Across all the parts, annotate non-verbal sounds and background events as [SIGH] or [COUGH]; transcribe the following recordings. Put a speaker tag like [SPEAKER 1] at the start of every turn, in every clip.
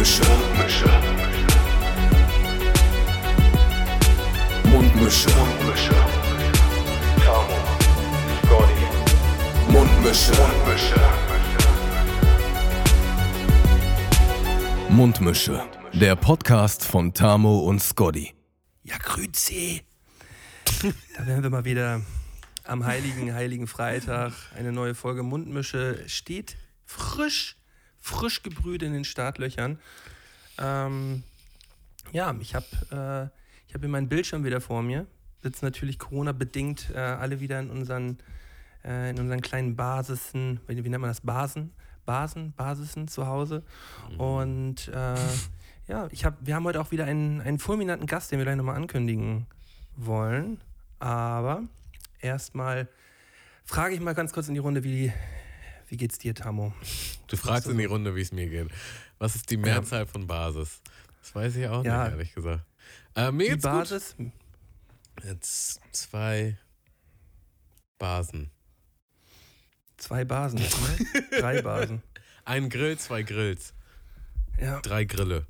[SPEAKER 1] Mundmische. Mundmische.
[SPEAKER 2] Mundmische. Tamo. Scotty.
[SPEAKER 1] Mundmische.
[SPEAKER 2] Mundmische.
[SPEAKER 1] Mundmische. Der Podcast von Tamo und Scotty. Ja, grüezi.
[SPEAKER 3] Da wären wir mal wieder am heiligen, heiligen Freitag. Eine neue Folge Mundmische steht frisch, frisch gebrüht in den Startlöchern. Ähm, ja, ich habe äh, ich hab hier meinen Bildschirm wieder vor mir. Sitzen natürlich Corona-bedingt äh, alle wieder in unseren, äh, in unseren kleinen Basisen, wie, wie nennt man das? Basen? Basen, Basisen zu Hause. Und äh, ja, ich hab, wir haben heute auch wieder einen, einen fulminanten Gast, den wir gleich nochmal ankündigen wollen. Aber erstmal frage ich mal ganz kurz in die Runde, wie, wie geht's dir, Tamo?
[SPEAKER 4] Du fragst in die Runde, wie es mir geht. Was ist die Mehrzahl von Basis? Das weiß ich auch
[SPEAKER 3] Ja.
[SPEAKER 4] nicht, ehrlich gesagt. Äh, mir
[SPEAKER 3] Die
[SPEAKER 4] geht's gut.
[SPEAKER 3] Basis,
[SPEAKER 4] Jetzt zwei Basen.
[SPEAKER 3] zwei Basen, ne? [LAUGHS] drei Basen.
[SPEAKER 4] Ein Grill, zwei Grills.
[SPEAKER 3] Ja.
[SPEAKER 4] Drei Grille.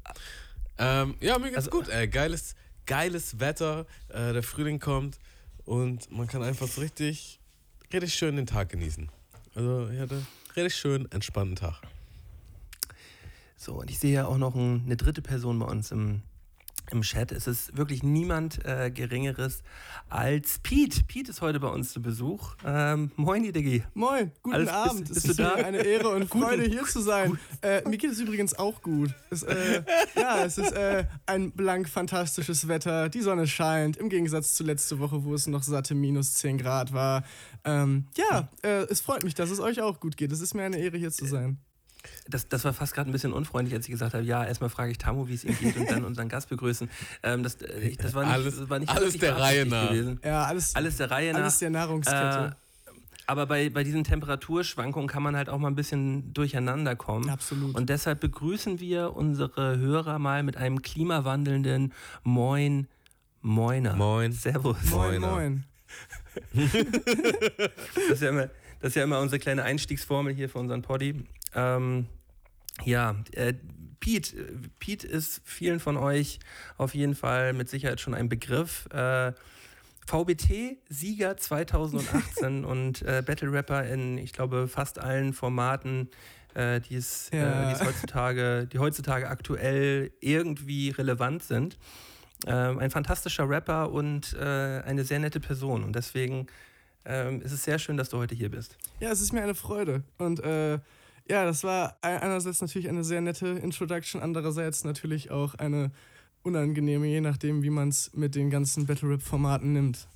[SPEAKER 4] Ähm, ja, mir geht's
[SPEAKER 3] Also-
[SPEAKER 4] gut, ey. Geiles, geiles Wetter. Äh, der Frühling kommt und man kann einfach so richtig, richtig schön den Tag genießen. Also, ich hatte einen richtig schön entspannten Tag.
[SPEAKER 3] So, und ich sehe ja auch noch ein, eine dritte Person bei uns im, im Chat. Es ist wirklich niemand äh, Geringeres als Pete. Pete ist heute bei uns zu Besuch. Ähm, moin, Diggi.
[SPEAKER 5] Moin, guten
[SPEAKER 3] Alles- bist-
[SPEAKER 5] Abend.
[SPEAKER 3] bist
[SPEAKER 5] es
[SPEAKER 3] du
[SPEAKER 5] ist mir eine Ehre und [LAUGHS] Freude, hier zu sein. Äh, mir geht es übrigens auch gut. Es, äh, ja, es ist äh, ein blank fantastisches Wetter. Die Sonne scheint, im Gegensatz zu letzte Woche, wo es noch satte minus 10 Grad war. Ähm, ja, äh, es freut mich, dass es euch auch gut geht. Es ist mir eine Ehre, hier zu sein.
[SPEAKER 3] Das, das war fast gerade ein bisschen unfreundlich, als ich gesagt habe, ja, erstmal frage ich Tamo, wie es ihm geht und dann unseren Gast begrüßen. Ähm, das, äh, ich- das war nicht,
[SPEAKER 4] Alles-
[SPEAKER 3] war nicht
[SPEAKER 4] alles der Reihe nach.
[SPEAKER 3] gewesen.
[SPEAKER 5] Ja, alles,
[SPEAKER 3] Alles der Reihe nach.
[SPEAKER 5] alles der Nahrungskette.
[SPEAKER 3] Äh, aber bei, bei diesen Temperaturschwankungen kann man halt auch mal ein bisschen durcheinander kommen.
[SPEAKER 5] Absolut.
[SPEAKER 3] Und deshalb begrüßen wir unsere Hörer mal mit einem klimawandelnden Moin, Moiner.
[SPEAKER 4] Moin.
[SPEAKER 3] Servus.
[SPEAKER 5] moin,
[SPEAKER 4] Moiner.
[SPEAKER 5] moin. [LAUGHS]
[SPEAKER 3] Das ist ja immer, das ist ja immer unsere kleine Einstiegsformel hier für unseren Poddy. Ähm, ja, äh, Pete, äh, Pete ist vielen von euch auf jeden Fall mit Sicherheit schon ein Begriff. Äh, VBT-Sieger 2018 [LAUGHS] und äh, Battle Rapper in, ich glaube, fast allen Formaten, äh, die, es,
[SPEAKER 5] Ja.
[SPEAKER 3] äh, heutzutage, die heutzutage aktuell irgendwie relevant sind. Ähm, ein fantastischer Rapper und äh, eine sehr nette Person. Und deswegen ähm, ist es sehr schön, dass du heute hier bist.
[SPEAKER 5] Ja, es ist mir eine Freude. Und äh, ja, das war ei- einerseits natürlich eine sehr nette Introduction, andererseits natürlich auch eine unangenehme, je nachdem, wie man es mit den ganzen Battle-Rap-Formaten nimmt.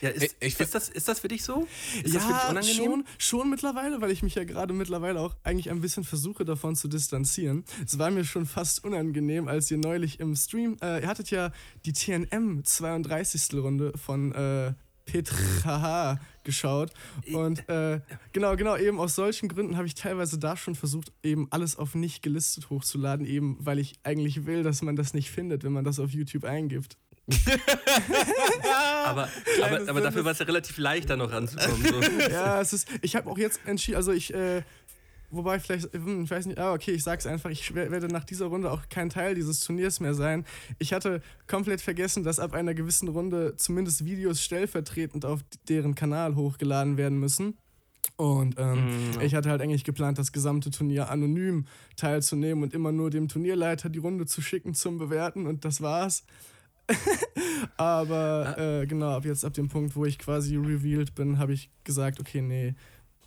[SPEAKER 3] Ja, ist,
[SPEAKER 4] Ich-
[SPEAKER 3] ist, das, ist das für dich so? Ist das für dich
[SPEAKER 5] ja,
[SPEAKER 3] unangenehm?
[SPEAKER 5] schon, schon mittlerweile, weil ich mich ja gerade mittlerweile auch eigentlich ein bisschen versuche davon zu distanzieren. Es war mir schon fast unangenehm, als ihr neulich im Stream, äh, ihr hattet ja die TNM 32. Runde von äh, Petra geschaut. Und äh, genau, genau, eben aus solchen Gründen habe ich teilweise da schon versucht, eben alles auf nicht gelistet hochzuladen, eben weil ich eigentlich will, dass man das nicht findet, wenn man das auf YouTube eingibt. [LAUGHS]
[SPEAKER 3] Aber, aber, aber dafür war es ja relativ leicht, da noch ranzukommen. So. [LAUGHS]
[SPEAKER 5] ja, es ist. Ich habe auch jetzt entschieden, also ich, äh, wobei vielleicht, hm, ich weiß nicht, ah, okay, ich sag's einfach, ich wer- werde nach dieser Runde auch kein Teil dieses Turniers mehr sein. Ich hatte komplett vergessen, dass ab einer gewissen Runde zumindest Videos stellvertretend auf deren Kanal hochgeladen werden müssen. Und ähm,
[SPEAKER 3] Mm.
[SPEAKER 5] ich hatte halt eigentlich geplant, das gesamte Turnier anonym teilzunehmen und immer nur dem Turnierleiter die Runde zu schicken zum Bewerten und das war's. [LAUGHS] Aber äh, genau, ab jetzt, ab dem Punkt, wo ich quasi revealed bin, habe ich gesagt, okay, nee,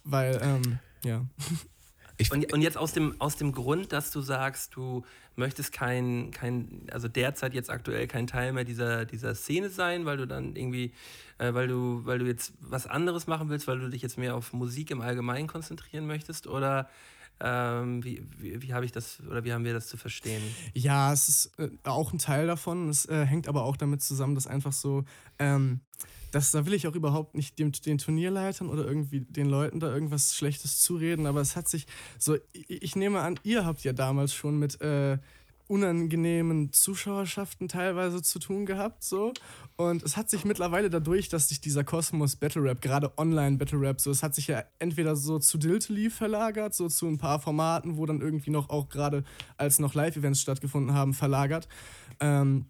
[SPEAKER 5] weil, ähm, ja. [LAUGHS]
[SPEAKER 4] Ich,
[SPEAKER 3] Und, und jetzt aus dem, aus dem Grund, dass du sagst, du möchtest kein, kein, also derzeit jetzt aktuell kein Teil mehr dieser, dieser Szene sein, weil du dann irgendwie, äh, weil du, weil du jetzt was anderes machen willst, weil du dich jetzt mehr auf Musik im Allgemeinen konzentrieren möchtest? Oder ähm, wie, wie, wie habe ich das oder wie haben wir das zu verstehen?
[SPEAKER 5] Ja, es ist äh, auch ein Teil davon. Es äh, hängt aber auch damit zusammen, dass einfach so, ähm, das, da will ich auch überhaupt nicht dem, den Turnierleitern oder irgendwie den Leuten da irgendwas Schlechtes zureden, aber es hat sich so, ich, ich nehme an, ihr habt ja damals schon mit, äh, unangenehmen Zuschauerschaften teilweise zu tun gehabt, so. Und es hat sich mittlerweile dadurch, dass sich dieser Kosmos Battle Rap, gerade Online Battle Rap, so, es hat sich ja entweder so zu Diltily verlagert, so zu ein paar Formaten, wo dann irgendwie noch auch gerade, als noch Live-Events stattgefunden haben, verlagert. Ähm,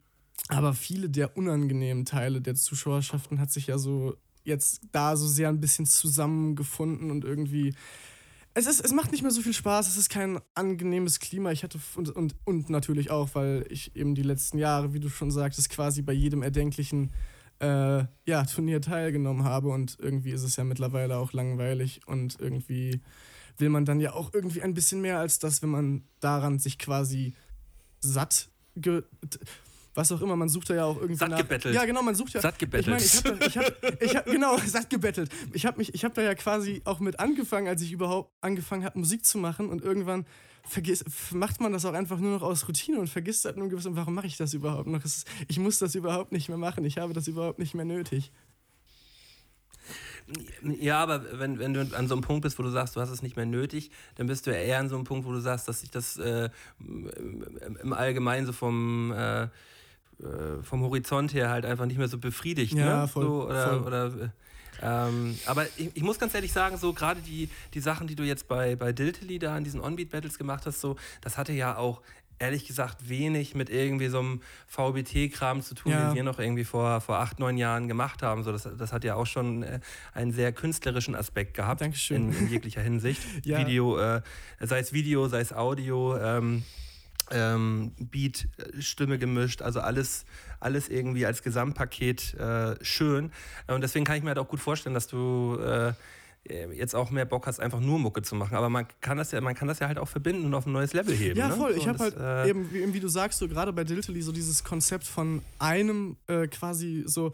[SPEAKER 5] aber viele der unangenehmen Teile der Zuschauerschaften hat sich ja so jetzt da so sehr ein bisschen zusammengefunden und irgendwie. Es, ist, es macht nicht mehr so viel Spaß, es ist kein angenehmes Klima. Ich hatte und, und, und natürlich auch, weil ich eben die letzten Jahre, wie du schon sagtest, quasi bei jedem erdenklichen äh, ja, Turnier teilgenommen habe. Und irgendwie ist es ja mittlerweile auch langweilig. Und irgendwie will man dann ja auch irgendwie ein bisschen mehr als das, wenn man daran sich quasi satt was auch immer, man sucht da ja auch irgendwie
[SPEAKER 3] Satt
[SPEAKER 5] nach.
[SPEAKER 3] gebettelt.
[SPEAKER 5] Ja, genau, man sucht ja.
[SPEAKER 3] Satt gebettelt.
[SPEAKER 5] Ich meine, ich habe ich hab, ich hab, genau, [LAUGHS] satt gebettelt. Ich habe habe da ja quasi auch mit angefangen, als ich überhaupt angefangen habe Musik zu machen und irgendwann vergisst, macht man das auch einfach nur noch aus Routine und vergisst halt nur gewiss, warum mache ich das überhaupt noch? Ist, ich muss das überhaupt nicht mehr machen, ich habe das überhaupt nicht mehr nötig.
[SPEAKER 3] Ja, aber wenn, wenn du an so einem Punkt bist, wo du sagst, du hast es nicht mehr nötig, dann bist du ja eher an so einem Punkt, wo du sagst, dass sich das äh, im Allgemeinen so vom, äh, vom Horizont her halt einfach nicht mehr so befriedigt.
[SPEAKER 5] Ja,
[SPEAKER 3] ne?
[SPEAKER 5] voll,
[SPEAKER 3] so, oder,
[SPEAKER 5] voll.
[SPEAKER 3] oder äh, ähm, aber ich, ich muss ganz ehrlich sagen, so gerade die, die Sachen, die du jetzt bei, bei Diltily da in diesen On-Beat-Battles gemacht hast, so, das hatte ja auch ehrlich gesagt wenig mit irgendwie so einem VBT-Kram zu tun,
[SPEAKER 5] Ja.
[SPEAKER 3] den wir noch irgendwie vor, vor acht, neun Jahren gemacht haben. So, das, das hat ja auch schon äh, einen sehr künstlerischen Aspekt gehabt.
[SPEAKER 5] Dankeschön.
[SPEAKER 3] In, in jeglicher Hinsicht. [LAUGHS]
[SPEAKER 5] Ja.
[SPEAKER 3] Video, äh, sei es Video, sei es Audio, ähm, ähm, Beat, äh, Stimme gemischt, also alles, alles irgendwie als Gesamtpaket äh, schön. Und deswegen kann ich mir halt auch gut vorstellen, dass du äh, jetzt auch mehr Bock hast, einfach nur Mucke zu machen. Aber man kann das ja, man kann das ja halt auch verbinden und auf ein neues Level heben.
[SPEAKER 5] Ja,
[SPEAKER 3] ne?
[SPEAKER 5] voll.
[SPEAKER 3] So,
[SPEAKER 5] ich habe halt
[SPEAKER 3] äh,
[SPEAKER 5] eben, wie, wie du sagst, so gerade bei Diltily so dieses Konzept von einem äh, quasi so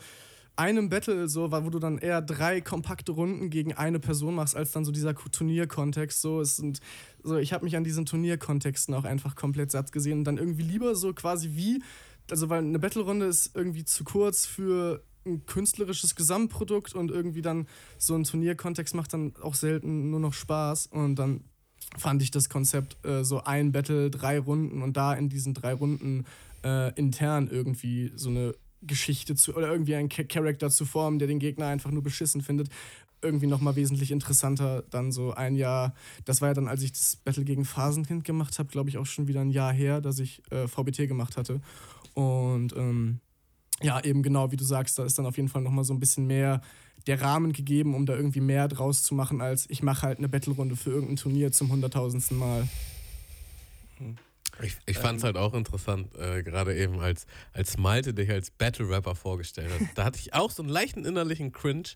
[SPEAKER 5] einem Battle, so, wo du dann eher drei kompakte Runden gegen eine Person machst, als dann so dieser Turnierkontext. So, es sind, so, ich habe mich an diesen Turnierkontexten auch einfach komplett satt gesehen und dann irgendwie lieber so quasi wie, also weil eine Battle-Runde ist irgendwie zu kurz für ein künstlerisches Gesamtprodukt und irgendwie dann so ein Turnierkontext macht dann auch selten nur noch Spaß und dann fand ich das Konzept äh, so ein Battle, drei Runden und da in diesen drei Runden äh, intern irgendwie so eine Geschichte zu oder irgendwie einen Cha- Charakter zu formen, der den Gegner einfach nur beschissen findet, irgendwie nochmal wesentlich interessanter dann so ein Jahr. Das war ja dann, als ich das Battle gegen Phasenkind gemacht habe, glaube ich auch schon wieder ein Jahr her, dass ich äh, VBT gemacht hatte. Und ähm, ja, eben genau, wie du sagst, da ist dann auf jeden Fall nochmal so ein bisschen mehr der Rahmen gegeben, um da irgendwie mehr draus zu machen, als ich mache halt eine Battle-Runde für irgendein Turnier zum hunderttausendsten Mal.
[SPEAKER 4] Ich, ich fand es halt auch interessant, äh, gerade eben als, als Malte dich als Battle-Rapper vorgestellt hat. Da hatte ich auch so einen leichten innerlichen Cringe,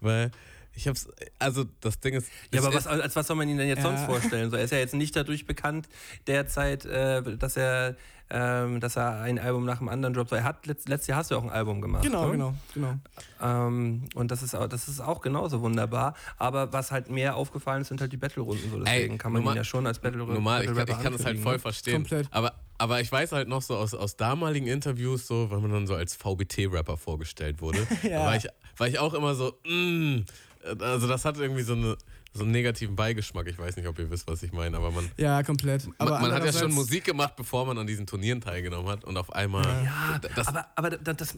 [SPEAKER 4] weil ich hab's, also das Ding ist.
[SPEAKER 3] Ja, aber was, als was soll man ihn denn jetzt
[SPEAKER 5] Ja.
[SPEAKER 3] sonst vorstellen? So, er ist ja jetzt nicht dadurch bekannt derzeit, äh, dass er, ähm, dass er ein Album nach dem anderen droppt. So, Er hat letzt, letztes Jahr hast du auch ein Album gemacht.
[SPEAKER 5] Genau,
[SPEAKER 3] ne?
[SPEAKER 5] genau, genau.
[SPEAKER 3] Ähm, und das ist, auch, das ist auch genauso wunderbar. Aber was halt mehr aufgefallen ist, sind halt die Battle-Runden. So, deswegen
[SPEAKER 4] Ey,
[SPEAKER 3] kann man
[SPEAKER 4] normal-
[SPEAKER 3] ihn ja schon als Battle
[SPEAKER 4] Normal, ich kann,
[SPEAKER 3] Battle-Rapper
[SPEAKER 4] ich kann das halt
[SPEAKER 3] ankündigen,
[SPEAKER 4] voll
[SPEAKER 3] ne?
[SPEAKER 4] verstehen.
[SPEAKER 5] Komplett.
[SPEAKER 4] Aber, aber ich weiß halt noch so aus, aus damaligen Interviews, so, wenn man dann so als VBT-Rapper vorgestellt wurde, [LAUGHS]
[SPEAKER 5] Ja.
[SPEAKER 4] war, ich, war ich auch immer so, mm, also das hat irgendwie so, eine, so einen negativen Beigeschmack. Ich weiß nicht, ob ihr wisst, was ich meine, aber man,
[SPEAKER 5] Ja, komplett. Aber
[SPEAKER 4] man, man hat ja schon Musik gemacht, bevor man an diesen Turnieren teilgenommen hat und auf einmal.
[SPEAKER 3] Ja,
[SPEAKER 4] das,
[SPEAKER 3] aber, aber, da- das,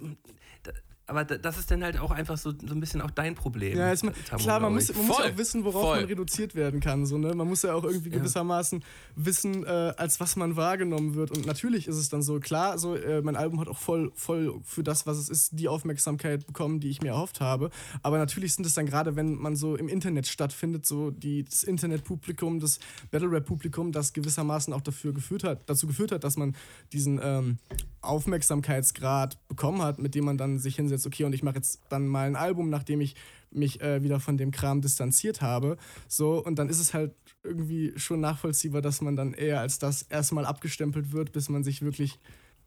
[SPEAKER 3] da- aber da- das ist dann halt auch einfach so, so ein bisschen auch dein Problem.
[SPEAKER 5] Ja, ist man, klar, man muss, man muss
[SPEAKER 4] Voll,
[SPEAKER 5] auch wissen, worauf
[SPEAKER 4] voll.
[SPEAKER 5] man reduziert werden kann. So, ne? Man muss ja auch irgendwie gewissermaßen wissen, äh, als was man wahrgenommen wird. Und natürlich ist es dann so, klar, so, äh, mein Album hat auch voll, voll für das, was es ist, die Aufmerksamkeit bekommen, die ich mir erhofft habe. Aber natürlich sind es dann gerade, wenn man so im Internet stattfindet, so die, das Internetpublikum, das Battle-Rap-Publikum, das gewissermaßen auch dafür geführt hat, dazu geführt hat, dass man diesen ähm, Aufmerksamkeitsgrad bekommen hat, mit dem man dann sich hinsetzt, okay, und ich mache jetzt dann mal ein Album, nachdem ich mich äh, wieder von dem Kram distanziert habe. So, und dann ist es halt irgendwie schon nachvollziehbar, dass man dann eher als das erstmal abgestempelt wird, bis man sich wirklich,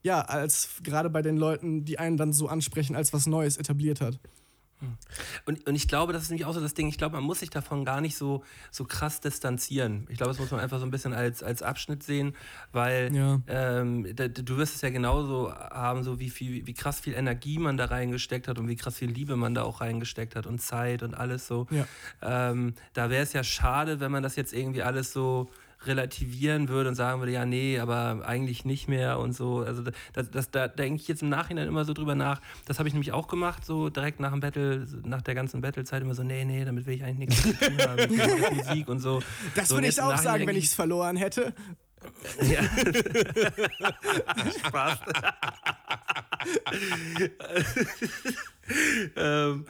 [SPEAKER 5] ja, als gerade bei den Leuten, die einen dann so ansprechen, als was Neues etabliert hat.
[SPEAKER 3] Und, und ich glaube, das ist nämlich auch so das Ding, ich glaube, man muss sich davon gar nicht so, so krass distanzieren. Ich glaube, das muss man einfach so ein bisschen als, als Abschnitt sehen, weil
[SPEAKER 5] Ja.
[SPEAKER 3] ähm, da, du wirst es ja genauso haben, so wie, viel, wie krass viel Energie man da reingesteckt hat und wie krass viel Liebe man da auch reingesteckt hat und Zeit und alles so.
[SPEAKER 5] Ja.
[SPEAKER 3] Ähm, da wäre es ja schade, wenn man das jetzt irgendwie alles so relativieren würde und sagen würde, ja, nee, aber eigentlich nicht mehr und so. Also das, das, da denke ich jetzt im Nachhinein immer so drüber nach. Das habe ich nämlich auch gemacht, so direkt nach dem Battle, nach der ganzen Battle-Zeit immer so, nee, nee, damit will ich eigentlich nichts zu tun haben, [LAUGHS] Musik und so.
[SPEAKER 5] Das
[SPEAKER 3] so,
[SPEAKER 5] würde ich auch sagen, wenn ich es verloren hätte.
[SPEAKER 3] Ja. [LAUGHS] Spaß. [LAUGHS] ähm,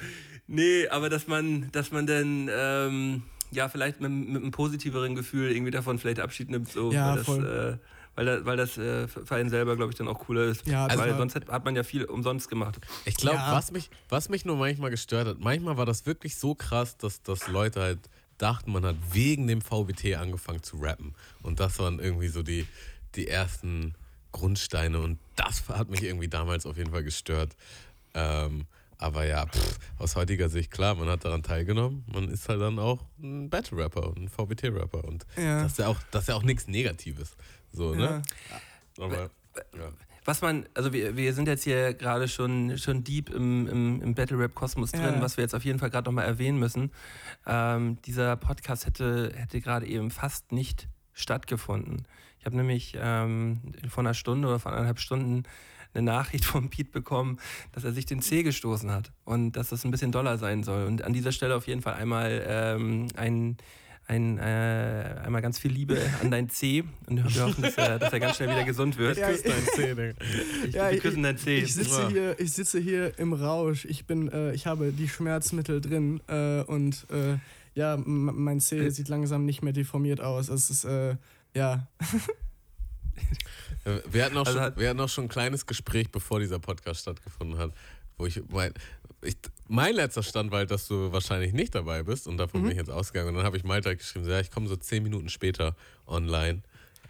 [SPEAKER 3] nee, aber dass man, dass man dann ähm, ja vielleicht mit, mit einem positiveren Gefühl irgendwie davon vielleicht Abschied nimmt, so,
[SPEAKER 5] Ja,
[SPEAKER 3] weil das,
[SPEAKER 5] voll.
[SPEAKER 3] äh, weil, da, weil das äh, für einen selber, glaube ich, dann auch cooler ist.
[SPEAKER 5] Ja,
[SPEAKER 3] weil sonst hat, hat man ja viel umsonst gemacht.
[SPEAKER 4] Ich glaube,
[SPEAKER 5] Ja.
[SPEAKER 4] was, mich, was mich nur manchmal gestört hat, manchmal war das wirklich so krass, dass, dass Leute halt dachten, man hat wegen dem VBT angefangen zu rappen. Und das waren irgendwie so die, die ersten Grundsteine. Und das hat mich irgendwie damals auf jeden Fall gestört. Ähm, aber ja, pff, aus heutiger Sicht, klar, man hat daran teilgenommen. Man ist halt dann auch ein Battle-Rapper und ein VBT-Rapper. Und
[SPEAKER 5] Ja.
[SPEAKER 4] das ist ja auch, das ist ja auch nichts Negatives. So, ne?
[SPEAKER 5] Ja.
[SPEAKER 4] Aber, ja.
[SPEAKER 3] Was man, also wir, wir sind jetzt hier gerade schon, schon deep im, im, im Battle-Rap-Kosmos drin, was wir jetzt auf jeden Fall gerade nochmal erwähnen müssen. Ähm, dieser Podcast hätte, hätte gerade eben fast nicht stattgefunden. Ich habe nämlich ähm, vor einer Stunde oder vor anderthalb Stunden eine Nachricht vom Pete bekommen, dass er sich den C gestoßen hat und dass das ein bisschen doller sein soll. Und an dieser Stelle auf jeden Fall einmal ähm, ein, ein, äh, einmal ganz viel Liebe an dein C und wir hoffen, dass er, dass er ganz schnell wieder gesund wird.
[SPEAKER 5] Ja,
[SPEAKER 4] deinen Zeh, Digga.
[SPEAKER 3] Ich,
[SPEAKER 5] Ja,
[SPEAKER 3] wir
[SPEAKER 5] ich-
[SPEAKER 3] küssen dein C.
[SPEAKER 5] Ich sitze hier, ich sitze hier im Rausch. Ich bin, äh, ich habe die Schmerzmittel drin äh, und äh, ja, mein C sieht langsam nicht mehr deformiert aus. Es ist äh, ja,
[SPEAKER 4] Äh, [LAUGHS] Wir hatten, auch
[SPEAKER 3] Also
[SPEAKER 4] schon,
[SPEAKER 3] hat-
[SPEAKER 4] wir hatten auch schon ein kleines Gespräch, bevor dieser Podcast stattgefunden hat, wo ich mein, ich, mein letzter Stand war halt, dass du wahrscheinlich nicht dabei bist und davon bin ich jetzt ausgegangen. Und dann habe ich Malte halt geschrieben, so, ja, ich komme so zehn Minuten später online.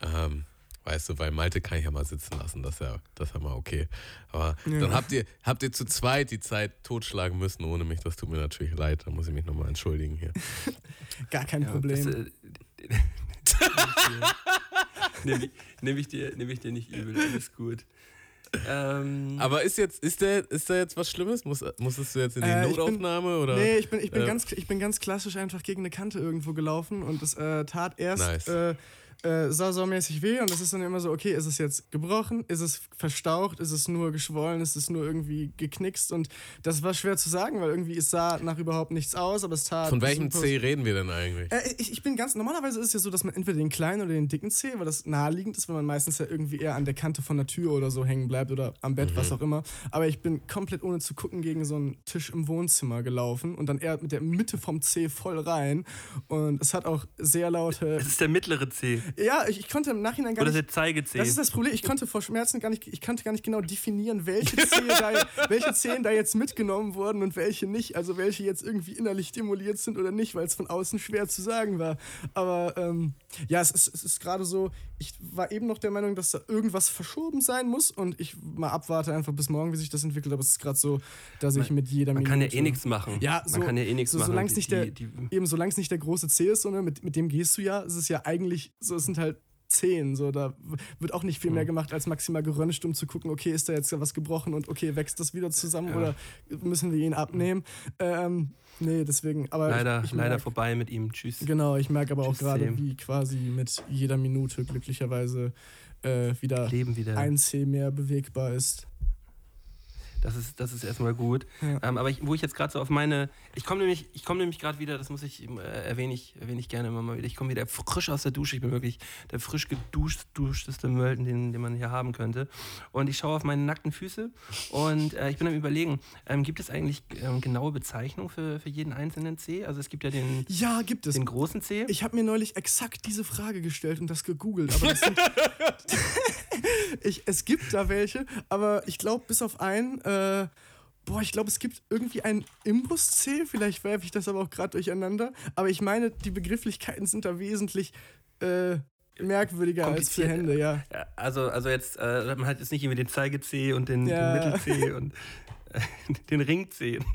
[SPEAKER 4] Ähm, weißt du, weil Malte kann ich ja mal sitzen lassen, das ist ja, das ist ja mal okay. Aber
[SPEAKER 5] Ja.
[SPEAKER 4] dann habt ihr, habt ihr zu zweit die Zeit totschlagen müssen ohne mich. Das tut mir natürlich leid, da muss ich mich nochmal entschuldigen hier. [LAUGHS]
[SPEAKER 5] gar kein
[SPEAKER 3] Ja,
[SPEAKER 5] Problem.
[SPEAKER 3] das, äh, [LAUGHS] Nehme [LAUGHS] ich, nehm ich, dir- nehm ich dir nicht übel, alles gut. Ähm,
[SPEAKER 4] Aber ist jetzt, ist der, ist da jetzt was Schlimmes? Muss, musstest du jetzt in die
[SPEAKER 5] Äh, ich bin-
[SPEAKER 4] Notaufnahme oder?
[SPEAKER 5] Nee, ich bin, ich, bin
[SPEAKER 4] äh,
[SPEAKER 5] ganz, ich bin ganz klassisch einfach gegen eine Kante irgendwo gelaufen und es äh, tat erst
[SPEAKER 4] Nice.
[SPEAKER 5] Äh, saumäßig weh und das ist dann immer so, okay, ist es jetzt gebrochen, ist es verstaucht, ist es nur geschwollen, ist es nur irgendwie geknickst und das war schwer zu sagen, weil irgendwie es sah nach überhaupt nichts aus, aber es tat...
[SPEAKER 4] Von welchem C reden wir denn eigentlich?
[SPEAKER 5] Äh, ich, ich bin ganz, normalerweise ist es ja so, dass man entweder den kleinen oder den dicken Zeh, weil das naheliegend ist, weil man meistens ja irgendwie eher an der Kante von der Tür oder so hängen bleibt oder am Bett,
[SPEAKER 4] Mhm.
[SPEAKER 5] was auch immer. Aber ich bin komplett ohne zu gucken gegen so einen Tisch im Wohnzimmer gelaufen und dann eher mit der Mitte vom Zeh voll rein. Und es hat auch sehr laute.
[SPEAKER 3] es ist der mittlere C
[SPEAKER 5] Ja, ich, ich konnte im Nachhinein gar
[SPEAKER 3] oder
[SPEAKER 5] nicht.
[SPEAKER 3] der Zeige-C.
[SPEAKER 5] Das ist das Problem. Ich konnte vor Schmerzen gar nicht, ich konnte gar nicht genau definieren, welche Zehen da, [LAUGHS] welche Zehen da jetzt mitgenommen wurden und welche nicht. Also welche jetzt irgendwie innerlich stimuliert sind oder nicht, weil es von außen schwer zu sagen war. Aber ähm, ja, es ist, es ist gerade so, ich war eben noch der Meinung, dass da irgendwas verschoben sein muss und ich mal abwarte einfach bis morgen, wie sich das entwickelt. Aber es ist gerade so, dass ich mit jeder
[SPEAKER 3] Man
[SPEAKER 5] Minute.
[SPEAKER 3] kann ja eh nichts machen.
[SPEAKER 5] Ja, so,
[SPEAKER 3] Man kann ja eh nichts
[SPEAKER 5] so,
[SPEAKER 3] machen.
[SPEAKER 5] Solange es nicht, der,
[SPEAKER 3] die- die-
[SPEAKER 5] eben, solange es nicht der große C ist, sondern mit, mit dem gehst du ja, es ist ja eigentlich, so, es sind halt zehn, so, da wird auch nicht viel mehr gemacht, als maximal geröntgt, um zu gucken, okay, ist da jetzt was gebrochen und okay, wächst das wieder zusammen oder müssen wir ihn abnehmen? Ähm, nee, deswegen, aber
[SPEAKER 3] leider,
[SPEAKER 5] ich, ich
[SPEAKER 3] leider
[SPEAKER 5] merk,
[SPEAKER 3] vorbei mit ihm. Tschüss.
[SPEAKER 5] Genau, ich merke aber auch
[SPEAKER 3] Tschüss,
[SPEAKER 5] gerade,
[SPEAKER 3] Sam.
[SPEAKER 5] wie quasi mit jeder Minute glücklicherweise äh, wieder
[SPEAKER 3] wieder.
[SPEAKER 5] ein C mehr bewegbar ist.
[SPEAKER 3] Das ist, das ist erstmal gut.
[SPEAKER 5] Ja.
[SPEAKER 3] Ähm, aber ich, wo ich jetzt gerade so auf meine. Ich komme nämlich, ich komme nämlich gerade wieder, das muss ich, äh, erwähne ich, erwähne ich gerne immer mal wieder. Ich komme wieder frisch aus der Dusche. Ich bin wirklich der frisch geduscht, duschteste Mölten, den, den man hier haben könnte. Und ich schaue auf meine nackten Füße und äh, ich bin am überlegen, ähm, gibt es eigentlich ähm, genaue Bezeichnung für, für jeden einzelnen C? Also es gibt ja den,
[SPEAKER 5] Ja, gibt es.
[SPEAKER 3] den großen C.
[SPEAKER 5] Ich habe mir neulich exakt diese Frage gestellt und das gegoogelt. Aber das sind [LAUGHS] [LAUGHS] ich, es gibt da welche, aber ich glaube, bis auf einen, äh, boah, ich glaube, es gibt irgendwie einen Imbus-C. Vielleicht werfe ich das aber auch gerade durcheinander. Aber ich meine, die Begrifflichkeiten sind da wesentlich äh, merkwürdiger als für. Hände, ja.
[SPEAKER 3] Ja, also, also jetzt, äh, man hat jetzt nicht irgendwie den Zeige-C und den,
[SPEAKER 5] Ja.
[SPEAKER 3] den Mittel-C und [LAUGHS] äh, [LAUGHS] den Ring-C. [LAUGHS]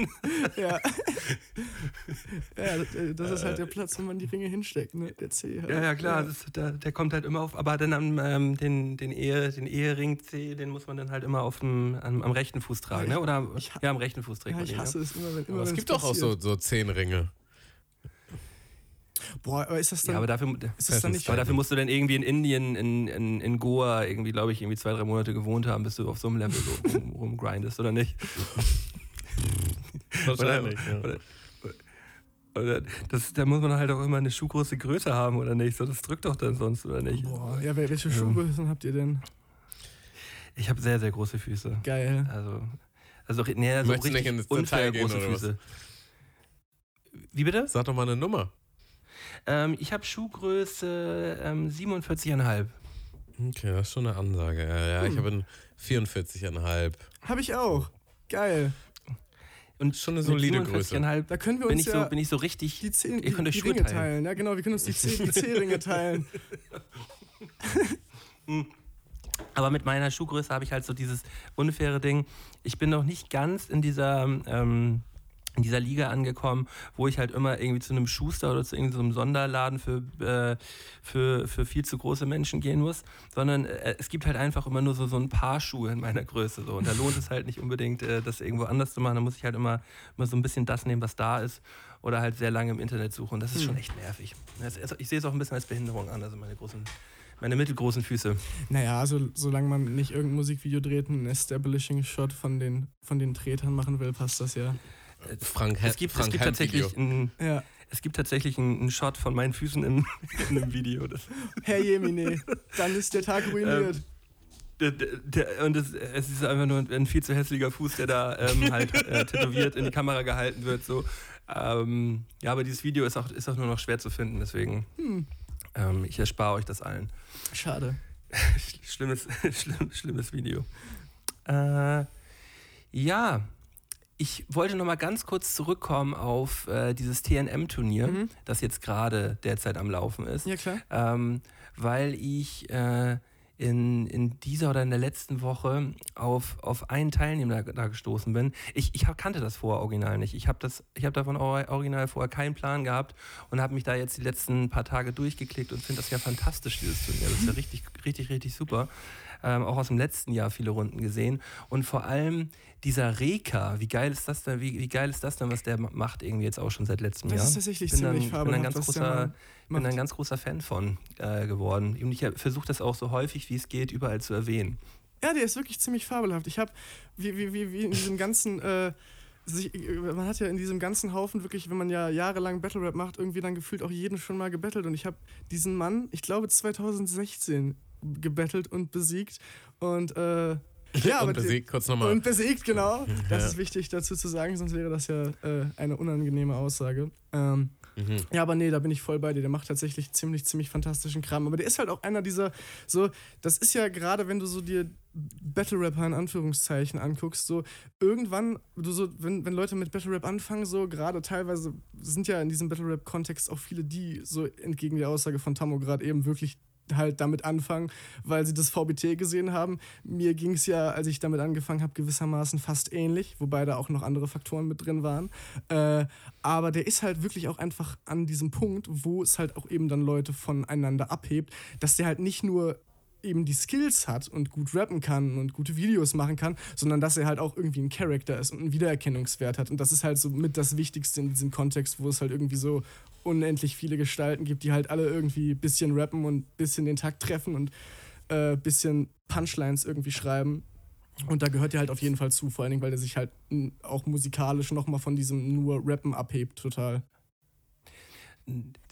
[SPEAKER 5] Ja, [LAUGHS] ja das, äh, das ist halt der Platz, wo man die Ringe hinsteckt, ne? Der C halt.
[SPEAKER 3] Ja, ja, klar, Das ist, der, der kommt halt immer auf, aber dann am, ähm, den, den, Ehe, den Ehering C, den muss man dann halt immer auf dem, am, am rechten Fuß tragen, ne? Oder
[SPEAKER 5] Ich
[SPEAKER 3] ja, am rechten Fuß trägt
[SPEAKER 5] Ja,
[SPEAKER 3] man
[SPEAKER 5] ich
[SPEAKER 3] den,
[SPEAKER 5] hasse es immer, wenn immer
[SPEAKER 4] Aber es gibt doch auch so, so zehn Ringe.
[SPEAKER 5] Boah, aber ist das dann.
[SPEAKER 3] Ja, aber dafür,
[SPEAKER 5] ist das dann nicht.
[SPEAKER 3] aber dafür musst du dann irgendwie in Indien, in, in, in Goa, irgendwie, glaube ich, irgendwie zwei, drei Monate gewohnt haben, bis du auf so einem Level so rum, [LAUGHS] rumgrindest, oder nicht? [LAUGHS]
[SPEAKER 4] Wahrscheinlich,
[SPEAKER 3] oder,
[SPEAKER 4] ja.
[SPEAKER 3] oder, oder das, da muss man halt auch immer eine Schuhgröße Größe haben, oder nicht? So, das drückt doch dann sonst, oder nicht?
[SPEAKER 5] Boah, ja, wel- welche Schuhgrößen habt ihr denn?
[SPEAKER 3] Ich habe sehr, sehr große Füße.
[SPEAKER 5] Geil.
[SPEAKER 3] Also, also nee, so
[SPEAKER 4] Möchtest du
[SPEAKER 3] richtig
[SPEAKER 4] nicht ins
[SPEAKER 3] unfair
[SPEAKER 4] gehen,
[SPEAKER 3] große
[SPEAKER 4] oder was?
[SPEAKER 3] Füße. Wie bitte?
[SPEAKER 4] Sag doch mal eine Nummer.
[SPEAKER 3] Ähm, ich habe Schuhgröße ähm, 47,5.
[SPEAKER 4] Okay, das ist schon eine Ansage. Ja, ja ich habe einen 44,5.
[SPEAKER 5] Hab ich auch. Geil.
[SPEAKER 3] Und
[SPEAKER 4] Schon eine solide Größe.
[SPEAKER 3] 47,5
[SPEAKER 5] Da können wir
[SPEAKER 3] bin
[SPEAKER 5] uns
[SPEAKER 3] ich,
[SPEAKER 5] ja
[SPEAKER 3] so, bin ich so richtig.
[SPEAKER 5] die, Zehn, die,
[SPEAKER 3] euch
[SPEAKER 5] die Ringe
[SPEAKER 3] teilen.
[SPEAKER 5] teilen. Ja, genau, wir können uns die Zeh- die [LAUGHS] Zehringe teilen. [LAUGHS]
[SPEAKER 3] Aber mit meiner Schuhgröße habe ich halt so dieses unfaire Ding. Ich bin noch nicht ganz in dieser, ähm, in dieser Liga angekommen, wo ich halt immer irgendwie zu einem Schuster oder zu irgendeinem Sonderladen für, äh, für, für viel zu große Menschen gehen muss, sondern äh, es gibt halt einfach immer nur so, so ein paar Schuhe in meiner Größe. So. Und da lohnt es halt nicht unbedingt, äh, das irgendwo anders zu machen. Da muss ich halt immer, immer so ein bisschen das nehmen, was da ist. Oder halt sehr lange im Internet suchen. Und das ist schon echt nervig. Ich sehe es auch ein bisschen als Behinderung an, also meine großen, meine mittelgroßen Füße.
[SPEAKER 5] Naja, also, solange man nicht irgendein Musikvideo dreht, einen Establishing-Shot von den, von den Tretern machen will, passt das ja.
[SPEAKER 4] Frank,
[SPEAKER 3] Es gibt,
[SPEAKER 4] Frank
[SPEAKER 3] es gibt tatsächlich einen,
[SPEAKER 5] Ja.
[SPEAKER 3] es gibt tatsächlich einen, Shot von meinen Füßen in, [LAUGHS] in einem Video. Das,
[SPEAKER 5] Herr Jemine, dann ist der Tag ruiniert.
[SPEAKER 3] der, der, der, und es, es ist einfach nur ein viel zu hässlicher Fuß, der da ähm, halt äh, tätowiert in die Kamera gehalten wird. So. Ähm, ja, aber dieses Video ist auch, ist auch nur noch schwer zu finden, deswegen ähm, ich erspare euch das allen.
[SPEAKER 5] Schade. [LAUGHS]
[SPEAKER 3] Schlimmes, [LAUGHS] schlimm, schlimmes Video. Äh, ja, ich wollte noch mal ganz kurz zurückkommen auf äh, dieses TNM-Turnier,
[SPEAKER 5] Mhm.
[SPEAKER 3] das jetzt gerade derzeit am Laufen ist.
[SPEAKER 5] Ja, klar.
[SPEAKER 3] Ähm, weil ich äh, in, in dieser oder in der letzten Woche auf, auf einen Teilnehmer da, da gestoßen bin. Ich, ich hab, kannte das vorher original nicht. Ich habe hab davon or- original vorher keinen Plan gehabt und habe mich da jetzt die letzten paar Tage durchgeklickt und finde das ja fantastisch, dieses Turnier. Das ist ja richtig, richtig, richtig super. Ähm, auch aus dem letzten Jahr viele Runden gesehen. Und vor allem dieser Reka, wie geil ist das denn, wie, wie geil ist das denn, was der ma- macht irgendwie jetzt auch schon seit letztem
[SPEAKER 5] Das
[SPEAKER 3] Jahr?
[SPEAKER 5] ist tatsächlich
[SPEAKER 3] bin dann,
[SPEAKER 5] ziemlich
[SPEAKER 3] bin ein
[SPEAKER 5] fabelhaft,
[SPEAKER 3] ganz großer, bin ein ganz großer Fan von äh, geworden. Und ich versuche das auch so häufig wie es geht überall zu erwähnen.
[SPEAKER 5] Ja, der ist wirklich ziemlich fabelhaft. Ich habe, wie, wie, wie, wie in diesem ganzen, äh, sich, man hat ja in diesem ganzen Haufen wirklich, wenn man ja jahrelang Battle Rap macht, irgendwie dann gefühlt auch jeden schon mal gebettelt. Und ich habe diesen Mann, ich glaube 2016, gebettelt und besiegt. Und äh, [LAUGHS] ja,
[SPEAKER 4] und besiegt, kurz nochmal.
[SPEAKER 5] und besiegt, genau. [LAUGHS] Das
[SPEAKER 4] Ja.
[SPEAKER 5] ist wichtig dazu zu sagen, sonst wäre das ja äh, eine unangenehme Aussage. Ähm,
[SPEAKER 4] Mhm.
[SPEAKER 5] ja, aber nee, da bin ich voll bei dir. Der macht tatsächlich ziemlich, ziemlich fantastischen Kram. Aber der ist halt auch einer dieser, so, das ist ja gerade, wenn du so dir Battle Rapper in Anführungszeichen anguckst, so irgendwann, du so, wenn, wenn Leute mit Battle Rap anfangen, so gerade teilweise sind ja in diesem Battle Rap Kontext auch viele, die so entgegen der Aussage von Tammo gerade eben wirklich halt damit anfangen, weil sie das VBT gesehen haben. Mir ging es ja, als ich damit angefangen habe, gewissermaßen fast ähnlich, wobei da auch noch andere Faktoren mit drin waren. Äh, aber der ist halt wirklich auch einfach an diesem Punkt, wo es halt auch eben dann Leute voneinander abhebt, dass der halt nicht nur eben die Skills hat und gut rappen kann und gute Videos machen kann, sondern dass er halt auch irgendwie ein Charakter ist und einen Wiedererkennungswert hat. Und das ist halt so mit das Wichtigste in diesem Kontext, wo es halt irgendwie so unendlich viele Gestalten gibt, die halt alle irgendwie ein bisschen rappen und ein bisschen den Takt treffen und ein äh, bisschen Punchlines irgendwie schreiben. Und da gehört er halt auf jeden Fall zu, vor allen Dingen, weil er sich halt auch musikalisch nochmal von diesem nur Rappen abhebt, total.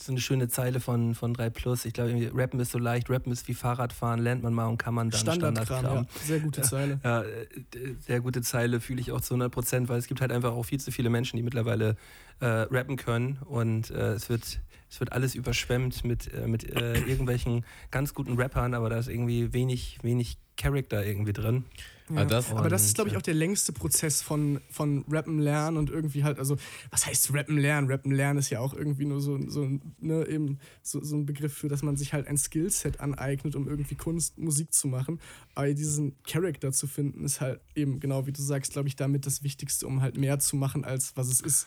[SPEAKER 3] So eine schöne Zeile von, von 3 Plus. Ich glaube, Rappen ist so leicht, Rappen ist wie Fahrradfahren, lernt man mal und kann man dann
[SPEAKER 5] Standardkram,
[SPEAKER 3] Standardkram.
[SPEAKER 5] ja. Sehr gute Zeile.
[SPEAKER 3] Ja, äh, d- sehr gute Zeile, fühle ich auch zu 100 Prozent, weil es gibt halt einfach auch viel zu viele Menschen, die mittlerweile äh, rappen können und äh, es, wird, es wird alles überschwemmt mit, äh, mit äh, irgendwelchen ganz guten Rappern, aber da ist irgendwie wenig, wenig Charakter irgendwie drin.
[SPEAKER 4] Ah, das-
[SPEAKER 5] Aber das ist, glaube ich,
[SPEAKER 3] äh,
[SPEAKER 5] auch der längste Prozess von, von Rappen lernen und irgendwie halt, also, was heißt Rappen lernen? Rappen lernen ist ja auch irgendwie nur so, so, ne, eben so, so ein Begriff für, dass man sich halt ein Skillset aneignet, um irgendwie Kunst, Musik zu machen. Aber diesen Charakter zu finden, ist halt eben, genau wie du sagst, glaube ich, damit das Wichtigste, um halt mehr zu machen, als was es ist.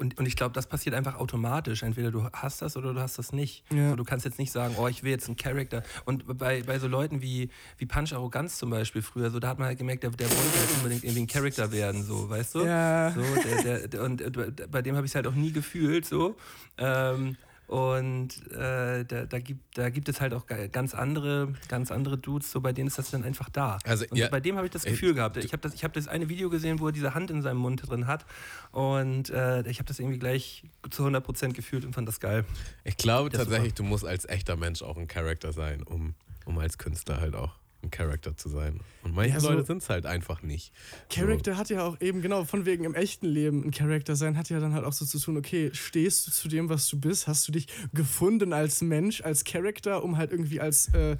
[SPEAKER 3] Und, und ich glaube, das passiert einfach automatisch. Entweder du hast das oder du hast das nicht.
[SPEAKER 5] Ja.
[SPEAKER 3] So, du kannst jetzt nicht sagen, oh, ich will jetzt einen Charakter. Und bei, bei so Leuten wie, wie Punch Arroganz zum Beispiel früher, so, da hat man halt gemerkt, der, der wollte halt unbedingt irgendwie ein Charakter werden, so, weißt du?
[SPEAKER 5] Ja.
[SPEAKER 3] So, der, der, und äh, bei dem habe ich es halt auch nie gefühlt, so. Ähm, Und äh, da, da, gibt, da gibt es halt auch ga- ganz andere, ganz andere Dudes, so bei denen ist das dann einfach da.
[SPEAKER 4] Also,
[SPEAKER 3] und
[SPEAKER 4] ja,
[SPEAKER 3] bei dem habe ich das
[SPEAKER 4] ey,
[SPEAKER 3] Gefühl gehabt. Ich habe das, ich hab das eine Video gesehen, wo er diese Hand in seinem Mund drin hat. Und äh, ich habe das irgendwie gleich zu 100% gefühlt und fand das geil.
[SPEAKER 4] Ich glaube tatsächlich, du musst als echter Mensch auch ein Charakter sein, um, um als Künstler halt auch ein Charakter zu sein. Und manche
[SPEAKER 5] Ja, so-
[SPEAKER 4] Leute sind es halt einfach nicht.
[SPEAKER 5] Character hat ja auch eben, genau, von wegen im echten Leben ein Charakter sein, hat ja dann halt auch so zu tun, okay, stehst du zu dem, was du bist? Hast du dich gefunden als Mensch, als Charakter, um halt irgendwie als äh,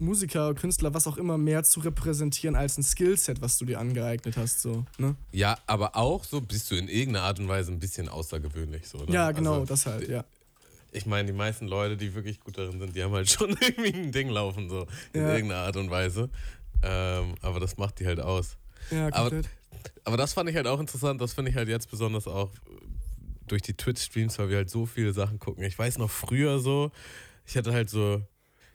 [SPEAKER 5] Musiker, Künstler, was auch immer, mehr zu repräsentieren als ein Skillset, was du dir angeeignet hast, so, ne?
[SPEAKER 4] Ja, aber auch so bist du in irgendeiner Art und Weise ein bisschen außergewöhnlich. So, ne?
[SPEAKER 5] Ja, genau,
[SPEAKER 4] Also,
[SPEAKER 5] das halt, ja.
[SPEAKER 4] Ich meine, die meisten Leute, die wirklich gut darin sind, die haben halt [LAUGHS] schon irgendwie ein Ding laufen, so in
[SPEAKER 5] Ja.
[SPEAKER 4] irgendeiner Art und Weise. Ähm, aber das macht die halt aus.
[SPEAKER 5] Ja,
[SPEAKER 4] Aber, aber das fand ich halt auch interessant. Das finde ich halt jetzt besonders auch durch die Twitch-Streams, weil wir halt so viele Sachen gucken. Ich weiß noch früher so, ich hatte halt so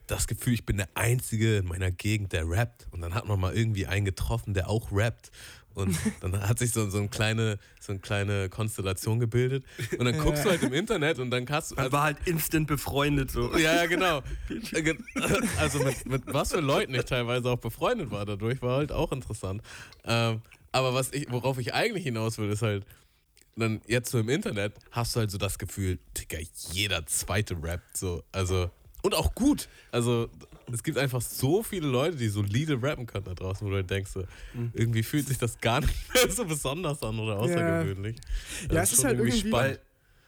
[SPEAKER 4] das Gefühl, ich bin der Einzige in meiner Gegend, der rappt. Und dann hat man mal irgendwie einen getroffen, der auch rappt. Und [LAUGHS] dann hat sich so, so, eine kleine, so eine kleine Konstellation gebildet. Und dann guckst du halt im Internet und dann kannst du.
[SPEAKER 3] Man war halt instant befreundet so.
[SPEAKER 4] Ja, ja, genau. [LAUGHS] Äh, Also mit, mit was für Leuten ich teilweise auch befreundet war dadurch, war halt auch interessant. Ähm, aber was ich, worauf ich eigentlich hinaus will, ist halt, dann jetzt so im Internet hast du halt so das Gefühl, Digga, jeder zweite rappt so. Also, und auch gut. Also, es gibt einfach so viele Leute, die solide rappen können da draußen, wo du denkst, so, irgendwie fühlt sich das gar nicht [LAUGHS] mehr so besonders an oder außergewöhnlich.
[SPEAKER 5] Ja,
[SPEAKER 4] Das
[SPEAKER 5] es ist halt irgendwie-
[SPEAKER 4] spannend.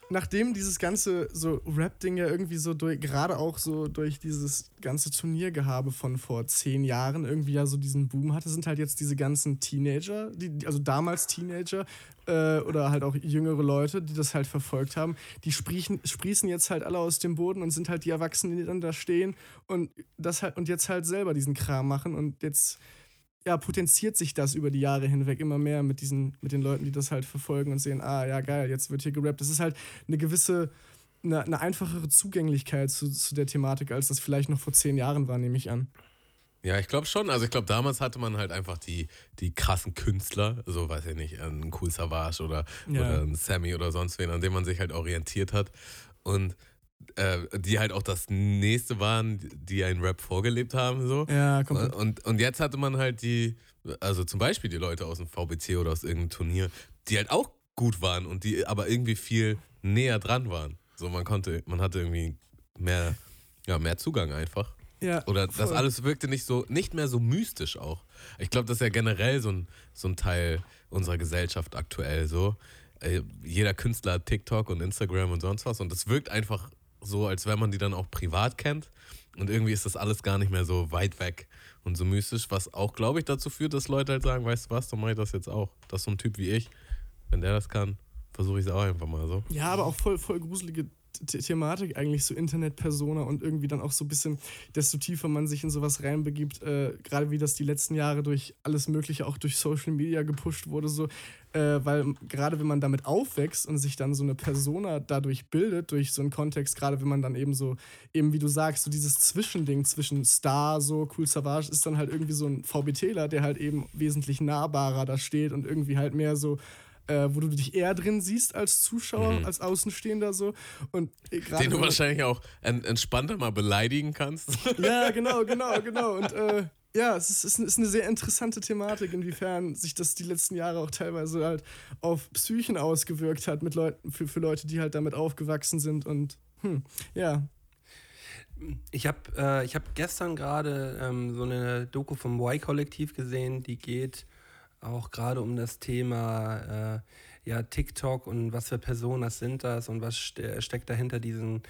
[SPEAKER 5] Nachdem dieses ganze so Rap-Ding ja irgendwie so durch, gerade auch so durch dieses ganze Turniergehabe von vor zehn Jahren irgendwie ja so diesen Boom hatte, sind halt jetzt diese ganzen Teenager, die, also damals Teenager äh, oder halt auch jüngere Leute, die das halt verfolgt haben, die sprießen, sprießen jetzt halt alle aus dem Boden und sind halt die Erwachsenen, die dann da stehen und das halt und jetzt halt selber diesen Kram machen und jetzt ja, potenziert sich das über die Jahre hinweg immer mehr mit diesen, mit den Leuten, die das halt verfolgen und sehen, ah ja, geil, jetzt wird hier gerappt. Das ist halt eine gewisse, eine, eine einfachere Zugänglichkeit zu, zu der Thematik, als das vielleicht noch vor zehn Jahren war, nehme ich an.
[SPEAKER 4] Ja, ich glaube schon. Also ich glaube, damals hatte man halt einfach die, die krassen Künstler, so weiß ich nicht, ein Cool Savage oder,
[SPEAKER 5] Ja.
[SPEAKER 4] oder ein Sammy oder sonst wen, an dem man sich halt orientiert hat. Und äh, die halt auch das nächste waren, die einen Rap vorgelebt haben. So.
[SPEAKER 5] Ja, komplett.
[SPEAKER 4] Und, und jetzt hatte man halt die, also zum Beispiel die Leute aus dem VBC oder aus irgendeinem Turnier, die halt auch gut waren und die aber irgendwie viel näher dran waren. So, man konnte, man hatte irgendwie mehr, ja, mehr Zugang einfach.
[SPEAKER 5] Ja,
[SPEAKER 4] Oder das
[SPEAKER 5] voll.
[SPEAKER 4] alles wirkte nicht so, nicht mehr so mystisch auch. Ich glaube, das ist ja generell so ein, so ein Teil unserer Gesellschaft aktuell so. Äh, jeder Künstler hat TikTok und Instagram und sonst was und es wirkt einfach so, als wenn man die dann auch privat kennt. Und irgendwie ist das alles gar nicht mehr so weit weg und so mystisch, was auch, glaube ich, dazu führt, dass Leute halt sagen, weißt du was, dann mache ich das jetzt auch. Das ist so ein Typ wie ich. Wenn der das kann, versuche ich es auch einfach mal so.
[SPEAKER 5] Ja, aber auch voll, voll gruselige The Thematik eigentlich, so Internet-Persona und irgendwie dann auch so ein bisschen, desto tiefer man sich in sowas reinbegibt, äh, gerade wie das die letzten Jahre durch alles Mögliche, auch durch Social Media gepusht wurde, so, äh, weil gerade wenn man damit aufwächst und sich dann so eine Persona dadurch bildet, durch so einen Kontext, gerade wenn man dann eben so, eben wie du sagst, so dieses Zwischending zwischen Star, so Cool Savage, ist dann halt irgendwie so ein VBTler, der halt eben wesentlich nahbarer da steht und irgendwie halt mehr so äh, wo du dich eher drin siehst als Zuschauer, als Außenstehender so. Und äh, gerade
[SPEAKER 4] Den du wahrscheinlich auch en entspannter mal beleidigen kannst. [LAUGHS]
[SPEAKER 5] Ja, genau, genau, genau. Und äh, ja, es ist, ist, ist eine sehr interessante Thematik, inwiefern sich das die letzten Jahre auch teilweise halt auf Psychen ausgewirkt hat mit Leuten, für, für Leute, die halt damit aufgewachsen sind. Und hm, ja.
[SPEAKER 3] Ich habe äh, ich hab gestern gerade ähm, so eine Doku vom Y-Kollektiv gesehen, die geht auch gerade um das Thema äh, ja, TikTok und was für Personas sind das und was ste steckt dahinter diesen,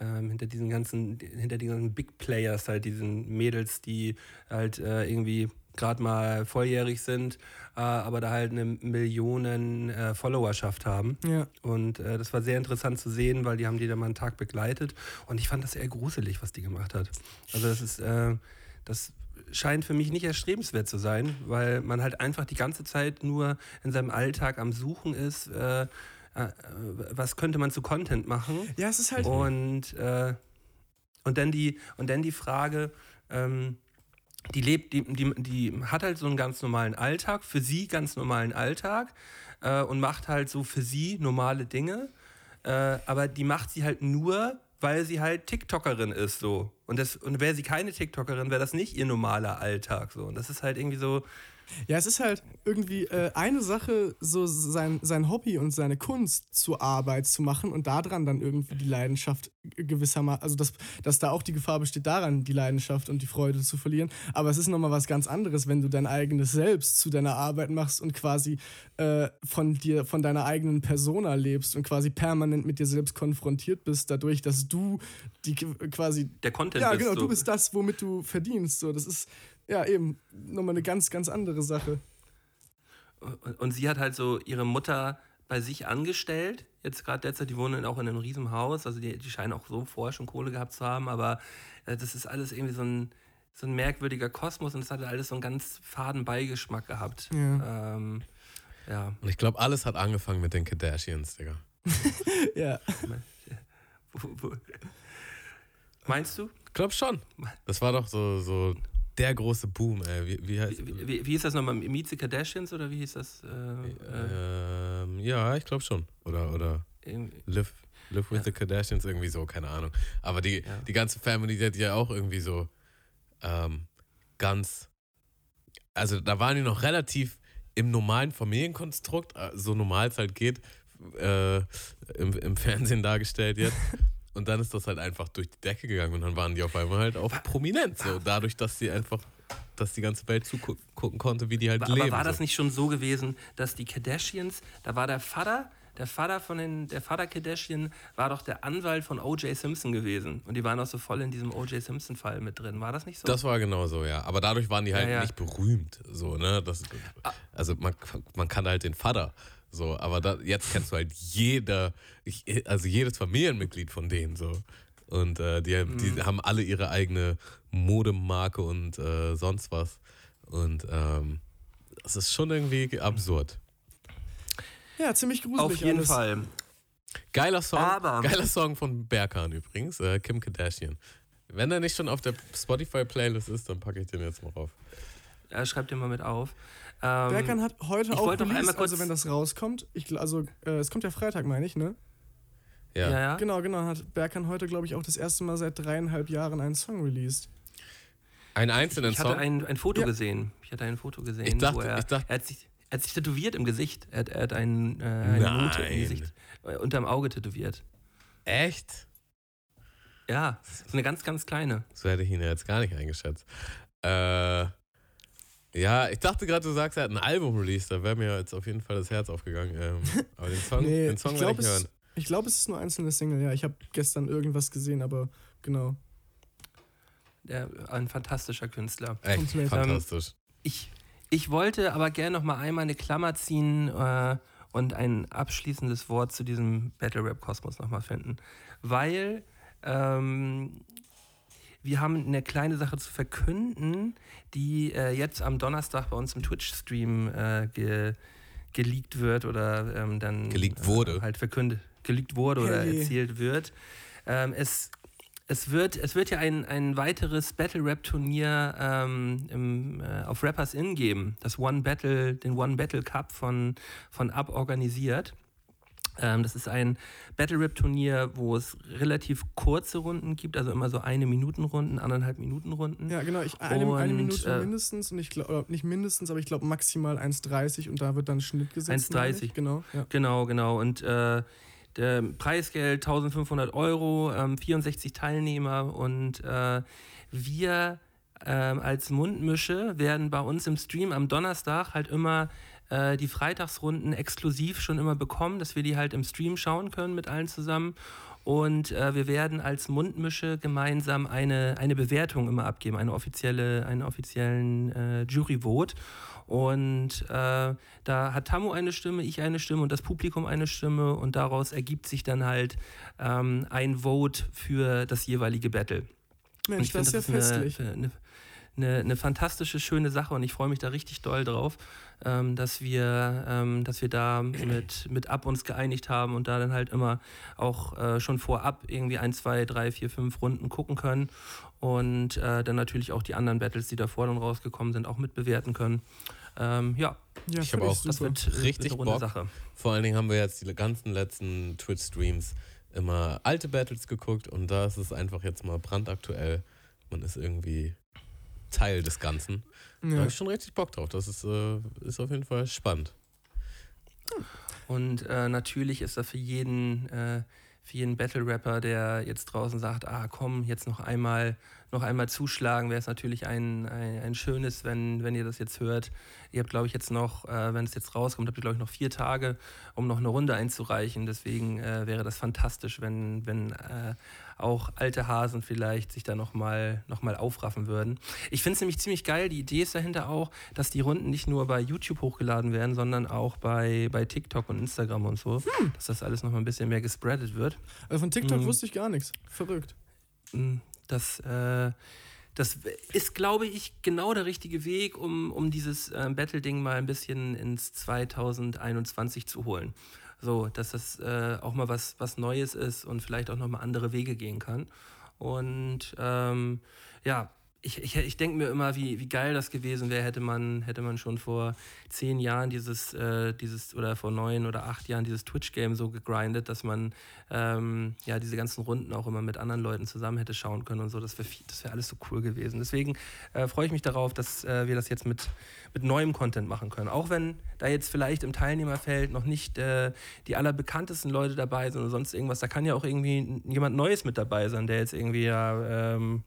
[SPEAKER 3] ähm, hinter diesen ganzen, hinter ganzen Big Players, halt diesen Mädels, die halt äh, irgendwie gerade mal volljährig sind, äh, aber da halt eine Millionen äh, Followerschaft haben.
[SPEAKER 5] Ja.
[SPEAKER 3] Und äh, das war sehr interessant zu sehen, weil die haben die da mal einen Tag begleitet. Und ich fand das eher gruselig, was die gemacht hat. Also das ist, äh, das scheint für mich nicht erstrebenswert zu sein, weil man halt einfach die ganze Zeit nur in seinem Alltag am Suchen ist, äh, äh, was könnte man zu Content machen.
[SPEAKER 5] Ja, es ist halt.
[SPEAKER 3] Und, äh, und, dann die, und dann die Frage, ähm, die lebt, die, die, die hat halt so einen ganz normalen Alltag, für sie ganz normalen Alltag äh, und macht halt so für sie normale Dinge, äh, aber die macht sie halt nur, weil sie halt TikTokerin ist so. Und, das, und wäre sie keine TikTokerin, wäre das nicht ihr normaler Alltag so. Und das ist halt irgendwie so,
[SPEAKER 5] Ja, es ist halt irgendwie äh, eine Sache, so sein, sein Hobby und seine Kunst zur Arbeit zu machen und daran dann irgendwie die Leidenschaft gewissermaßen, also dass, dass da auch die Gefahr besteht, daran die Leidenschaft und die Freude zu verlieren. Aber es ist nochmal was ganz anderes, wenn du dein eigenes Selbst zu deiner Arbeit machst und quasi äh, von dir, von deiner eigenen Persona lebst und quasi permanent mit dir selbst konfrontiert bist, dadurch, dass du die quasi
[SPEAKER 3] der Content
[SPEAKER 5] ja,
[SPEAKER 3] bist.
[SPEAKER 5] genau,
[SPEAKER 3] so.
[SPEAKER 5] du bist das, womit du verdienst. So, das ist ja eben nochmal eine ganz, ganz andere Sache.
[SPEAKER 3] Und- Und sie hat halt so ihre Mutter bei sich angestellt. Jetzt gerade derzeit, die wohnen auch in einem riesen Haus. Also die, die scheinen auch so vorher schon Kohle gehabt zu haben. Aber äh, das ist alles irgendwie so ein, so ein merkwürdiger Kosmos und es hat alles so einen ganz faden Beigeschmack gehabt.
[SPEAKER 5] Ja.
[SPEAKER 3] Ähm, ja.
[SPEAKER 4] Und ich glaube, alles hat angefangen mit den Kardashians, Digga. [LAUGHS]
[SPEAKER 5] Ja.
[SPEAKER 3] Meinst du?
[SPEAKER 4] Ich glaube schon. Das war doch so, so der große Boom, ey. Wie, wie heißt
[SPEAKER 3] Wie, wie, wie hieß das nochmal? Meet the Kardashians oder wie hieß das? Äh, äh,
[SPEAKER 4] ähm, Ja, ich glaube schon. Oder, oder Live, live with the Kardashians, irgendwie so, keine Ahnung. Aber die,
[SPEAKER 3] Ja.
[SPEAKER 4] die ganze Family, die hat ja auch irgendwie so ähm, ganz. Also da waren die noch relativ im normalen Familienkonstrukt, äh, so normal es halt geht, äh, im, im Fernsehen dargestellt jetzt. [LAUGHS] Und dann ist das halt einfach durch die Decke gegangen und dann waren die auf einmal halt auch prominent. So, dadurch, dass sie einfach, dass die ganze Welt zugucken konnte, wie die halt
[SPEAKER 3] Aber
[SPEAKER 4] leben.
[SPEAKER 3] war das nicht schon so gewesen, dass die Kardashians, da war der Vater, der Vater von den, der Vater Kardashian war doch der Anwalt von O.J. Simpson gewesen. Und die waren auch so voll in diesem O.J. Simpson-Fall mit drin. War das nicht so?
[SPEAKER 4] Das war genau so, ja. Aber dadurch waren die halt
[SPEAKER 3] Ja, ja.
[SPEAKER 4] nicht berühmt. So, ne? Das, also man, man kann halt den Vater. So, aber da, jetzt kennst du halt jeder, ich- also jedes Familienmitglied von denen so. Und äh, die, die
[SPEAKER 3] Mhm.
[SPEAKER 4] haben alle ihre eigene Modemarke und äh, sonst was. Und ähm, das ist schon irgendwie absurd.
[SPEAKER 5] ja, ziemlich gruselig
[SPEAKER 3] Auf jeden
[SPEAKER 5] alles.
[SPEAKER 3] Fall.
[SPEAKER 4] Geiler Song,
[SPEAKER 3] Aber-
[SPEAKER 4] geiler Song von Berkan übrigens, äh, Kim Kardashian. Wenn er nicht schon auf der Spotify-Playlist ist, dann packe ich den jetzt mal rauf.
[SPEAKER 3] Ja, schreibt ihr mal mit auf. Ähm,
[SPEAKER 5] Berkan hat heute
[SPEAKER 3] ich
[SPEAKER 5] auch
[SPEAKER 3] wollte noch
[SPEAKER 5] released,
[SPEAKER 3] einmal kurz-
[SPEAKER 5] also wenn das rauskommt, ich, also äh, es kommt ja Freitag, meine ich, ne?
[SPEAKER 4] Ja.
[SPEAKER 3] ja, ja.
[SPEAKER 5] Genau, genau, hat Berkan heute, glaube ich, auch das erste Mal seit dreieinhalb Jahren einen Song released.
[SPEAKER 4] Einen einzelnen
[SPEAKER 3] Ich
[SPEAKER 4] Song.
[SPEAKER 3] hatte ein, ein Foto
[SPEAKER 5] Ja.
[SPEAKER 3] gesehen. Ich hatte ein Foto gesehen,
[SPEAKER 4] Ich dachte-
[SPEAKER 3] wo er,
[SPEAKER 4] ich dachte-
[SPEAKER 3] er, hat sich, er hat sich tätowiert im Gesicht. Er hat, er hat ein, äh, eine Note im
[SPEAKER 4] Nein.
[SPEAKER 3] Gesicht, äh, unterm Auge tätowiert.
[SPEAKER 4] Echt?
[SPEAKER 3] Ja, so eine ganz, ganz kleine.
[SPEAKER 4] So hätte ich ihn ja jetzt gar nicht eingeschätzt. Äh, ja, ich dachte gerade, du sagst, er hat ein Album released. Da wäre mir jetzt auf jeden Fall das Herz aufgegangen. Ähm, [LAUGHS] aber den Song,
[SPEAKER 5] Nee,
[SPEAKER 4] den Song
[SPEAKER 5] ich
[SPEAKER 4] werde
[SPEAKER 5] glaube,
[SPEAKER 4] ich hören.
[SPEAKER 5] es, ich glaub, es ist nur einzelne Single, ja. Ich habe gestern irgendwas gesehen, aber genau.
[SPEAKER 3] Der, ein fantastischer Künstler.
[SPEAKER 4] Echt
[SPEAKER 5] komplett.
[SPEAKER 4] fantastisch.
[SPEAKER 3] Ich, ich wollte aber gerne noch mal einmal eine Klammer ziehen äh, und ein abschließendes Wort zu diesem Battle Rap Kosmos noch mal finden, weil ähm, wir haben eine kleine Sache zu verkünden, die äh, jetzt am Donnerstag bei uns im Twitch-Stream äh, ge, geleakt wird oder ähm, dann
[SPEAKER 4] Geleakt wurde.
[SPEAKER 3] Äh, halt verkündet, geleakt wurde oder
[SPEAKER 5] Herrje.
[SPEAKER 3] erzählt wird. Ähm, es es wird, es wird ja ein, ein weiteres Battle-Rap-Turnier ähm, im, äh, auf Rappers Inn geben. Das One Battle, den One Battle Cup von, von Up organisiert. Ähm, das ist ein Battle-Rap-Turnier, wo es relativ kurze Runden gibt, also immer so eine Minuten-Runden, anderthalb Minuten-Runden.
[SPEAKER 5] Ja, genau. Ich, eine, eine
[SPEAKER 3] Und,
[SPEAKER 5] Minute
[SPEAKER 3] äh,
[SPEAKER 5] mindestens und ich glaube, nicht mindestens, aber ich glaube maximal 1,30 und da wird dann Schnitt gesetzt.
[SPEAKER 3] 1,30.
[SPEAKER 5] meine ich. Genau, ja.
[SPEAKER 3] Genau, genau. Und äh, der Preisgeld 1500 Euro, ähm, 64 Teilnehmer und äh, wir ähm, als Mundmische werden bei uns im Stream am Donnerstag halt immer äh, die Freitagsrunden exklusiv schon immer bekommen, dass wir die halt im Stream schauen können mit allen zusammen. Und äh, wir werden als Mundmische gemeinsam eine, eine Bewertung immer abgeben, eine offizielle, einen offiziellen äh, Jury-Vote. Und äh, da hat Tamu eine Stimme, ich eine Stimme und das Publikum eine Stimme und daraus ergibt sich dann halt ähm, ein Vote für das jeweilige Battle. Und
[SPEAKER 5] Mensch,
[SPEAKER 3] ich
[SPEAKER 5] das ist ja
[SPEAKER 3] finde, das
[SPEAKER 5] festlich.
[SPEAKER 3] eine, eine, eine fantastische, schöne Sache und ich freue mich da richtig doll drauf, ähm, dass, wir, ähm, dass wir da mit, mit Ab uns geeinigt haben und da dann halt immer auch äh, schon vorab irgendwie ein, zwei, drei, vier, fünf Runden gucken können und äh, dann natürlich auch die anderen Battles, die davor dann rausgekommen sind, auch mitbewerten können. Ähm, ja,
[SPEAKER 5] Ja,
[SPEAKER 4] Ich hab
[SPEAKER 5] völlig
[SPEAKER 4] auch-
[SPEAKER 3] das wird,
[SPEAKER 4] Richtig
[SPEAKER 3] wird
[SPEAKER 4] Bock.
[SPEAKER 3] Sache.
[SPEAKER 4] Vor allen Dingen haben wir jetzt die ganzen letzten Twitch-Streams immer alte Battles geguckt und da ist es einfach jetzt mal brandaktuell. Man ist irgendwie Teil des Ganzen. Da
[SPEAKER 5] Ja.
[SPEAKER 4] habe ich schon richtig Bock drauf. Das ist, äh, ist auf jeden Fall spannend.
[SPEAKER 3] Und äh, natürlich ist da für jeden, äh, für jeden Battle-Rapper, der jetzt draußen sagt, ah komm, jetzt noch einmal, noch einmal zuschlagen, wäre es natürlich ein, ein, ein schönes, wenn, wenn ihr das jetzt hört. Ihr habt, glaube ich, jetzt noch, äh, wenn es jetzt rauskommt, habt ihr, glaube ich, noch vier Tage, um noch eine Runde einzureichen. Deswegen äh, wäre das fantastisch, wenn, wenn äh, auch alte Hasen vielleicht sich da nochmal noch mal aufraffen würden. Ich finde es nämlich ziemlich geil. Die Idee ist dahinter auch, dass die Runden nicht nur bei YouTube hochgeladen werden, sondern auch bei, bei TikTok und Instagram und so. Dass das alles nochmal ein bisschen mehr gespreadet wird.
[SPEAKER 5] Also von TikTok
[SPEAKER 3] Mhm.
[SPEAKER 5] wusste ich gar nichts. Verrückt.
[SPEAKER 3] Mm, Das, äh, das ist, glaube ich, genau der richtige Weg, um, um dieses äh, Battle-Ding mal ein bisschen ins 2021 zu holen. So, dass das äh, auch mal was, was Neues ist und vielleicht auch nochmal andere Wege gehen kann. Und ähm, ja, ich, ich, ich denke mir immer, wie, wie geil das gewesen wäre, hätte man, hätte man schon vor zehn Jahren dieses, äh, dieses oder vor neun oder acht Jahren dieses Twitch-Game so gegrindet, dass man ähm, ja diese ganzen Runden auch immer mit anderen Leuten zusammen hätte schauen können und so. Das wäre das wär alles so cool gewesen. Deswegen äh, freue ich mich darauf, dass äh, wir das jetzt mit, mit neuem Content machen können. Auch wenn da jetzt vielleicht im Teilnehmerfeld noch nicht äh, die allerbekanntesten Leute dabei sind oder sonst irgendwas. Da kann ja auch irgendwie jemand Neues mit dabei sein, der jetzt irgendwie ja ähm,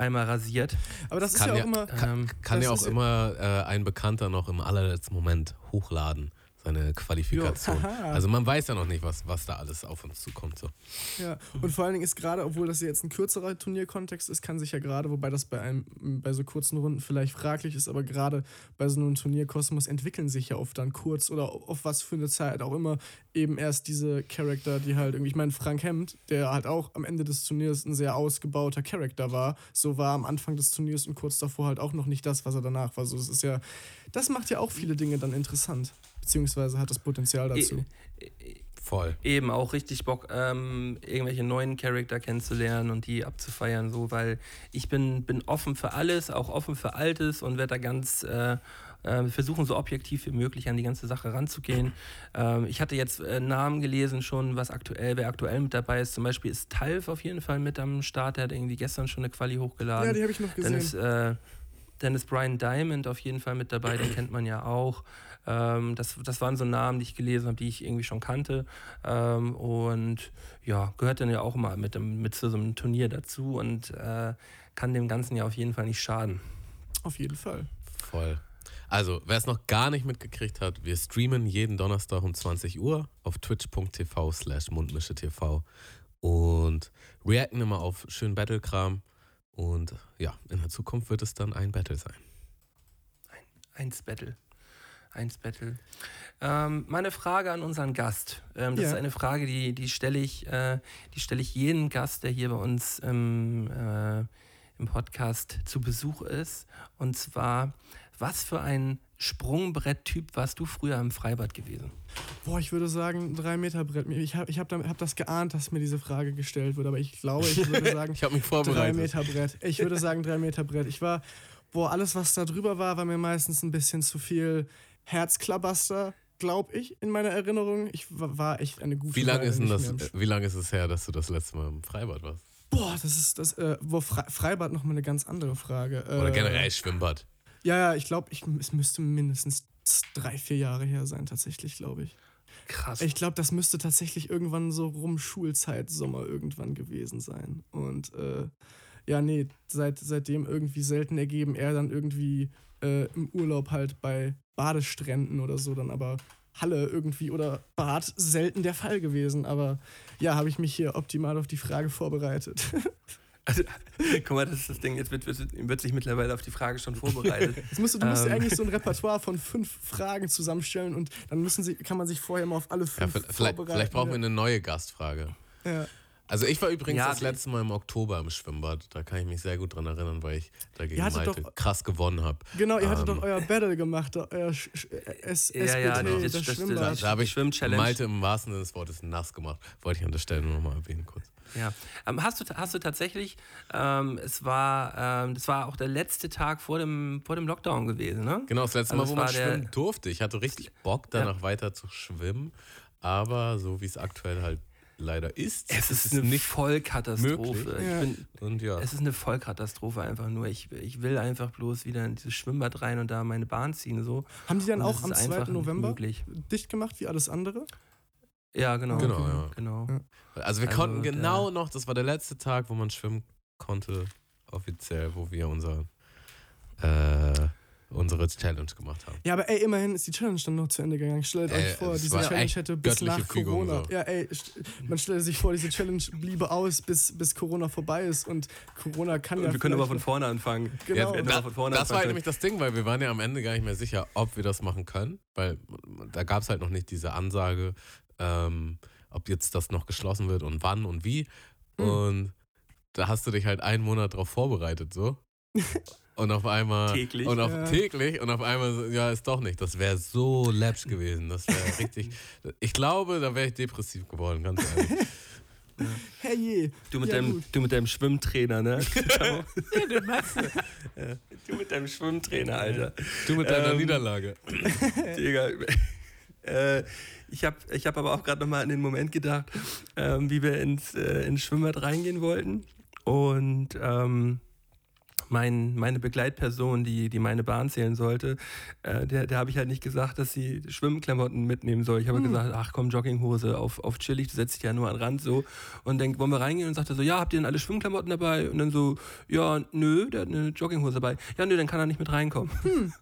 [SPEAKER 3] einmal rasiert.
[SPEAKER 5] Aber das ist
[SPEAKER 4] Kann
[SPEAKER 5] ja auch
[SPEAKER 4] ja-
[SPEAKER 5] immer.
[SPEAKER 3] Ähm,
[SPEAKER 4] Kann
[SPEAKER 5] Das
[SPEAKER 4] ja auch
[SPEAKER 5] ist-
[SPEAKER 4] immer äh, ein Bekannter noch im allerletzten Moment hochladen, seine Qualifikation. Also man weiß ja noch nicht, was, was da alles auf uns zukommt. So.
[SPEAKER 5] Ja, und vor allen Dingen ist gerade, obwohl das jetzt ein kürzerer Turnierkontext ist, kann sich ja gerade, wobei das bei einem bei so kurzen Runden vielleicht fraglich ist, aber gerade bei so einem Turnierkosmos entwickeln sich ja oft dann kurz oder auf was für eine Zeit auch immer eben erst diese Charakter, die halt irgendwie, ich meine, Frank Hemd, der halt auch am Ende des Turniers ein sehr ausgebauter Charakter war, so war am Anfang des Turniers und kurz davor halt auch noch nicht das, was er danach war. So, das ist ja, das macht ja auch viele Dinge dann interessant, beziehungsweise hat das Potenzial dazu.
[SPEAKER 4] Voll.
[SPEAKER 3] eben auch richtig Bock, ähm, irgendwelche neuen Charakter kennenzulernen und die abzufeiern, so, weil ich bin, bin offen für alles, auch offen für Altes und werde da ganz äh, äh, versuchen, so objektiv wie möglich an die ganze Sache ranzugehen. Ähm, ich hatte jetzt äh, Namen gelesen schon, was aktuell, wer aktuell mit dabei ist. Zum Beispiel ist Talf auf jeden Fall mit am Start, der hat irgendwie gestern schon eine Quali hochgeladen.
[SPEAKER 5] Ja, die habe ich noch
[SPEAKER 3] Dann
[SPEAKER 5] gesehen.
[SPEAKER 3] ist, äh, dann ist Brian Diamond auf jeden Fall mit dabei, den kennt man ja auch. Ähm, das, das waren so Namen, die ich gelesen habe, die ich irgendwie schon kannte. Ähm, und ja, gehört dann ja auch mal mit, dem, mit zu so einem Turnier dazu und äh, kann dem Ganzen ja auf jeden Fall nicht schaden.
[SPEAKER 5] Auf jeden Fall.
[SPEAKER 4] Voll. Also, wer es noch gar nicht mitgekriegt hat, wir streamen jeden Donnerstag um 20 Uhr auf twitch.tv slash mundmische.tv und reacten immer auf schönen Battle-Kram. Und ja, in der Zukunft wird es dann ein Battle sein.
[SPEAKER 3] Eins Battle. Eins Battle. Ähm, meine Frage an unseren Gast. Ähm, das
[SPEAKER 5] Ja.
[SPEAKER 3] ist eine Frage, die, die stelle ich, äh, die stelle ich jedem Gast, der hier bei uns im, äh, im Podcast zu Besuch ist. Und zwar, was für ein Sprungbrett-Typ warst du früher im Freibad gewesen?
[SPEAKER 5] Boah, ich würde sagen, drei Meter Brett. Ich habe ich hab, hab das geahnt, dass mir diese Frage gestellt wird, aber ich glaube, ich würde [LAUGHS] sagen,
[SPEAKER 4] Ich habe mich
[SPEAKER 5] drei
[SPEAKER 4] vorbereitet.
[SPEAKER 5] Meter Brett. Ich würde sagen, drei Meter Brett. Ich war, boah, alles, was da drüber war, war mir meistens ein bisschen zu viel Herzklabaster, glaube ich, in meiner Erinnerung. Ich war, echt eine gute
[SPEAKER 4] Wie lange ist denn das, wie lange ist es her, dass du das letzte Mal im Freibad warst?
[SPEAKER 5] Boah, das ist das, äh, wo Fre Freibad nochmal eine ganz andere Frage. Äh,
[SPEAKER 4] Oder generell Schwimmbad?
[SPEAKER 5] Ja, ja, ich glaube, ich, es müsste mindestens drei, vier Jahre her sein, tatsächlich, glaube ich.
[SPEAKER 3] Krass.
[SPEAKER 5] Ich glaube, das müsste tatsächlich irgendwann so rum Schulzeit, Sommer irgendwann gewesen sein. Und äh, ja, nee, seit, seitdem irgendwie selten ergeben, eher dann irgendwie äh, im Urlaub halt bei Badestränden oder so, dann aber Halle irgendwie oder Bad selten der Fall gewesen. Aber ja, habe ich mich hier optimal auf die Frage vorbereitet. [LAUGHS]
[SPEAKER 3] Also, guck mal, das ist das Ding. Jetzt wird, wird, wird sich mittlerweile auf die Frage schon vorbereitet. [LAUGHS]
[SPEAKER 5] Jetzt musst du, du musst
[SPEAKER 3] Ähm.
[SPEAKER 5] eigentlich so ein Repertoire von fünf Fragen zusammenstellen und dann müssen sie, kann man sich vorher mal auf alle
[SPEAKER 4] Ja,
[SPEAKER 5] fünf
[SPEAKER 4] vielleicht,
[SPEAKER 5] vorbereiten.
[SPEAKER 4] vielleicht brauchen wir eine neue Gastfrage.
[SPEAKER 5] ja.
[SPEAKER 4] Also ich war übrigens
[SPEAKER 3] Ja,
[SPEAKER 4] das letzte Mal im Oktober im Schwimmbad. Da kann ich mich sehr gut dran erinnern, weil ich dagegen
[SPEAKER 5] Ihr hattet
[SPEAKER 4] Malte
[SPEAKER 5] doch-
[SPEAKER 4] krass gewonnen habe.
[SPEAKER 5] Genau, ihr hattet
[SPEAKER 4] Ähm.
[SPEAKER 5] doch euer Battle gemacht, euer Sch Sch S
[SPEAKER 3] Ja, ja,
[SPEAKER 5] SBT,
[SPEAKER 3] das-
[SPEAKER 5] das,
[SPEAKER 3] das- das-
[SPEAKER 5] Schwimmbad.
[SPEAKER 4] Da habe ich
[SPEAKER 3] Schwimm-Challenge.
[SPEAKER 4] Malte im wahrsten Sinne des Wortes nass gemacht. Wollte ich an der Stelle nur noch mal erwähnen kurz.
[SPEAKER 3] Ja. Ähm, hast, du, hast du tatsächlich, ähm, es war, ähm, das war auch der letzte Tag vor dem, vor dem Lockdown gewesen, ne?
[SPEAKER 4] Genau, das letzte
[SPEAKER 3] Also
[SPEAKER 4] Mal,
[SPEAKER 3] es
[SPEAKER 4] wo man schwimmen durfte. Ich hatte richtig Bock, danach weiter zu schwimmen. Aber so wie es aktuell halt leider ist.
[SPEAKER 3] Es ist
[SPEAKER 4] es
[SPEAKER 3] eine
[SPEAKER 4] nicht
[SPEAKER 3] Vollkatastrophe.
[SPEAKER 5] Ja.
[SPEAKER 3] bin,
[SPEAKER 4] und ja.
[SPEAKER 3] Es ist eine Vollkatastrophe einfach nur. Ich, ich will einfach bloß wieder in dieses Schwimmbad rein und da meine Bahn ziehen. So.
[SPEAKER 5] Haben die dann
[SPEAKER 3] Und
[SPEAKER 5] auch am
[SPEAKER 3] ist
[SPEAKER 5] 2.
[SPEAKER 3] einfach nicht
[SPEAKER 5] November dicht gemacht wie alles andere?
[SPEAKER 3] Ja, genau.
[SPEAKER 4] Genau,
[SPEAKER 5] Okay.
[SPEAKER 4] ja.
[SPEAKER 3] genau.
[SPEAKER 5] Ja.
[SPEAKER 4] Also wir
[SPEAKER 3] Also,
[SPEAKER 4] konnten
[SPEAKER 3] der-
[SPEAKER 4] genau noch, das war der letzte Tag, wo man schwimmen konnte, offiziell, wo wir unser, äh, unsere Challenge gemacht haben.
[SPEAKER 5] Ja, aber ey, immerhin ist die Challenge dann noch zu Ende gegangen. Stellt euch vor,
[SPEAKER 4] es
[SPEAKER 5] diese
[SPEAKER 4] war
[SPEAKER 5] Challenge hätte bis nach
[SPEAKER 4] Fügung,
[SPEAKER 5] Corona.
[SPEAKER 4] so.
[SPEAKER 5] Ja, ey, man stellt sich vor, diese Challenge bliebe aus, bis, bis Corona vorbei ist und Corona kann ja.
[SPEAKER 3] Und wir können aber von vorne anfangen.
[SPEAKER 5] Genau.
[SPEAKER 3] Hätten
[SPEAKER 4] Da,
[SPEAKER 3] von vorne
[SPEAKER 4] das war
[SPEAKER 3] anfangen
[SPEAKER 4] nämlich das Ding, weil wir waren ja am Ende gar nicht mehr sicher, ob wir das machen können, weil da gab es halt noch nicht diese Ansage, ähm, ob jetzt das noch geschlossen wird und wann und wie.
[SPEAKER 5] Hm.
[SPEAKER 4] Und da hast du dich halt einen Monat drauf vorbereitet, so. [LAUGHS] Und auf einmal.
[SPEAKER 3] Täglich.
[SPEAKER 4] Und auf
[SPEAKER 5] Ja.
[SPEAKER 4] täglich und auf einmal, ja, ist doch nicht. Das wäre so läppsch gewesen. Das wäre [LAUGHS] richtig. Ich glaube, da wäre ich depressiv geworden, ganz ehrlich.
[SPEAKER 5] Hey je.
[SPEAKER 3] Du mit,
[SPEAKER 5] Ja,
[SPEAKER 3] deinem,
[SPEAKER 5] gut.
[SPEAKER 3] du mit deinem Schwimmtrainer, ne? [LAUGHS] Ja, du mit deinem Schwimmtrainer, Alter.
[SPEAKER 4] Du mit deiner
[SPEAKER 3] Ähm,
[SPEAKER 4] Niederlage. [LAUGHS]
[SPEAKER 3] Digga. Äh, ich habe ich hab aber auch gerade nochmal an den Moment gedacht, ähm, wie wir ins, äh, ins Schwimmbad reingehen wollten. Und ähm, mein, meine Begleitperson, die, die meine Bahn zählen sollte, äh, der, der habe ich halt nicht gesagt, dass sie Schwimmklamotten mitnehmen soll. Ich habe gesagt, ach komm, Jogginghose auf, auf chillig, du setzt dich ja nur an den Rand so. Und dann wollen wir reingehen und sagt er so, ja, habt ihr denn alle Schwimmklamotten dabei? Und dann so, ja, nö, der hat eine Jogginghose dabei. Ja, nö, dann kann er nicht mit reinkommen. [LAUGHS]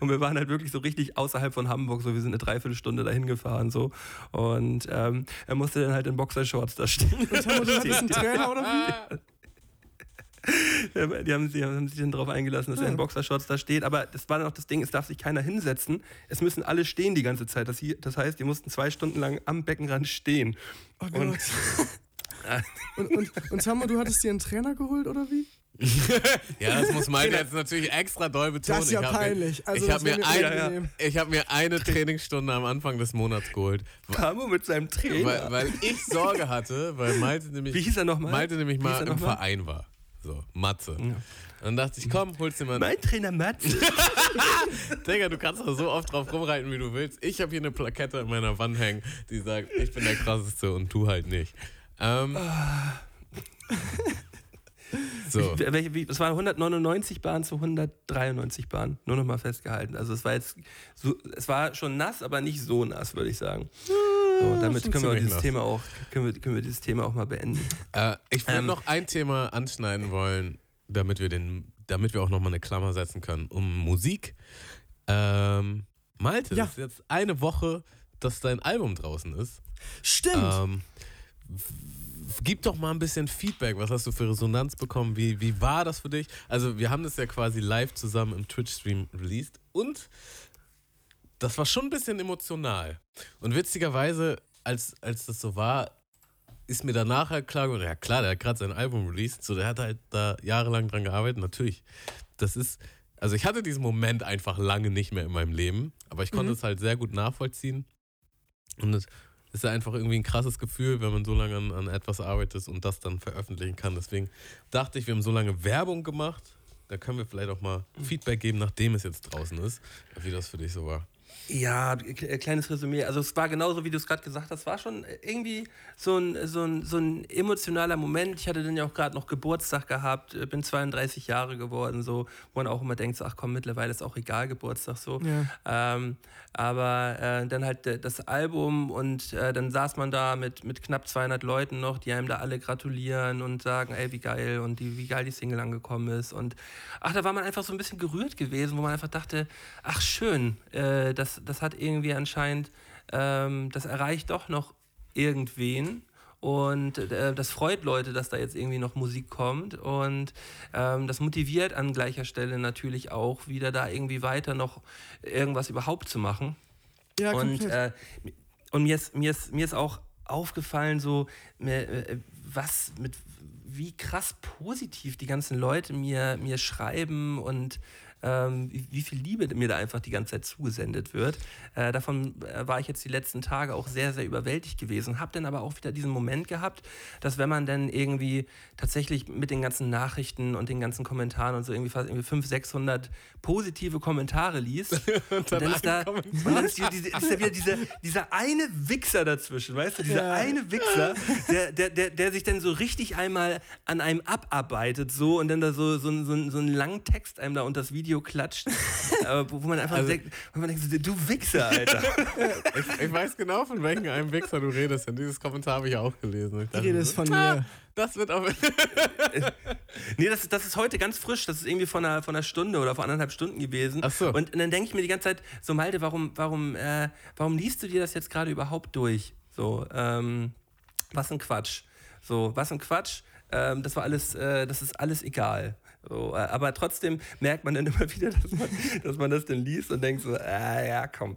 [SPEAKER 3] Und wir waren halt wirklich so richtig außerhalb von Hamburg, so wir sind eine Dreiviertelstunde dahin gefahren so. Und ähm, er musste dann halt in Boxershorts da stehen.
[SPEAKER 5] Und Tammo, du hattest einen [LAUGHS] Trainer oder wie?
[SPEAKER 3] Ja, [LAUGHS] Die haben, die haben sich dann darauf eingelassen, dass er in
[SPEAKER 5] Ja.
[SPEAKER 3] Boxershorts da steht. Aber das war dann auch das Ding, es darf sich keiner hinsetzen. Es müssen alle stehen die ganze Zeit. Das, hier, das heißt, die mussten zwei Stunden lang am Beckenrand stehen.
[SPEAKER 5] Oh
[SPEAKER 3] Und-
[SPEAKER 5] Gott. [LAUGHS] Und, und, und Tammo, du hattest dir einen Trainer geholt oder wie? [LAUGHS]
[SPEAKER 4] Ja, das muss Malte jetzt natürlich extra doll betonen.
[SPEAKER 5] Das ist ja
[SPEAKER 4] Ich hab mir-
[SPEAKER 5] peinlich. Also
[SPEAKER 4] ich habe mir, ein,
[SPEAKER 5] unangenehm.
[SPEAKER 4] ich hab mir eine Trainingsstunde am Anfang des Monats geholt,
[SPEAKER 3] Tamo mit seinem Trainer.
[SPEAKER 4] weil, weil ich Sorge hatte, weil Malte nämlich,
[SPEAKER 3] Wie hieß er nochmal?
[SPEAKER 4] Malte nämlich mal
[SPEAKER 3] hieß er
[SPEAKER 4] im
[SPEAKER 3] noch mal?
[SPEAKER 4] Verein war. So, Matze. Dann dachte ich, komm, holst dir mal.
[SPEAKER 3] mein Trainer Matze. [LAUGHS]
[SPEAKER 4] Digga, du kannst da so oft drauf rumreiten, wie du willst. Ich habe hier eine Plakette an meiner Wand hängen, die sagt, ich bin der krasseste und du halt nicht. Ähm, [LAUGHS] so.
[SPEAKER 3] Welche, wie, es waren 199 Bahnen zu 193 Bahnen. Nur nochmal festgehalten. Also es war jetzt so, es war schon nass, aber nicht so nass, würde ich sagen. So, damit können wir, dieses. Thema auch, können, wir, können wir dieses Thema auch mal beenden.
[SPEAKER 4] Äh, ich würde
[SPEAKER 3] Ähm.
[SPEAKER 4] noch ein Thema anschneiden wollen, damit wir, den, damit wir auch nochmal eine Klammer setzen können, um Musik. Ähm, Malte,
[SPEAKER 5] Ja.
[SPEAKER 4] das ist jetzt eine Woche, dass dein Album draußen ist.
[SPEAKER 5] Stimmt.
[SPEAKER 4] Ähm, gib doch mal ein bisschen Feedback. Was hast du für Resonanz bekommen? Wie, wie war das für dich? Also, wir haben das ja quasi live zusammen im Twitch-Stream released und das war schon ein bisschen emotional. Und witzigerweise, als, als das so war, ist mir danach halt klar geworden, ja klar, der hat gerade sein Album released, so der hat halt da jahrelang dran gearbeitet, natürlich. Das ist, also ich hatte diesen Moment einfach lange nicht mehr in meinem Leben, aber ich konnte
[SPEAKER 5] Mhm.
[SPEAKER 4] es halt sehr gut nachvollziehen. Und es ist ja einfach irgendwie ein krasses Gefühl, wenn man so lange an, an etwas arbeitet und das dann veröffentlichen kann. Deswegen dachte ich, wir haben so lange Werbung gemacht, da können wir vielleicht auch mal Feedback geben, nachdem es jetzt draußen ist, wie das für dich so war.
[SPEAKER 3] Ja, kleines Resümee. Also es war genauso, wie du es gerade gesagt hast. Es war schon irgendwie so ein, so, ein, so ein emotionaler Moment. Ich hatte dann ja auch gerade noch Geburtstag gehabt, äh, bin 32 Jahre geworden, so, wo man auch immer denkt, so, ach komm, mittlerweile ist auch egal Geburtstag so.
[SPEAKER 5] Ja.
[SPEAKER 3] Ähm, aber äh, dann halt äh, das Album und äh, dann saß man da mit, mit knapp 200 Leuten noch, die einem da alle gratulieren und sagen, ey, wie geil und die, wie geil die Single angekommen ist. Und ach, da war man einfach so ein bisschen gerührt gewesen, wo man einfach dachte, ach schön, äh, das, das hat irgendwie anscheinend, ähm, das erreicht doch noch irgendwen. Und äh, das freut Leute, dass da jetzt irgendwie noch Musik kommt. Und ähm, das motiviert an gleicher Stelle natürlich auch wieder da irgendwie weiter noch irgendwas überhaupt zu machen.
[SPEAKER 5] ja,
[SPEAKER 3] und äh, und mir, ist, mir, ist, mir ist auch aufgefallen, so äh, was mit wie krass positiv die ganzen Leute mir, mir schreiben und ähm, wie, wie viel Liebe mir da einfach die ganze Zeit zugesendet wird. Äh, davon äh, war ich jetzt die letzten Tage auch sehr, sehr überwältigt gewesen. Habe dann aber auch wieder diesen Moment gehabt, dass wenn man dann irgendwie tatsächlich mit den ganzen Nachrichten und den ganzen Kommentaren und so irgendwie fast irgendwie 500, 600 positive Kommentare liest, [LAUGHS] und dann, ist da, und dann ist, da wieder diese, dieser eine Wichser dazwischen, weißt du, dieser
[SPEAKER 5] Ja.
[SPEAKER 3] eine Wichser, der, der, der, der sich dann so richtig einmal an einem abarbeitet so und dann da so, so, so, so einen langen Text einem da unter das Video klatscht, [LAUGHS] äh, wo, wo man einfach
[SPEAKER 4] Also-
[SPEAKER 3] denkt, wo man denkt, du Wichser, Alter. [LAUGHS]
[SPEAKER 4] Ich, ich weiß genau, von welchem einem Wichser du redest, denn dieses Kommentar habe ich auch gelesen. Ich dachte
[SPEAKER 5] Rede
[SPEAKER 4] so,
[SPEAKER 5] ist von
[SPEAKER 4] ah,
[SPEAKER 5] mir.
[SPEAKER 4] Das wird auf. [LAUGHS]
[SPEAKER 3] Nee, das, ist- das ist heute ganz frisch. Das ist irgendwie von einer, von einer Stunde oder vor anderthalb Stunden gewesen.
[SPEAKER 4] Ach so.
[SPEAKER 3] Und, dann denke ich mir die ganze Zeit, so Malte, warum, warum, äh, warum liest du dir das jetzt gerade überhaupt durch? So, ähm, was ein Quatsch. So, was ein Quatsch. Ähm, das war alles, äh, das ist alles egal. So, aber trotzdem merkt man dann immer [LAUGHS] wieder, dass man, dass man das dann liest und denkt so, ah, ja, komm.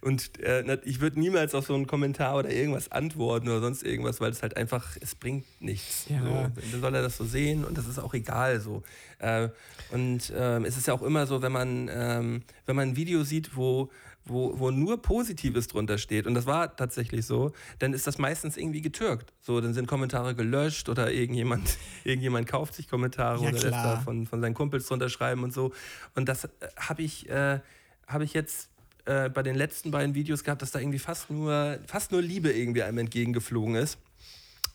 [SPEAKER 3] Und äh, ich würde niemals auf so einen Kommentar oder irgendwas antworten oder sonst irgendwas, weil es halt einfach, es bringt nichts.
[SPEAKER 5] Ja.
[SPEAKER 3] So. Dann soll er das so sehen und das ist auch egal so. Äh, und ähm, es ist ja auch immer so, wenn man, ähm, wenn man ein Video sieht, wo, wo, wo nur Positives drunter steht, und das war tatsächlich so, dann ist das meistens irgendwie getürkt. So, dann sind Kommentare gelöscht oder irgendjemand, [LAUGHS] irgendjemand kauft sich Kommentare
[SPEAKER 5] Ja,
[SPEAKER 3] oder lässt da von, von seinen Kumpels drunter schreiben und so. Und das äh, habe ich, äh, hab ich jetzt äh, bei den letzten beiden Videos gehabt, dass da irgendwie fast nur, fast nur Liebe irgendwie einem entgegengeflogen ist.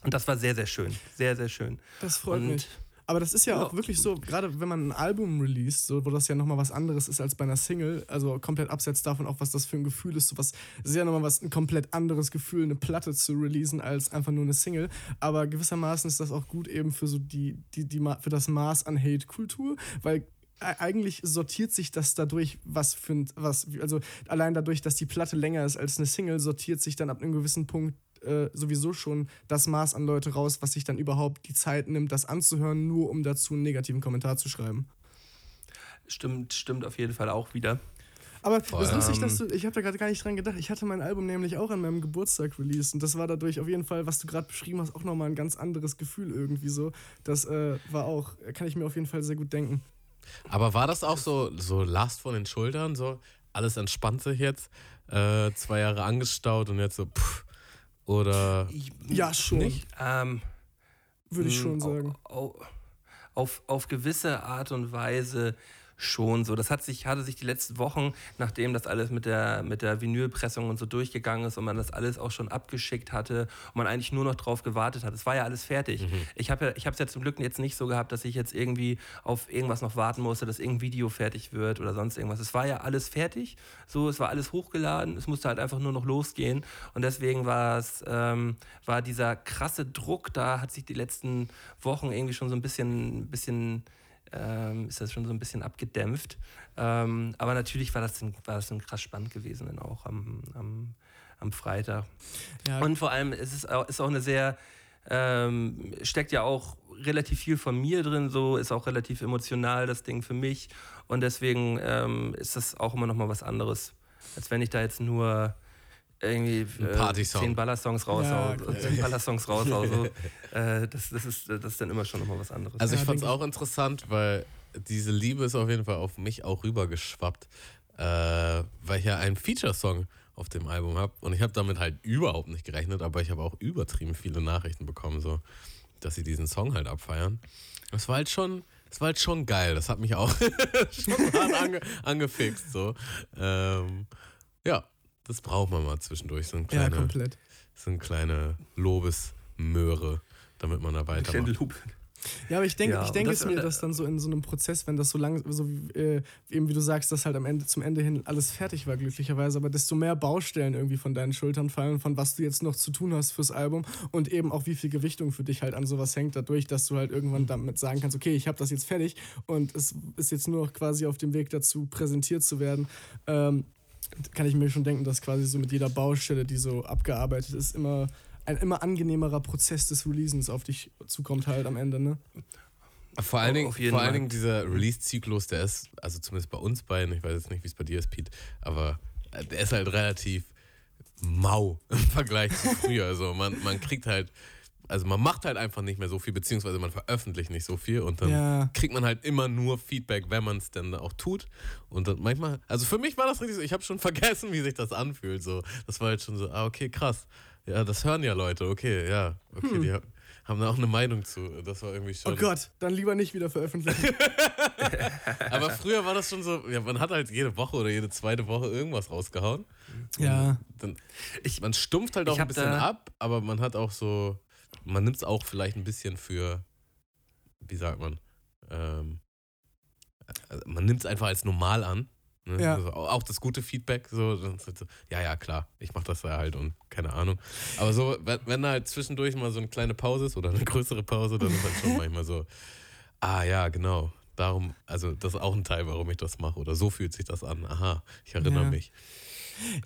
[SPEAKER 3] Und das war sehr, sehr schön. Sehr, sehr schön.
[SPEAKER 5] Das freut
[SPEAKER 3] Und-
[SPEAKER 5] mich. Aber das ist ja,
[SPEAKER 3] Ja.
[SPEAKER 5] auch wirklich so, gerade wenn man ein Album released, so, wo das ja nochmal was anderes ist als bei einer Single, also komplett abseits davon auch, was das für ein Gefühl ist, so was, es ist ja nochmal was, ein komplett anderes Gefühl, eine Platte zu releasen, als einfach nur eine Single. Aber gewissermaßen ist das auch gut eben für so die, die, die, für das Maß an Hate-Kultur, weil e- eigentlich sortiert sich das dadurch, was für ein, was, also allein dadurch, dass die Platte länger ist als eine Single, sortiert sich dann ab einem gewissen Punkt äh, sowieso schon das Maß an Leute raus, was sich dann überhaupt die Zeit nimmt, das anzuhören, nur um dazu einen negativen Kommentar zu schreiben.
[SPEAKER 3] Stimmt, stimmt auf jeden Fall auch wieder.
[SPEAKER 5] Aber das ist lustig, dass du, ich habe da gerade gar nicht dran gedacht. Ich hatte mein Album nämlich auch an meinem Geburtstag released und das war dadurch auf jeden Fall, was du gerade beschrieben hast, auch nochmal ein ganz anderes Gefühl irgendwie so. Das äh, war auch, kann ich mir auf jeden Fall sehr gut denken.
[SPEAKER 4] Aber war das auch so, so Last von den Schultern? So, alles entspannt sich jetzt? Äh, zwei Jahre angestaut und jetzt so, pff, oder.
[SPEAKER 5] Ja, schon,
[SPEAKER 3] Nicht? Ähm,
[SPEAKER 5] würde ich
[SPEAKER 3] mh,
[SPEAKER 5] schon sagen.
[SPEAKER 3] au- au- Auf, auf gewisse Art und Weise schon so. Das hat sich, hatte sich die letzten Wochen, nachdem das alles mit der, mit der Vinylpressung und so durchgegangen ist und man das alles auch schon abgeschickt hatte und man eigentlich nur noch drauf gewartet hat. Es war ja alles fertig. Ich habe ja, ich habe es ja zum Glück jetzt nicht so gehabt, dass ich jetzt irgendwie auf irgendwas noch warten musste, dass irgendein Video fertig wird oder sonst irgendwas. Es war ja alles fertig. So, es war alles hochgeladen. Es musste halt einfach nur noch losgehen. Und deswegen war es, ähm, war dieser krasse Druck da, hat sich die letzten Wochen irgendwie schon so ein bisschen, bisschen ähm, ist das schon so ein bisschen abgedämpft. Ähm, aber natürlich war das, dann, war das dann krass spannend gewesen, dann auch am, am, am Freitag.
[SPEAKER 5] Ja,
[SPEAKER 3] Und vor allem ist es auch, ist auch eine sehr, ähm, steckt ja auch relativ viel von mir drin, so ist auch relativ emotional das Ding für mich. Und deswegen ähm, ist das auch immer noch mal was anderes, als wenn ich da jetzt nur irgendwie äh, zehn Ballersongs raus,
[SPEAKER 5] Ja, okay.
[SPEAKER 3] zehn Ballersongs raus, so. [LAUGHS] äh, das, das, ist, das ist dann immer schon noch mal was anderes.
[SPEAKER 4] Also ich
[SPEAKER 5] Ja,
[SPEAKER 4] fand es auch interessant, weil diese Liebe ist auf jeden Fall auf mich auch rübergeschwappt, äh, weil ich ja einen Feature-Song auf dem Album habe und ich habe damit halt überhaupt nicht gerechnet, aber ich habe auch übertrieben viele Nachrichten bekommen, so, dass sie diesen Song halt abfeiern. Das war halt schon, das war halt schon geil. Das hat mich auch [LAUGHS] schon hart ange, angefixt, so. Ähm, ja, das braucht man mal zwischendurch, so eine
[SPEAKER 5] ja,
[SPEAKER 4] kleine,
[SPEAKER 5] komplett.
[SPEAKER 4] so eine kleine Lobesmöhre, damit man da weitermacht.
[SPEAKER 5] Ja, aber ich denke,
[SPEAKER 3] Ja,
[SPEAKER 5] ich denke
[SPEAKER 3] das-
[SPEAKER 5] es mir, dass dann so in so einem Prozess, wenn das so lang, so wie, äh, eben wie du sagst, dass halt am Ende, zum Ende hin alles fertig war, glücklicherweise, aber desto mehr Baustellen irgendwie von deinen Schultern fallen, von was du jetzt noch zu tun hast fürs Album und eben auch wie viel Gewichtung für dich halt an sowas hängt, dadurch, dass du halt irgendwann damit sagen kannst, okay, ich habe das jetzt fertig und es ist jetzt nur noch quasi auf dem Weg dazu, präsentiert zu werden. Ähm, kann ich mir schon denken, dass quasi so mit jeder Baustelle, die so abgearbeitet ist, immer ein immer angenehmerer Prozess des Releasens auf dich zukommt halt am Ende, ne?
[SPEAKER 4] Vor allen, Dingen, vor allen. Dingen dieser Release-Zyklus, der ist, also zumindest bei uns beiden, ich weiß jetzt nicht, wie es bei dir ist, Pete, aber äh, der ist halt relativ mau [LAUGHS] im Vergleich zu früher. Also man, man kriegt halt also man macht halt einfach nicht mehr so viel, beziehungsweise man veröffentlicht nicht so viel und dann
[SPEAKER 5] Ja.
[SPEAKER 4] kriegt man halt immer nur Feedback, wenn man es dann auch tut. Und dann manchmal, also für mich war das richtig so, ich habe schon [LAUGHS] vergessen, wie sich das anfühlt. So. Das war halt schon so, ah, okay, krass. Ja, das hören ja Leute, okay, ja. Okay, die ha- haben da auch eine Meinung zu. Das war irgendwie schon.
[SPEAKER 5] Hm. Oh Gott, dann lieber nicht wieder veröffentlichen. [LAUGHS] [LAUGHS]
[SPEAKER 4] Aber früher war das schon so, ja, man hat halt jede Woche oder jede zweite Woche irgendwas rausgehauen.
[SPEAKER 5] ja.
[SPEAKER 4] Dann,
[SPEAKER 3] Ich-
[SPEAKER 4] man stumpft halt auch ein bisschen ab, aber man hat auch so, man nimmt es auch vielleicht ein bisschen für, wie sagt man, ähm, also man nimmt es einfach als normal an. Ne?
[SPEAKER 5] Ja.
[SPEAKER 4] Also auch das gute Feedback, so, halt so, ja, ja, klar, ich mach das ja halt und keine Ahnung. Aber so, wenn, wenn da halt zwischendurch mal so eine kleine Pause ist oder eine [LAUGHS] größere Pause, dann ist halt schon [LAUGHS] manchmal so, ah ja, genau. Darum, also das ist auch ein Teil, warum ich das mache. Oder so fühlt sich das an. Aha, ich erinnere
[SPEAKER 5] Ja.
[SPEAKER 4] mich.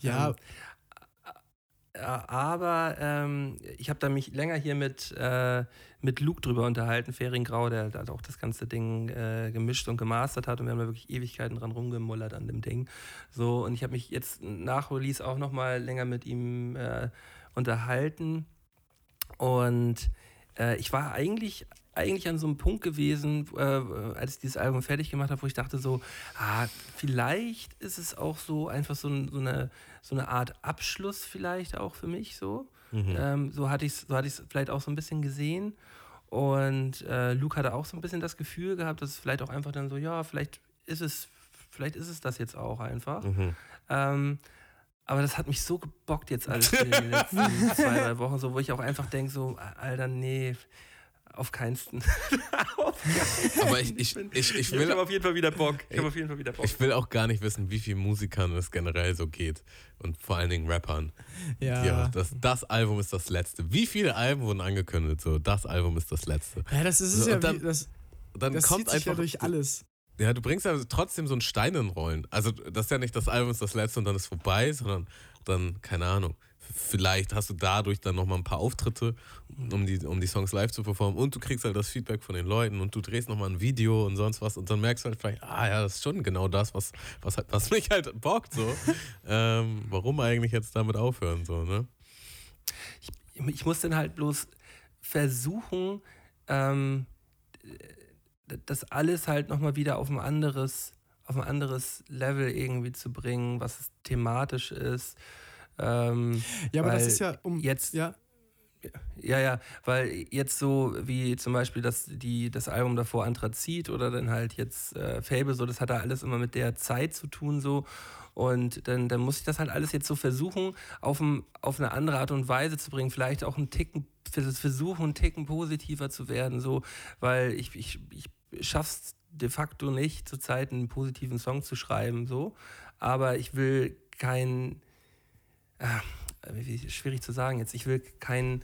[SPEAKER 5] Ja,
[SPEAKER 3] Ähm, Ja, aber ähm, ich habe da mich länger hier mit, äh, mit Luke drüber unterhalten, Feriengrau, der da auch das ganze Ding äh, gemischt und gemastert hat und wir haben da wirklich Ewigkeiten dran rumgemullert an dem Ding. So, und ich habe mich jetzt nach Release auch nochmal länger mit ihm äh, unterhalten und äh, ich war eigentlich, eigentlich an so einem Punkt gewesen, äh, als ich dieses Album fertig gemacht habe, wo ich dachte so, ah, vielleicht ist es auch so einfach so, so, eine, so eine Art Abschluss vielleicht auch für mich so. Ähm, so hatte ich es so hatte ich's vielleicht auch so ein bisschen gesehen. Und äh, Luke hatte auch so ein bisschen das Gefühl gehabt, dass es vielleicht auch einfach dann so, ja, vielleicht ist es, vielleicht ist es das jetzt auch einfach.
[SPEAKER 4] Mhm.
[SPEAKER 3] Ähm, aber das hat mich so gebockt jetzt alles in den [LAUGHS] letzten zwei, drei Wochen, so, wo ich auch einfach denke, so, Alter, nee, auf keinsten. [LAUGHS] auf.
[SPEAKER 4] Aber ich, ich, ich, ich,
[SPEAKER 3] Ich
[SPEAKER 4] will,
[SPEAKER 3] habe auf jeden Fall wieder Bock. Ich habe auf jeden Fall wieder Bock.
[SPEAKER 4] ich will auch gar nicht wissen, wie vielen Musikern es generell so geht. Und vor allen Dingen Rappern.
[SPEAKER 5] ja.
[SPEAKER 4] Ja, das, das Album ist das letzte. Wie viele Alben wurden angekündigt? So, das Album ist das letzte.
[SPEAKER 5] Ja, das ist es
[SPEAKER 4] So,
[SPEAKER 5] ja,
[SPEAKER 4] dann-
[SPEAKER 5] wie, das,
[SPEAKER 4] Dann
[SPEAKER 5] das
[SPEAKER 4] kommt
[SPEAKER 5] zieht sich ja
[SPEAKER 4] einfach.
[SPEAKER 5] durch alles.
[SPEAKER 4] Ja, du bringst ja trotzdem so einen Stein in den Rollen. Also, das ist ja nicht das Album ist das letzte und dann ist vorbei, sondern dann, keine Ahnung. Vielleicht hast du dadurch dann nochmal ein paar Auftritte, um die, um die Songs live zu performen und du kriegst halt das Feedback von den Leuten und du drehst nochmal ein Video und sonst was und dann merkst du halt vielleicht, ah ja, das ist schon genau das, was, was, halt- was mich halt bockt, so. [LAUGHS] ähm, warum eigentlich jetzt damit aufhören, so, ne?
[SPEAKER 3] ich muss dann halt bloß versuchen, ähm, das alles halt nochmal wieder auf ein anderes, auf ein anderes Level irgendwie zu bringen, was es thematisch ist. Ähm,
[SPEAKER 5] Ja, aber das ist ja um.
[SPEAKER 3] jetzt,
[SPEAKER 5] Ja,
[SPEAKER 3] ja, ja, weil jetzt so wie zum Beispiel das, die, das Album davor Anthrazit oder dann halt jetzt äh, Fable, so, das hat da alles immer mit der Zeit zu tun, so. Und dann, dann muss ich das halt alles jetzt so versuchen, auf, ein, auf eine andere Art und Weise zu bringen. Vielleicht auch einen Ticken, versuchen, einen Ticken positiver zu werden, so, weil ich, ich, ich schaff's de facto nicht, zurzeit einen positiven Song zu schreiben, so. Aber ich will kein, wie schwierig zu sagen jetzt, ich will keinen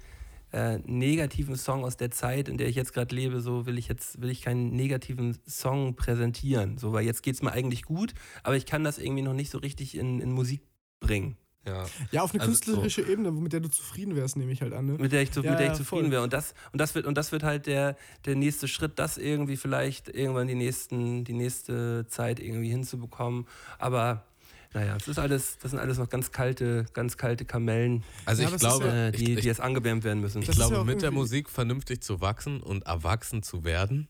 [SPEAKER 3] äh, negativen Song aus der Zeit, in der ich jetzt gerade lebe, so will ich jetzt, will ich keinen negativen Song präsentieren. So, weil jetzt geht es mir eigentlich gut, aber ich kann das irgendwie noch nicht so richtig in, in Musik bringen. Ja.
[SPEAKER 5] ja, auf eine
[SPEAKER 4] Also,
[SPEAKER 5] künstlerische Ebene, mit der du zufrieden wärst, nehme ich halt an. Ne?
[SPEAKER 3] Mit der ich, zu,
[SPEAKER 5] Ja,
[SPEAKER 3] mit der ich zufrieden wäre. Und das, und, das wird, und das wird halt der, der nächste Schritt, das irgendwie vielleicht irgendwann die, nächsten, die nächste Zeit irgendwie hinzubekommen. Aber naja, das ist alles, das sind alles noch ganz kalte, ganz kalte Kamellen,
[SPEAKER 4] Also
[SPEAKER 5] Ja,
[SPEAKER 4] ich
[SPEAKER 5] es
[SPEAKER 4] glaube,
[SPEAKER 3] äh,
[SPEAKER 4] ich,
[SPEAKER 3] die,
[SPEAKER 4] ich,
[SPEAKER 3] die jetzt angewärmt werden müssen.
[SPEAKER 4] Ich
[SPEAKER 5] Das
[SPEAKER 4] glaube,
[SPEAKER 5] ja
[SPEAKER 4] mit der Musik vernünftig zu wachsen und erwachsen zu werden,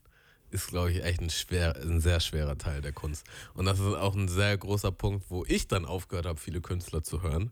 [SPEAKER 4] ist, glaube ich, echt ein, schwer, ein sehr schwerer Teil der Kunst. Und das ist auch ein sehr großer Punkt, wo ich dann aufgehört habe, viele Künstler zu hören.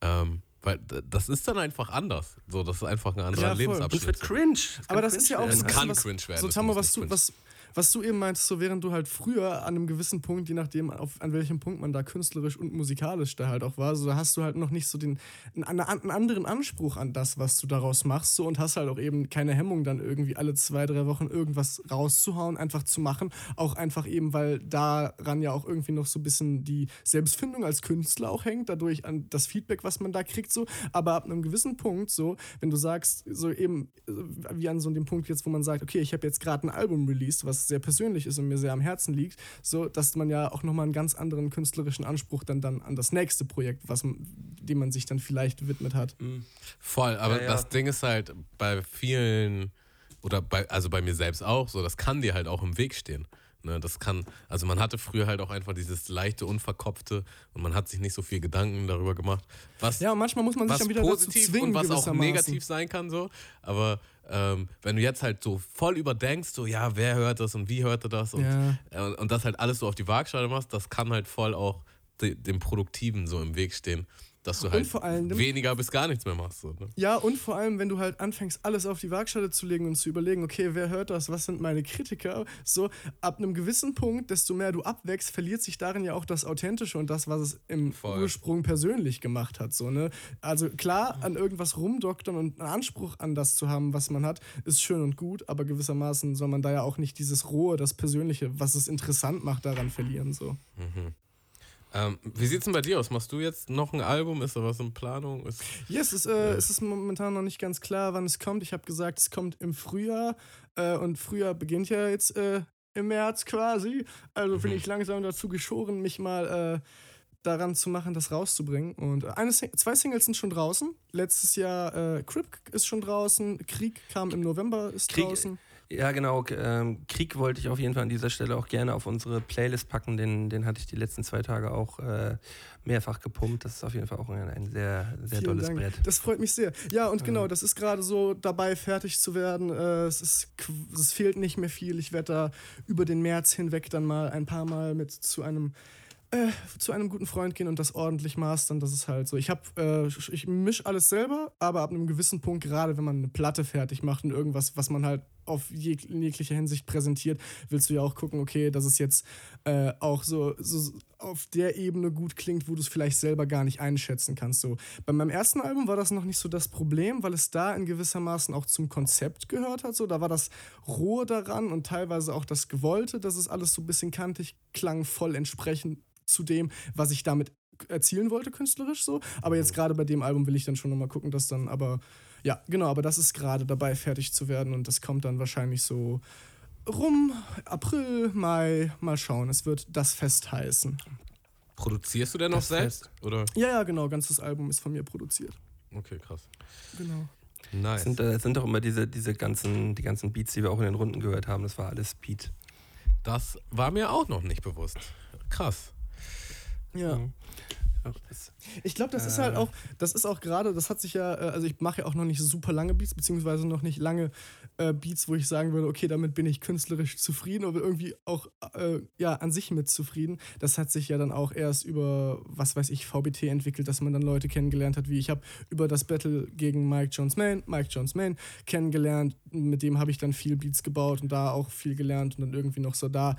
[SPEAKER 4] Ähm, weil das ist dann einfach anders. So, das ist einfach ein anderer
[SPEAKER 5] Ja, voll.
[SPEAKER 3] Das
[SPEAKER 4] Lebensabschnitt.
[SPEAKER 3] wird cringe. Das
[SPEAKER 5] Aber das ist ja auch
[SPEAKER 3] cringe
[SPEAKER 4] Es
[SPEAKER 5] so
[SPEAKER 3] werden.
[SPEAKER 4] kann
[SPEAKER 5] was,
[SPEAKER 4] cringe werden,
[SPEAKER 5] So,
[SPEAKER 4] es
[SPEAKER 5] Tammo,
[SPEAKER 4] muss
[SPEAKER 5] was du,
[SPEAKER 4] cringe
[SPEAKER 5] was, was du eben meintest, so während du halt früher an einem gewissen Punkt, je nachdem, auf, an welchem Punkt man da künstlerisch und musikalisch da halt auch war, so hast du halt noch nicht so den einen, einen anderen Anspruch an das, was du daraus machst, so und hast halt auch eben keine Hemmung, dann irgendwie alle zwei, drei Wochen irgendwas rauszuhauen, einfach zu machen. Auch einfach eben, weil daran ja auch irgendwie noch so ein bisschen die Selbstfindung als Künstler auch hängt, dadurch an das Feedback, was man da kriegt, so. Aber ab einem gewissen Punkt, so, wenn du sagst, so eben wie an so dem Punkt jetzt, wo man sagt, okay, ich habe jetzt gerade ein Album released, was sehr persönlich ist und mir sehr am Herzen liegt, so, dass man ja auch nochmal einen ganz anderen künstlerischen Anspruch dann, dann an das nächste Projekt, was, dem man sich dann vielleicht gewidmet hat.
[SPEAKER 4] Voll, aber
[SPEAKER 3] Ja, ja.
[SPEAKER 4] das Ding ist halt bei vielen, oder bei, also bei mir selbst auch, so, das kann dir halt auch im Weg stehen. Ne, das kann, also man hatte früher halt auch einfach dieses leichte, unverkopfte und man hat sich nicht so viel Gedanken darüber gemacht, was,
[SPEAKER 5] Ja, manchmal muss man sich
[SPEAKER 4] was
[SPEAKER 5] dann wieder dazu
[SPEAKER 4] positiv
[SPEAKER 5] zwingen,
[SPEAKER 4] und was auch negativ sein kann, so. Aber ähm, wenn du jetzt halt so voll überdenkst, so, ja, wer hört das und wie hört er das und,
[SPEAKER 5] Ja.
[SPEAKER 4] äh, und das halt alles so auf die Waagschale machst, das kann halt voll auch de dem Produktiven so im Weg stehen, dass du
[SPEAKER 5] Und
[SPEAKER 4] halt
[SPEAKER 5] vor allem-
[SPEAKER 4] weniger bis gar nichts mehr machst. So, ne?
[SPEAKER 5] Ja, und vor allem, wenn du halt anfängst, alles auf die Waagschale zu legen und zu überlegen, okay, wer hört das, was sind meine Kritiker, so ab einem gewissen Punkt, desto mehr du abwächst, verliert sich darin ja auch das Authentische und das, was es im
[SPEAKER 4] Voll.
[SPEAKER 5] Ursprung persönlich gemacht hat. So, ne? Also klar, an irgendwas rumdoktern und einen Anspruch an das zu haben, was man hat, ist schön und gut, aber gewissermaßen soll man da ja auch nicht dieses Rohe, das Persönliche, was es interessant macht, daran verlieren. So.
[SPEAKER 4] Ähm, wie sieht's denn bei dir aus? Machst du jetzt noch ein Album? Ist da was in Planung? Ist,
[SPEAKER 5] Yes, es, äh, es ist momentan noch nicht ganz klar, wann es kommt. Ich habe gesagt, es kommt im Frühjahr äh, und Frühjahr beginnt ja jetzt äh, im März quasi. Also bin ich langsam dazu geschoren, mich mal äh, daran zu machen, das rauszubringen. Und äh, eine, Sing- zwei Singles sind schon draußen. Letztes Jahr äh, Crip ist schon draußen, Krieg kam im November, ist
[SPEAKER 3] Krieg-
[SPEAKER 5] draußen.
[SPEAKER 3] Ja, genau. Ähm, Krieg wollte ich auf jeden Fall an dieser Stelle auch gerne auf unsere Playlist packen. Den, den hatte ich die letzten zwei Tage auch äh, mehrfach gepumpt. Das ist auf jeden Fall auch ein, ein sehr, sehr
[SPEAKER 5] Vielen
[SPEAKER 3] dolles
[SPEAKER 5] Dank.
[SPEAKER 3] Brett.
[SPEAKER 5] Das freut mich sehr. Ja, und genau, das ist gerade so dabei, fertig zu werden. Äh, es, ist, es fehlt nicht mehr viel. Ich werde da über den März hinweg dann mal ein paar Mal mit zu einem äh, zu einem guten Freund gehen und das ordentlich mastern. Das ist halt so. Ich habe, äh, ich mische alles selber, aber ab einem gewissen Punkt, gerade wenn man eine Platte fertig macht und irgendwas, was man halt auf jeg in jeglicher Hinsicht präsentiert, willst du ja auch gucken, okay, dass es jetzt äh, auch so, so auf der Ebene gut klingt, wo du es vielleicht selber gar nicht einschätzen kannst. So. Bei meinem ersten Album war das noch nicht so das Problem, weil es da in gewissermaßen auch zum Konzept gehört hat. So. Da war das Rohe daran und teilweise auch das Gewollte, dass es alles so ein bisschen kantig klang, voll entsprechend zu dem, was ich damit erzielen wollte, künstlerisch so. Aber jetzt gerade bei dem Album will ich dann schon nochmal gucken, dass dann aber, ja, genau, aber das ist gerade dabei, fertig zu werden und das kommt dann wahrscheinlich so rum, April, Mai, mal schauen. Es wird das Fest heißen.
[SPEAKER 4] produzierst du denn noch selbst? Oder?
[SPEAKER 5] Ja, ja, genau, ganzes Album ist von mir produziert.
[SPEAKER 4] Okay, krass.
[SPEAKER 5] Genau.
[SPEAKER 4] Nice.
[SPEAKER 3] Es sind, äh, es sind doch immer diese, diese ganzen, die ganzen Beats, die wir auch in den Runden gehört haben. Das war alles Beat.
[SPEAKER 4] Das war mir auch noch nicht bewusst. Krass.
[SPEAKER 5] Ja.
[SPEAKER 3] Mhm. Das-
[SPEAKER 5] Ich glaube, das ist halt auch, das ist auch gerade, das hat sich ja, äh, also ich mache ja auch noch nicht super lange Beats, beziehungsweise noch nicht lange äh, Beats, wo ich sagen würde, okay, damit bin ich künstlerisch zufrieden oder irgendwie auch äh, ja an sich mit zufrieden. Das hat sich ja dann auch erst über, was weiß ich, VBT entwickelt, dass man dann Leute kennengelernt hat, wie ich habe über das Battle gegen Mike Jones Main, Mike Jones Main kennengelernt. Mit dem habe ich dann viel Beats gebaut und da auch viel gelernt und dann irgendwie noch so da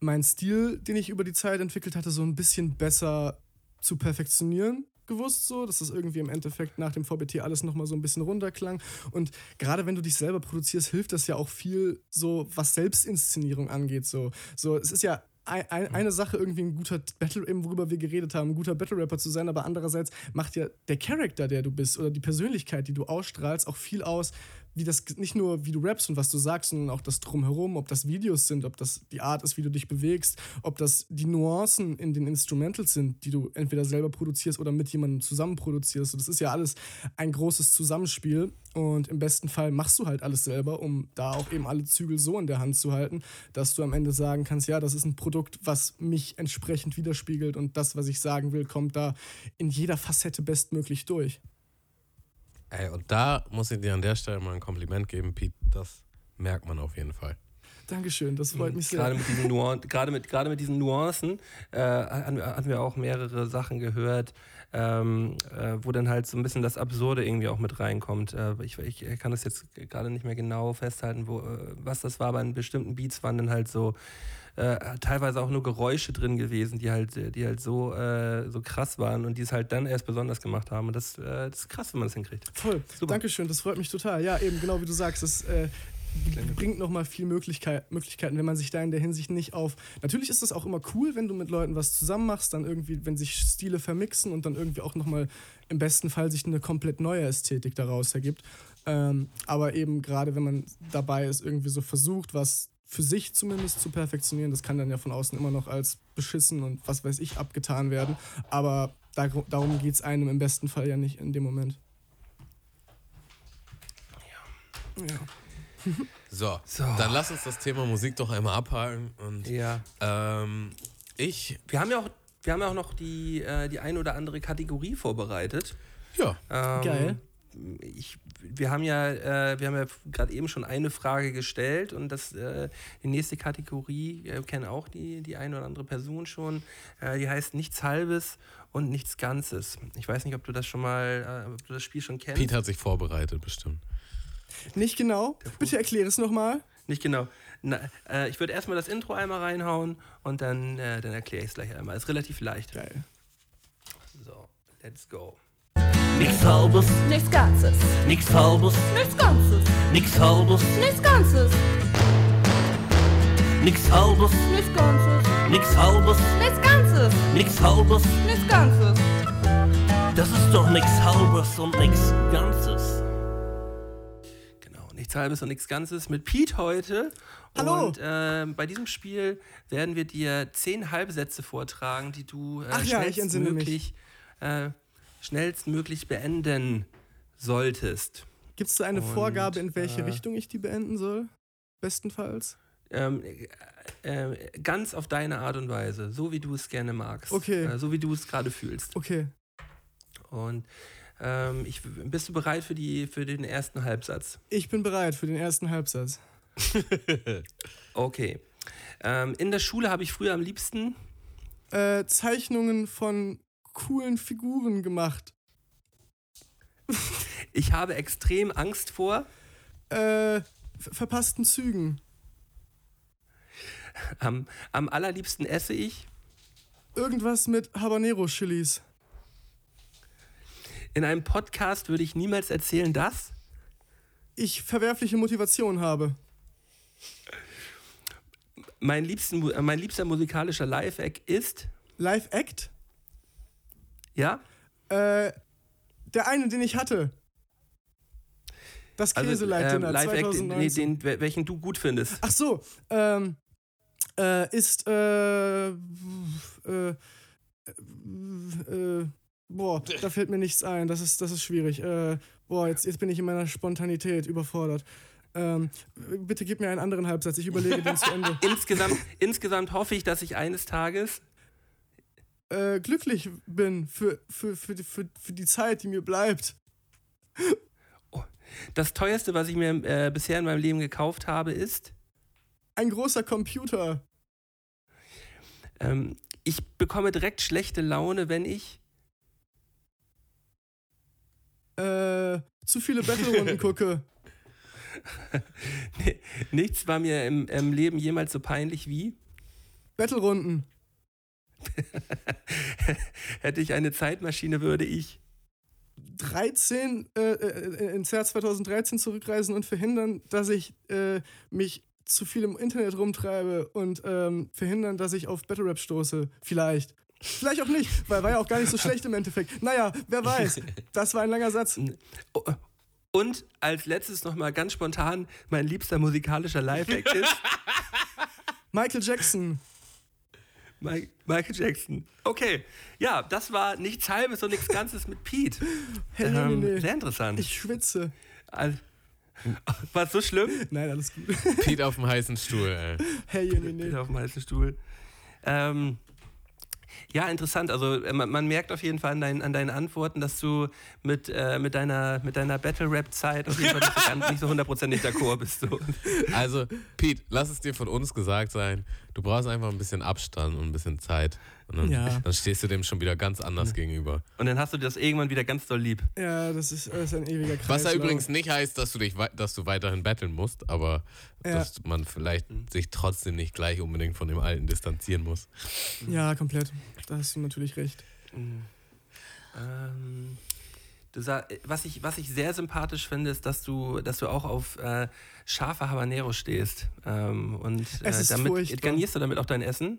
[SPEAKER 5] mein Stil, den ich über die Zeit entwickelt hatte, so ein bisschen besser zu perfektionieren gewusst so, dass das irgendwie im Endeffekt nach dem VBT alles nochmal so ein bisschen runterklang und gerade wenn du dich selber produzierst, hilft das ja auch viel so, was Selbstinszenierung angeht so. So, es ist ja ein, ein, eine Sache, irgendwie ein guter Battle, eben worüber wir geredet haben, ein guter Battle-Rapper zu sein, aber andererseits macht ja der Charakter, der du bist oder die Persönlichkeit, die du ausstrahlst, auch viel aus, wie das nicht nur wie du rappst und was du sagst, sondern auch das drumherum, ob das Videos sind, ob das die Art ist, wie du dich bewegst, ob das die Nuancen in den Instrumentals sind, die du entweder selber produzierst oder mit jemandem zusammen produzierst. Das ist ja alles ein großes Zusammenspiel und im besten Fall machst du halt alles selber, um da auch eben alle Zügel so in der Hand zu halten, dass du am Ende sagen kannst, ja, das ist ein Produkt, was mich entsprechend widerspiegelt und das, was ich sagen will, kommt da in jeder Facette bestmöglich durch.
[SPEAKER 4] Ey, und da muss ich dir an der Stelle mal ein Kompliment geben, Pete. Das merkt man auf jeden Fall.
[SPEAKER 5] Dankeschön, das freut mich sehr.
[SPEAKER 3] Gerade mit diesen, Nuan gerade mit, gerade mit diesen Nuancen äh, hatten, wir, hatten wir auch mehrere Sachen gehört, ähm, äh, wo dann halt so ein bisschen das Absurde irgendwie auch mit reinkommt. Äh, ich, ich kann das jetzt gerade nicht mehr genau festhalten, wo, äh, was das war, aber in bestimmten Beats waren dann halt so äh, teilweise auch nur Geräusche drin gewesen, die halt, die halt so, äh, so krass waren und die es halt dann erst besonders gemacht haben. Und das, äh, das ist krass, wenn man das hinkriegt.
[SPEAKER 5] Voll.
[SPEAKER 3] Super.
[SPEAKER 5] Dankeschön, das freut mich total. Ja, eben genau wie du sagst, das äh, bringt nochmal viel Möglichkeit, Möglichkeiten, wenn man sich da in der Hinsicht nicht auf. Natürlich ist das auch immer cool, wenn du mit Leuten was zusammen machst, dann irgendwie, wenn sich Stile vermixen und dann irgendwie auch nochmal im besten Fall sich eine komplett neue Ästhetik daraus ergibt. Ähm, aber eben gerade, wenn man dabei ist, irgendwie so versucht, was für sich zumindest zu perfektionieren, das kann dann ja von außen immer noch als beschissen und was weiß ich abgetan werden. Aber da, darum geht es einem im besten Fall ja nicht in dem Moment. Ja. [LAUGHS]
[SPEAKER 4] So,
[SPEAKER 3] So.
[SPEAKER 4] dann lass uns das Thema Musik doch einmal abhaken. Und
[SPEAKER 3] Ja.
[SPEAKER 4] ähm, ich,
[SPEAKER 3] Wir haben ja auch, wir haben ja auch noch die, äh, die ein oder andere Kategorie vorbereitet.
[SPEAKER 4] ja,
[SPEAKER 3] Ähm,
[SPEAKER 5] Geil.
[SPEAKER 3] Ich, wir haben ja, äh, wir haben ja gerade eben schon eine Frage gestellt und das, äh, die nächste Kategorie äh, kennen auch die, die eine oder andere Person schon. Äh, die heißt nichts Halbes und nichts Ganzes. Ich weiß nicht, ob du das schon mal, äh, ob du das Spiel schon kennst.
[SPEAKER 4] Pete hat sich vorbereitet, bestimmt.
[SPEAKER 5] Nicht genau. Bitte erkläre es nochmal.
[SPEAKER 3] Nicht genau. Na, äh, ich würde erstmal das Intro einmal reinhauen und dann, äh, dann erkläre ich es gleich einmal. Ist relativ leicht.
[SPEAKER 5] Geil.
[SPEAKER 3] So, let's go.
[SPEAKER 6] Nix halbes,
[SPEAKER 7] Nichts Ganzes.
[SPEAKER 6] nix halbes,
[SPEAKER 7] Nichts Ganzes.
[SPEAKER 6] nix halbes,
[SPEAKER 7] Nichts Ganzes.
[SPEAKER 6] nix halbes,
[SPEAKER 7] Nichts Ganzes.
[SPEAKER 6] nix halbes,
[SPEAKER 7] Nichts Ganzes.
[SPEAKER 6] nix halbes.
[SPEAKER 7] Nichts Ganzes.
[SPEAKER 6] Das ist doch nix halbes und nix ganzes.
[SPEAKER 3] Genau, nichts Halbes und nichts Ganzes mit Pete heute.
[SPEAKER 5] Hallo.
[SPEAKER 3] Und ähm, bei diesem Spiel werden wir dir zehn Halbsätze vortragen, die du äh,
[SPEAKER 5] Ach ja,
[SPEAKER 3] schnellstmöglich, äh, schnellstmöglich beenden solltest.
[SPEAKER 5] Gibt es da eine
[SPEAKER 3] Und,
[SPEAKER 5] Vorgabe, in welche
[SPEAKER 3] äh,
[SPEAKER 5] Richtung ich die beenden soll? Bestenfalls.
[SPEAKER 3] Ähm, äh, äh, ganz auf deine Art und Weise, so wie du es gerne magst.
[SPEAKER 5] Okay.
[SPEAKER 3] Äh, so wie du es gerade fühlst.
[SPEAKER 5] Okay.
[SPEAKER 3] Und ähm, ich, bist du bereit für, die, für den ersten Halbsatz?
[SPEAKER 5] Ich bin bereit für den ersten Halbsatz. [LAUGHS]
[SPEAKER 3] Okay. Ähm, in der Schule habe ich früher am liebsten
[SPEAKER 5] Äh, Zeichnungen von coolen Figuren gemacht. [LAUGHS]
[SPEAKER 3] Ich habe extrem Angst vor.
[SPEAKER 5] Äh, ver- verpassten Zügen.
[SPEAKER 3] Am, am allerliebsten esse ich.
[SPEAKER 5] Irgendwas mit Habanero-Chilis.
[SPEAKER 3] In einem Podcast würde ich niemals erzählen, dass.
[SPEAKER 5] Ich verwerfliche Motivation habe.
[SPEAKER 3] Mein, liebsten, mein liebster musikalischer Live-Act ist.
[SPEAKER 5] Live-Act?
[SPEAKER 3] Ja?
[SPEAKER 5] Äh, der eine, den ich hatte. Das
[SPEAKER 3] Also,
[SPEAKER 5] Käseleitdinner
[SPEAKER 3] ähm, Live-Act, nee,
[SPEAKER 5] 2019.
[SPEAKER 3] den, wel- welchen du gut findest.
[SPEAKER 5] Ach so, ähm, äh, ist, äh, äh, äh, boah, da fällt mir nichts ein, das ist, das ist schwierig. Äh, boah, jetzt, jetzt bin ich in meiner Spontanität überfordert. Ähm, bitte gib mir einen anderen Halbsatz, ich überlege den zu Ende. [LAUGHS]
[SPEAKER 3] Insgesamt, insgesamt hoffe ich, dass ich eines Tages.
[SPEAKER 5] Äh, glücklich bin für, für, für, die, für, für die Zeit, die mir bleibt.
[SPEAKER 3] Das teuerste, was ich mir äh, bisher in meinem Leben gekauft habe, ist.
[SPEAKER 5] Ein großer Computer.
[SPEAKER 3] Ähm, ich bekomme direkt schlechte Laune, wenn ich.
[SPEAKER 5] Äh, zu viele Battle-Runden [LAUGHS] gucke.
[SPEAKER 3] Nichts war mir im, im Leben jemals so peinlich wie.
[SPEAKER 5] Battle-Runden. [LAUGHS]
[SPEAKER 3] Hätte ich eine Zeitmaschine, würde ich.
[SPEAKER 5] 13 äh, äh, ins Jahr 2013 zurückreisen und verhindern, dass ich äh, mich zu viel im Internet rumtreibe und ähm, verhindern, dass ich auf Battle Rap stoße. Vielleicht. Vielleicht auch nicht, weil war ja auch gar nicht so schlecht im Endeffekt. Naja, wer weiß. Das war ein langer Satz.
[SPEAKER 3] Oh, Und als letztes nochmal ganz spontan, mein liebster musikalischer Live-Act ist
[SPEAKER 5] Michael Jackson.
[SPEAKER 3] Mi- Michael Jackson. Okay, ja, das war nichts Halbes und nichts Ganzes mit Pete. [LAUGHS]
[SPEAKER 5] Hey,
[SPEAKER 3] Ähm,
[SPEAKER 5] nee, nee,
[SPEAKER 3] sehr
[SPEAKER 5] nee.
[SPEAKER 3] interessant.
[SPEAKER 5] Ich schwitze.
[SPEAKER 3] Al- [LAUGHS] War es so schlimm?
[SPEAKER 5] Nein, alles gut. [LAUGHS]
[SPEAKER 4] Pete auf dem heißen Stuhl, ey.
[SPEAKER 5] Hey, nee,
[SPEAKER 3] Wieder auf dem heißen Stuhl. Ähm, ja, interessant. Also äh, man, man merkt auf jeden Fall an, deinen- an deinen Antworten, dass du mit, äh, mit deiner, mit deiner Battle-Rap-Zeit auf jeden Fall nicht so, ganz- nicht so hundertprozentig d'accord bist. So.
[SPEAKER 4] Also, Pete, lass es dir von uns gesagt sein. Du brauchst einfach ein bisschen Abstand und ein bisschen Zeit. Und dann,
[SPEAKER 5] Ja. [LAUGHS]
[SPEAKER 4] dann stehst du dem schon wieder ganz anders gegenüber.
[SPEAKER 3] Und dann hast du das irgendwann wieder ganz doll lieb.
[SPEAKER 5] Ja, das ist, das ist ein ewiger Kreis.
[SPEAKER 4] Was ja übrigens nicht heißt, dass du dich dass du weiterhin battlen musst, aber
[SPEAKER 5] Ja.
[SPEAKER 4] dass man vielleicht sich trotzdem nicht gleich unbedingt von dem Alten distanzieren muss.
[SPEAKER 5] Ja, komplett. Da hast du natürlich recht.
[SPEAKER 3] Ähm, du sa was, ich, was ich sehr sympathisch finde, ist, dass du, dass du auch auf äh, scharfe Habanero stehst. Ähm, und äh, damit
[SPEAKER 5] furchtbar.
[SPEAKER 3] garnierst du damit auch dein Essen.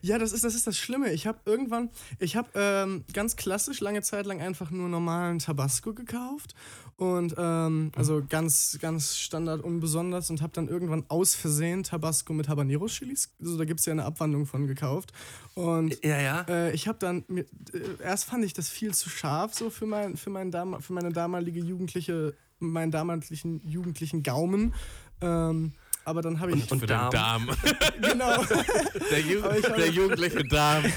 [SPEAKER 5] Ja, das ist das, ist das Schlimme. Ich habe irgendwann, ich habe ähm, ganz klassisch lange Zeit lang einfach nur normalen Tabasco gekauft und ähm, also ganz, ganz Standard unbesonders und habe dann irgendwann aus Versehen Tabasco mit Habanero-Chilis, also da gibt es ja eine Abwandlung von gekauft und
[SPEAKER 3] Ja, ja.
[SPEAKER 5] äh, ich habe dann, mir, äh, erst fand ich das viel zu scharf so für, mein, für, mein Dam für meine damalige jugendliche, meinen damaligen jugendlichen Gaumen. Ähm, aber dann habe ich.
[SPEAKER 3] Und
[SPEAKER 4] Für
[SPEAKER 3] Darm.
[SPEAKER 4] den Darm. [LAUGHS]
[SPEAKER 5] genau.
[SPEAKER 4] Der, Ju der jugendliche Darm. [LAUGHS]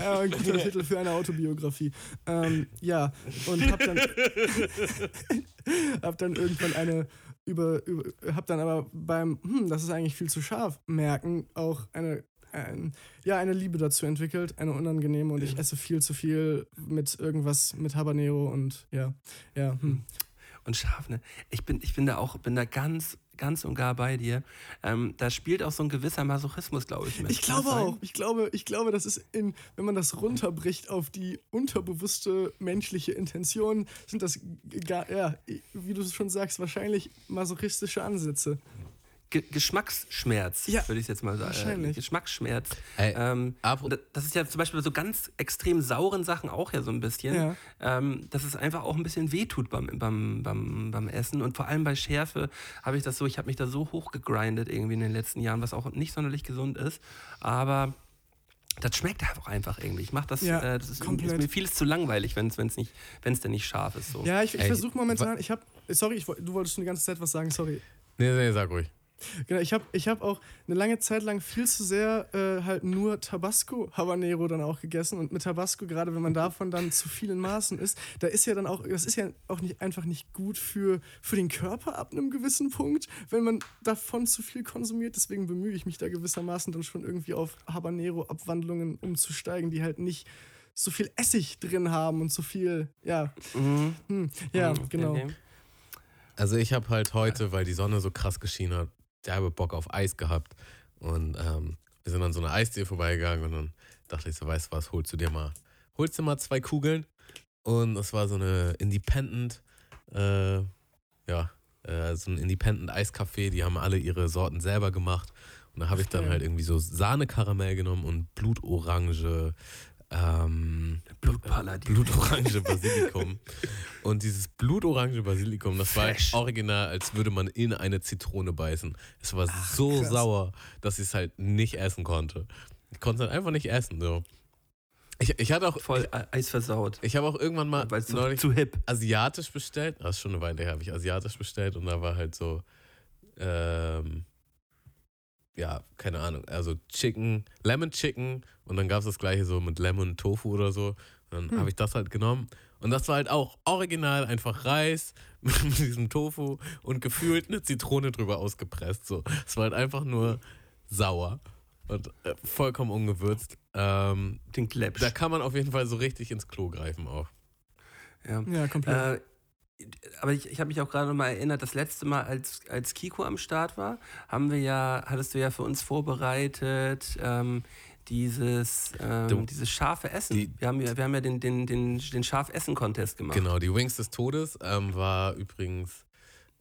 [SPEAKER 5] Ein guter Titel für eine Autobiografie. Ähm, ja, und hab dann, [LAUGHS] hab dann irgendwann eine über, über, hab dann aber beim, hm, das ist eigentlich viel zu scharf, merken, auch eine, ein, ja, eine Liebe dazu entwickelt, eine unangenehme und ich esse viel zu viel mit irgendwas mit Habanero und ja, ja, hm.
[SPEAKER 3] Und scharf, ne? Ich bin, ich bin da auch, bin da ganz, ganz und gar bei dir. Ähm, da spielt auch so ein gewisser Masochismus, glaube ich, mit.
[SPEAKER 5] Ich glaube auch. Ich glaube, ich glaube, das ist in, wenn man das runterbricht auf die unterbewusste menschliche Intention, sind das gar, ja, wie du schon sagst, wahrscheinlich masochistische Ansätze.
[SPEAKER 3] Ge Geschmacksschmerz,
[SPEAKER 5] Ja,
[SPEAKER 3] würde ich jetzt mal sagen.
[SPEAKER 5] wahrscheinlich.
[SPEAKER 3] Geschmacksschmerz.
[SPEAKER 4] Ey,
[SPEAKER 3] ähm, das ist ja zum Beispiel bei so ganz extrem sauren Sachen auch ja so ein bisschen,
[SPEAKER 5] Ja.
[SPEAKER 3] ähm, dass es einfach auch ein bisschen wehtut beim, beim, beim, beim Essen. Und vor allem bei Schärfe habe ich das so, ich habe mich da so hochgegrindet irgendwie in den letzten Jahren, was auch nicht sonderlich gesund ist. Aber das schmeckt einfach einfach irgendwie. Ich mache das,
[SPEAKER 5] Ja,
[SPEAKER 3] äh, das ist,
[SPEAKER 5] komplett.
[SPEAKER 3] ist mir vieles zu langweilig, wenn es nicht, wenn's denn nicht scharf ist. So.
[SPEAKER 5] Ja, ich, ich versuche momentan, ich habe, sorry, ich, du wolltest schon die ganze Zeit was sagen, sorry.
[SPEAKER 4] Nee, nee, sag ruhig.
[SPEAKER 5] Genau, ich habe ich hab auch eine lange Zeit lang viel zu sehr äh, halt nur Tabasco Habanero dann auch gegessen und mit Tabasco, gerade wenn man davon dann zu vielen Maßen isst, da ist ja dann auch, das ist ja auch nicht einfach nicht gut für, für den Körper ab einem gewissen Punkt, wenn man davon zu viel konsumiert. Deswegen bemühe ich mich da gewissermaßen dann schon irgendwie auf Habanero-Abwandlungen umzusteigen, die halt nicht so viel Essig drin haben und so viel, ja,
[SPEAKER 3] Mhm.
[SPEAKER 5] hm, ja,
[SPEAKER 3] Okay,
[SPEAKER 5] genau.
[SPEAKER 3] okay.
[SPEAKER 4] Also ich habe halt heute, weil die Sonne so krass geschienen hat, derbe Bock auf Eis gehabt. Und ähm, wir sind an so einer Eisdiele vorbeigegangen und dann dachte ich so, weißt du was, holst du dir mal, holst du mal zwei Kugeln. Und das war so eine Independent, äh, ja, äh, so ein Independent Eiscafé, die haben alle ihre Sorten selber gemacht. Und da habe ich dann halt irgendwie so Sahne-Karamell genommen und Blutorange, ähm,
[SPEAKER 3] Blutpaladin.
[SPEAKER 4] Blutorange Basilikum. Und dieses Blutorange Basilikum, das war
[SPEAKER 3] Fresh.
[SPEAKER 4] original, als würde man in eine Zitrone beißen. Es war so
[SPEAKER 5] krass.
[SPEAKER 4] sauer, dass ich es halt nicht essen konnte. Ich konnte es halt einfach nicht essen. So. Ich, ich hatte auch,
[SPEAKER 3] Voll E- Eis versaut.
[SPEAKER 4] ich habe auch irgendwann mal
[SPEAKER 3] Weil es zu,
[SPEAKER 4] neulich
[SPEAKER 3] zu hip.
[SPEAKER 4] asiatisch bestellt. Das ist schon eine Weile her, habe ich asiatisch bestellt und da war halt so, ähm, ja, keine Ahnung, also Chicken, Lemon Chicken und dann gab es das gleiche so mit Lemon Tofu oder so. Und dann habe ich das halt genommen und das war halt auch original einfach Reis [LAUGHS] mit diesem Tofu und gefühlt eine Zitrone drüber ausgepresst. So, es war halt einfach nur sauer und äh, vollkommen ungewürzt. Ähm,
[SPEAKER 3] Den Klepsch.
[SPEAKER 4] da kann man auf jeden Fall so richtig ins Klo greifen auch.
[SPEAKER 3] Ja.
[SPEAKER 5] Ja, komplett.
[SPEAKER 3] Äh, aber ich, ich habe mich auch gerade noch mal erinnert, das letzte Mal, als, als Kiko am Start war, haben wir ja, hattest du ja für uns vorbereitet, ähm, dieses, ähm, dieses scharfe Essen.
[SPEAKER 4] die-
[SPEAKER 3] wir, haben ja, wir haben ja den, den, den, den Scharf-Essen-Contest gemacht.
[SPEAKER 4] Genau, die Wings des Todes ähm, war übrigens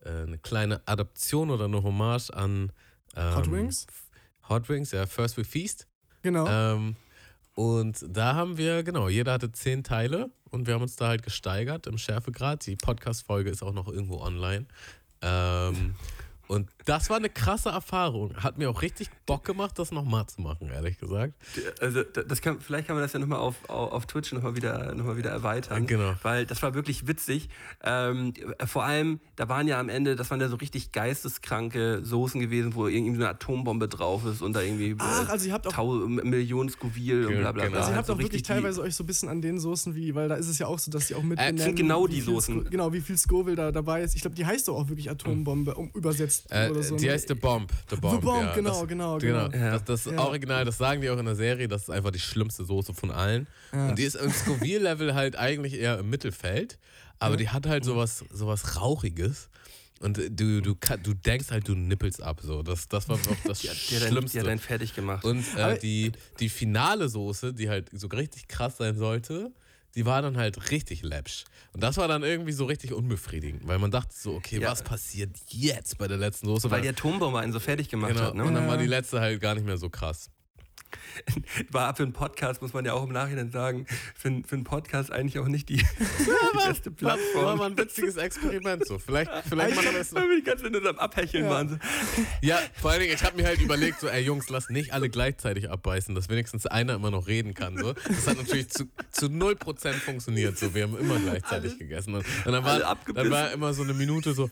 [SPEAKER 4] äh, eine kleine Adaption oder eine Hommage an ähm,
[SPEAKER 5] Hot Wings?
[SPEAKER 4] Hot Wings, ja, First We Feast.
[SPEAKER 5] genau.
[SPEAKER 4] Und da haben wir, genau, jeder hatte zehn Teile und wir haben uns da halt gesteigert im Schärfegrad. Die Podcast-Folge ist auch noch irgendwo online. Ähm, und das war eine krasse Erfahrung. Hat mir auch richtig Bock gemacht, das nochmal zu machen, ehrlich gesagt.
[SPEAKER 3] Also da- das kann, vielleicht kann man das ja nochmal auf, auf, auf Twitch nochmal wieder, noch mal wieder erweitern.
[SPEAKER 4] Genau.
[SPEAKER 3] Weil das war wirklich witzig. Ähm, vor allem, da waren ja am Ende, das waren ja so richtig geisteskranke Soßen gewesen, wo irgendwie so eine Atombombe drauf ist und da irgendwie
[SPEAKER 5] Ach, also ihr habt auch-
[SPEAKER 3] Tau Millionen Scoville und bla bla
[SPEAKER 4] Genau.
[SPEAKER 3] bla.
[SPEAKER 5] Also ihr habt
[SPEAKER 3] so
[SPEAKER 5] auch wirklich teilweise euch so ein bisschen an den Soßen wie, weil da ist es ja auch so, dass die auch mit
[SPEAKER 4] Äh,
[SPEAKER 5] benennen,
[SPEAKER 3] genau
[SPEAKER 5] wie
[SPEAKER 3] die
[SPEAKER 5] viel
[SPEAKER 3] Soßen.
[SPEAKER 5] Sco- genau, wie viel Scoville da dabei ist. Ich glaube, die heißt doch auch wirklich Atombombe, um übersetzt
[SPEAKER 4] Äh,
[SPEAKER 5] oder so.
[SPEAKER 4] die heißt The Bomb. The Bomb,
[SPEAKER 5] Bomb,
[SPEAKER 4] ja.
[SPEAKER 5] genau,
[SPEAKER 4] das,
[SPEAKER 5] genau,
[SPEAKER 4] genau.
[SPEAKER 5] genau.
[SPEAKER 3] Ja.
[SPEAKER 4] Das, das
[SPEAKER 5] Ja.
[SPEAKER 4] Original, das sagen die auch in der Serie, das ist einfach die schlimmste Soße von allen.
[SPEAKER 5] Ja.
[SPEAKER 4] Und die ist im Scoville-Level halt eigentlich eher im Mittelfeld, aber die hat halt sowas, sowas Rauchiges. Und du, du, du denkst halt, du nippelst ab. So. Das, das war auch das
[SPEAKER 3] Die [LAUGHS]
[SPEAKER 4] Schlimmste.
[SPEAKER 3] die hat dein fertig gemacht.
[SPEAKER 4] Und äh, die, die finale Soße, die halt so richtig krass sein sollte, die war dann halt richtig läppsch. Und das war dann irgendwie so richtig unbefriedigend, weil man dachte so, okay,
[SPEAKER 3] Ja.
[SPEAKER 4] was passiert jetzt bei der letzten Soße?
[SPEAKER 3] weil die Atombombe einen so fertig gemacht
[SPEAKER 4] genau,
[SPEAKER 3] hat. Ne?
[SPEAKER 4] Und dann war die letzte halt gar nicht mehr so krass. [LAUGHS]
[SPEAKER 3] War für einen Podcast, muss man ja auch im Nachhinein sagen, für, einen- für einen Podcast eigentlich auch nicht die, [LAUGHS] die beste
[SPEAKER 4] War, war
[SPEAKER 3] Plattform.
[SPEAKER 4] mal ein witziges Experiment so. Vielleicht, [LAUGHS] vielleicht machen wir das.
[SPEAKER 3] Weil wir die ganze Zeit nur am Abhecheln
[SPEAKER 5] Ja.
[SPEAKER 3] waren. So.
[SPEAKER 4] Ja, vor allen Dingen, ich habe mir halt überlegt, so, ey Jungs, lass nicht alle gleichzeitig abbeißen, dass wenigstens einer immer noch reden kann. So. Das hat natürlich zu, zu 0% funktioniert. So. Wir haben immer gleichzeitig gegessen. Und, und dann, war, dann war immer so eine Minute so,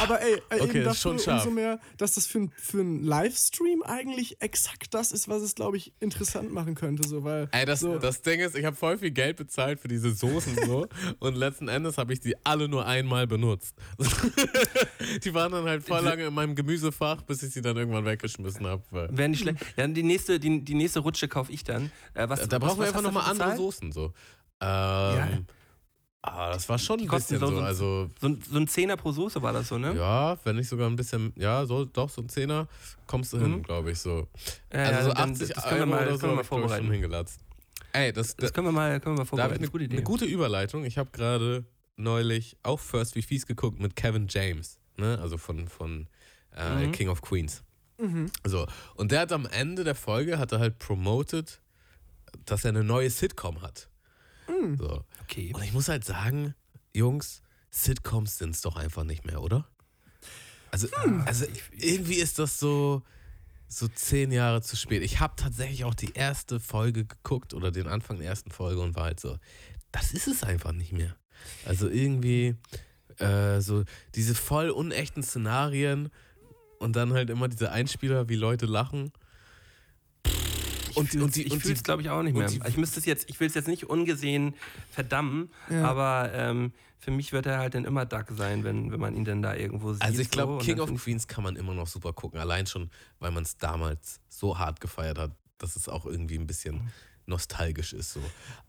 [SPEAKER 5] Aber ey, äh,
[SPEAKER 4] Okay,
[SPEAKER 5] eben dafür umso mehr, dass das für, ein- für einen Livestream eigentlich exakt das ist, was es, glaube ich, interessant machen könnte. So, weil
[SPEAKER 4] Ey, das,
[SPEAKER 5] so,
[SPEAKER 4] das Ding ist, ich habe voll viel Geld bezahlt für diese Soßen so [LAUGHS] und letzten Endes habe ich die alle nur einmal benutzt. [LAUGHS] die waren dann halt voll lange in meinem Gemüsefach, bis ich sie dann irgendwann weggeschmissen habe.
[SPEAKER 3] Wäre nicht schlecht. Ja, die nächste, die, die nächste Rutsche kaufe ich dann. Äh, was,
[SPEAKER 4] Da, da
[SPEAKER 3] was-
[SPEAKER 4] brauchen wir
[SPEAKER 3] was
[SPEAKER 4] einfach nochmal andere? Soßen so. Ähm, ah, das war schon ein bisschen
[SPEAKER 3] so-
[SPEAKER 4] so,
[SPEAKER 3] so-
[SPEAKER 4] also
[SPEAKER 3] So, ein- so ein Zehner pro Soße war das so, ne?
[SPEAKER 4] ja, wenn nicht sogar ein bisschen, ja, so, doch, so ein Zehner kommst du hin,
[SPEAKER 3] Mhm.
[SPEAKER 4] glaube ich so.
[SPEAKER 3] Ja,
[SPEAKER 4] also so
[SPEAKER 3] ja, dann-
[SPEAKER 4] 80
[SPEAKER 3] das können wir
[SPEAKER 4] Euro
[SPEAKER 3] mal,
[SPEAKER 4] oder
[SPEAKER 3] das
[SPEAKER 4] so
[SPEAKER 3] können wir mal
[SPEAKER 4] hab ich, schon
[SPEAKER 3] vorbereiten.
[SPEAKER 4] hingelatzt. Ey, das,
[SPEAKER 3] Das können wir mal, können wir mal
[SPEAKER 4] Da habe
[SPEAKER 3] vorbereiten.
[SPEAKER 4] ich eine
[SPEAKER 3] gute Idee.
[SPEAKER 4] eine gute Überleitung. Ich habe gerade neulich auch First wie Fies geguckt mit Kevin James, ne? also von, von äh,
[SPEAKER 3] Mhm.
[SPEAKER 4] King of Queens. So, und der hat am Ende der Folge hat er halt promoted, dass er eine neue Sitcom hat. So.
[SPEAKER 3] Okay.
[SPEAKER 4] Und ich muss halt sagen, Jungs, Sitcoms sind es doch einfach nicht mehr, oder? Also, also irgendwie ist das so, so zehn Jahre zu spät. Ich habe tatsächlich auch die erste Folge geguckt oder den Anfang der ersten Folge und war halt so, das ist es einfach nicht mehr. Also irgendwie äh, so diese voll unechten Szenarien und dann halt immer diese Einspieler, wie Leute lachen. Und, und die,
[SPEAKER 3] ich fühle es, glaube ich, auch nicht mehr.
[SPEAKER 4] die-
[SPEAKER 3] ich müsste es jetzt, ich will es jetzt nicht ungesehen verdammen,
[SPEAKER 5] Ja.
[SPEAKER 3] aber ähm, für mich wird er halt dann immer Duck sein, wenn, wenn man ihn dann da irgendwo sieht.
[SPEAKER 4] Also ich
[SPEAKER 3] so.
[SPEAKER 4] glaube,
[SPEAKER 3] Und
[SPEAKER 4] King of Queens kann man immer noch super gucken. Allein schon, weil man es damals so hart gefeiert hat, dass es auch irgendwie ein bisschen nostalgisch ist. So.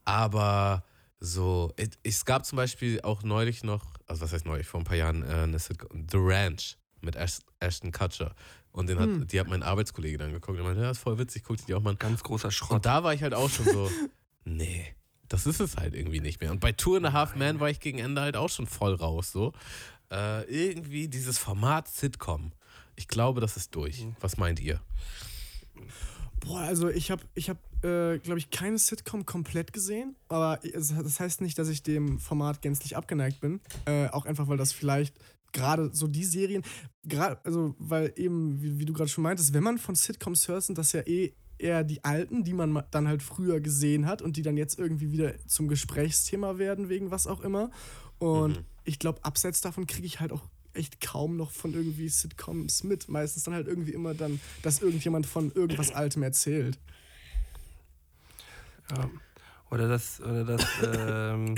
[SPEAKER 4] Aber so, es, gab zum Beispiel auch neulich noch, also was heißt neulich, vor ein paar Jahren, äh, The Ranch mit Ash, Ashton Kutcher. Und den hat, die hat mein Arbeitskollege dann geguckt und meinte, ja, ist voll witzig, guck dir die auch mal an.
[SPEAKER 3] ganz großer Schrott.
[SPEAKER 4] Und da war ich halt auch schon so, nee, das ist es halt irgendwie nicht mehr. Und bei Two and a Half Man war ich gegen Ende halt auch schon voll raus. So. Äh, irgendwie dieses Format Sitcom. Ich glaube, das ist durch. Was meint ihr?
[SPEAKER 5] Boah, also ich habe, ich hab, äh, glaube ich, keine Sitcom komplett gesehen, aber das heißt nicht, dass ich dem Format gänzlich abgeneigt bin. Äh, auch einfach, weil das vielleicht gerade so die Serien, gerade, also weil eben, wie, wie du gerade schon meintest, wenn man von Sitcoms hört, sind das ja eh eher die alten, die man ma- dann halt früher gesehen hat und die dann jetzt irgendwie wieder zum Gesprächsthema werden, wegen was auch immer. Und ich glaube, abseits davon kriege ich halt auch echt kaum noch von irgendwie Sitcoms mit. Meistens dann halt irgendwie immer dann, dass irgendjemand von irgendwas Altem erzählt.
[SPEAKER 3] Ja. Oder dass, oder dass [COUGHS] ähm,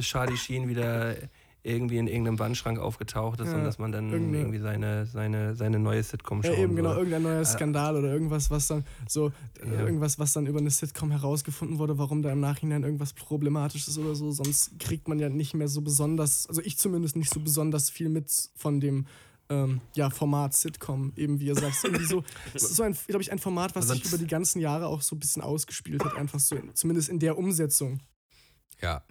[SPEAKER 3] Charlie Sheen wieder irgendwie in irgendeinem Wandschrank aufgetaucht ist
[SPEAKER 5] Ja,
[SPEAKER 3] und dass man dann
[SPEAKER 5] irgendeine-
[SPEAKER 3] irgendwie seine, seine, seine neue Sitcom
[SPEAKER 5] Ja,
[SPEAKER 3] schauen
[SPEAKER 5] eben genau,
[SPEAKER 3] soll.
[SPEAKER 5] irgendein neuer Skandal oder irgendwas, was dann so, äh,
[SPEAKER 3] Ja.
[SPEAKER 5] irgendwas, was dann über eine Sitcom herausgefunden wurde, warum da im Nachhinein irgendwas problematisch ist oder so. Sonst kriegt man ja nicht mehr so besonders, also ich zumindest nicht so besonders viel mit von dem ähm, ja, Format Sitcom, eben wie ihr sagt. Irgendwie so, es ist so ein, glaube ich, ein Format, was sich
[SPEAKER 3] Sonst-
[SPEAKER 5] über die ganzen Jahre auch so ein bisschen ausgespielt hat, einfach so, in, zumindest in der Umsetzung.
[SPEAKER 4] Ja.